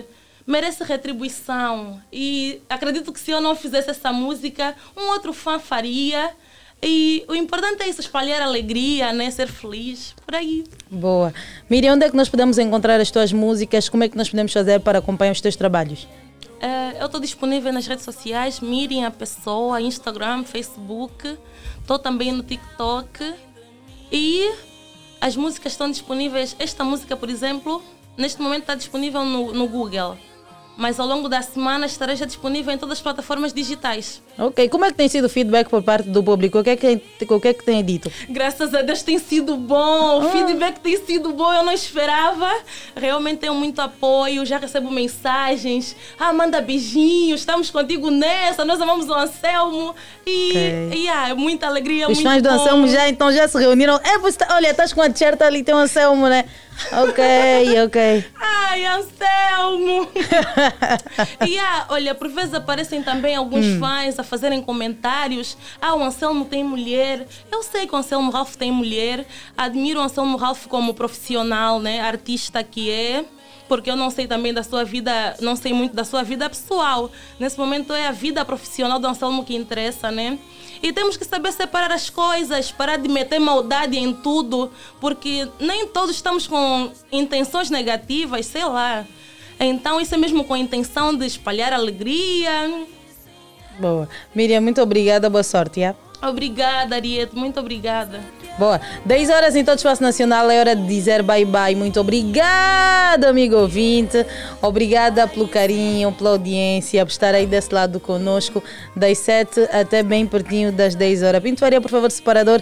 merece retribuição. E acredito que se eu não fizesse essa música, um outro fã faria. E o importante é isso, espalhar alegria, né? Ser feliz, por aí. Boa. Miriam, onde é que nós podemos encontrar as tuas músicas? Como é que nós podemos fazer para acompanhar os teus trabalhos? Eh, eu estou disponível nas redes sociais, Miriam a Pessoa, Instagram, Facebook. Estou também no TikTok. E as músicas estão disponíveis. Esta música, por exemplo, neste momento está disponível no, no Google. Mas ao longo da semana estará já disponível em todas as plataformas digitais. Ok, como é que tem sido o feedback por parte do público? O que é que, o que, é que tem dito? Graças a Deus tem sido bom, o feedback tem sido bom, eu não esperava. Realmente tenho muito apoio, já recebo mensagens. Ah, manda beijinhos, estamos contigo nessa, nós amamos o Anselmo. E, Ok. e ah, muita alegria, Os muito fãs do bom. Anselmo já então já se reuniram. É, você tá- olha, estás com a t-shirt ali, tem um Anselmo, né? Ok, ok. Ai, Anselmo! e ah, olha, por vezes aparecem também alguns Hum. fãs a fazerem comentários. Ah, o Anselmo tem mulher. Eu sei que o Anselmo Ralph tem mulher. Admiro o Anselmo Ralph como profissional, né? Artista que é. Porque eu não sei também da sua vida, não sei muito da sua vida pessoal. Nesse momento é a vida profissional do Anselmo que interessa, né? E temos que saber separar as coisas, parar de meter maldade em tudo, porque nem todos estamos com intenções negativas, sei lá. Então, isso é mesmo com a intenção de espalhar alegria. Boa. Miriam, muito obrigada, boa sorte, yeah? Obrigada, Ariete, muito obrigada. Boa. 10 horas em todo o Espaço Nacional, é hora de dizer bye-bye. Muito obrigada, amigo ouvinte. Obrigada pelo carinho, pela audiência, por estar aí desse lado conosco, das 7 até bem pertinho das 10 horas. Pinto Faria, por favor, separador.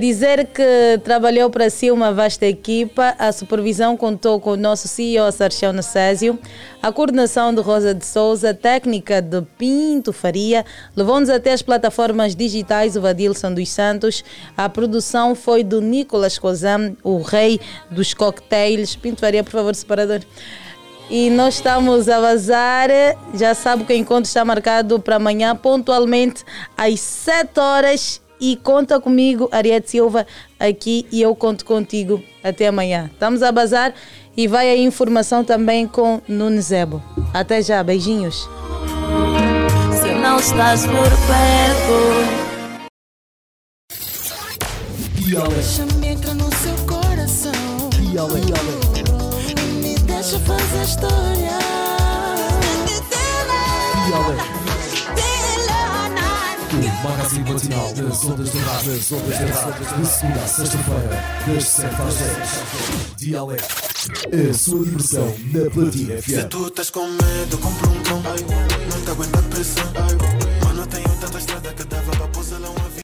Dizer que trabalhou para si uma vasta equipa, a supervisão contou com o nosso CEO Sarchão Necésio, a coordenação de Rosa de Souza, técnica de Pinto Faria, levou-nos até as plataformas digitais o Vadilson dos Santos, a produção foi do Nicolas Cozam, o rei dos cocktails. Pinto Faria, por favor, separador. E nós estamos a vazar. Já sabe que o encontro está marcado para amanhã, pontualmente às 7 horas. E conta comigo, Ariete Silva, aqui e eu conto contigo. Até amanhã. Estamos a bazar e vai a informação também com Nunes Zebo. Até já, beijinhos. Se não estás por perto. Deixa-me entrar no seu coração. E me deixa fazer história. O magazine matinal das ondas de rádio, das ondas de rádio, de segunda a sexta-feira, das 7 às 10. Dialeto, a sua diversão na Platina Se FM. tu estás com medo, compra um cão. Não te aguenta a pressão. Mano, tenho tanta estrada que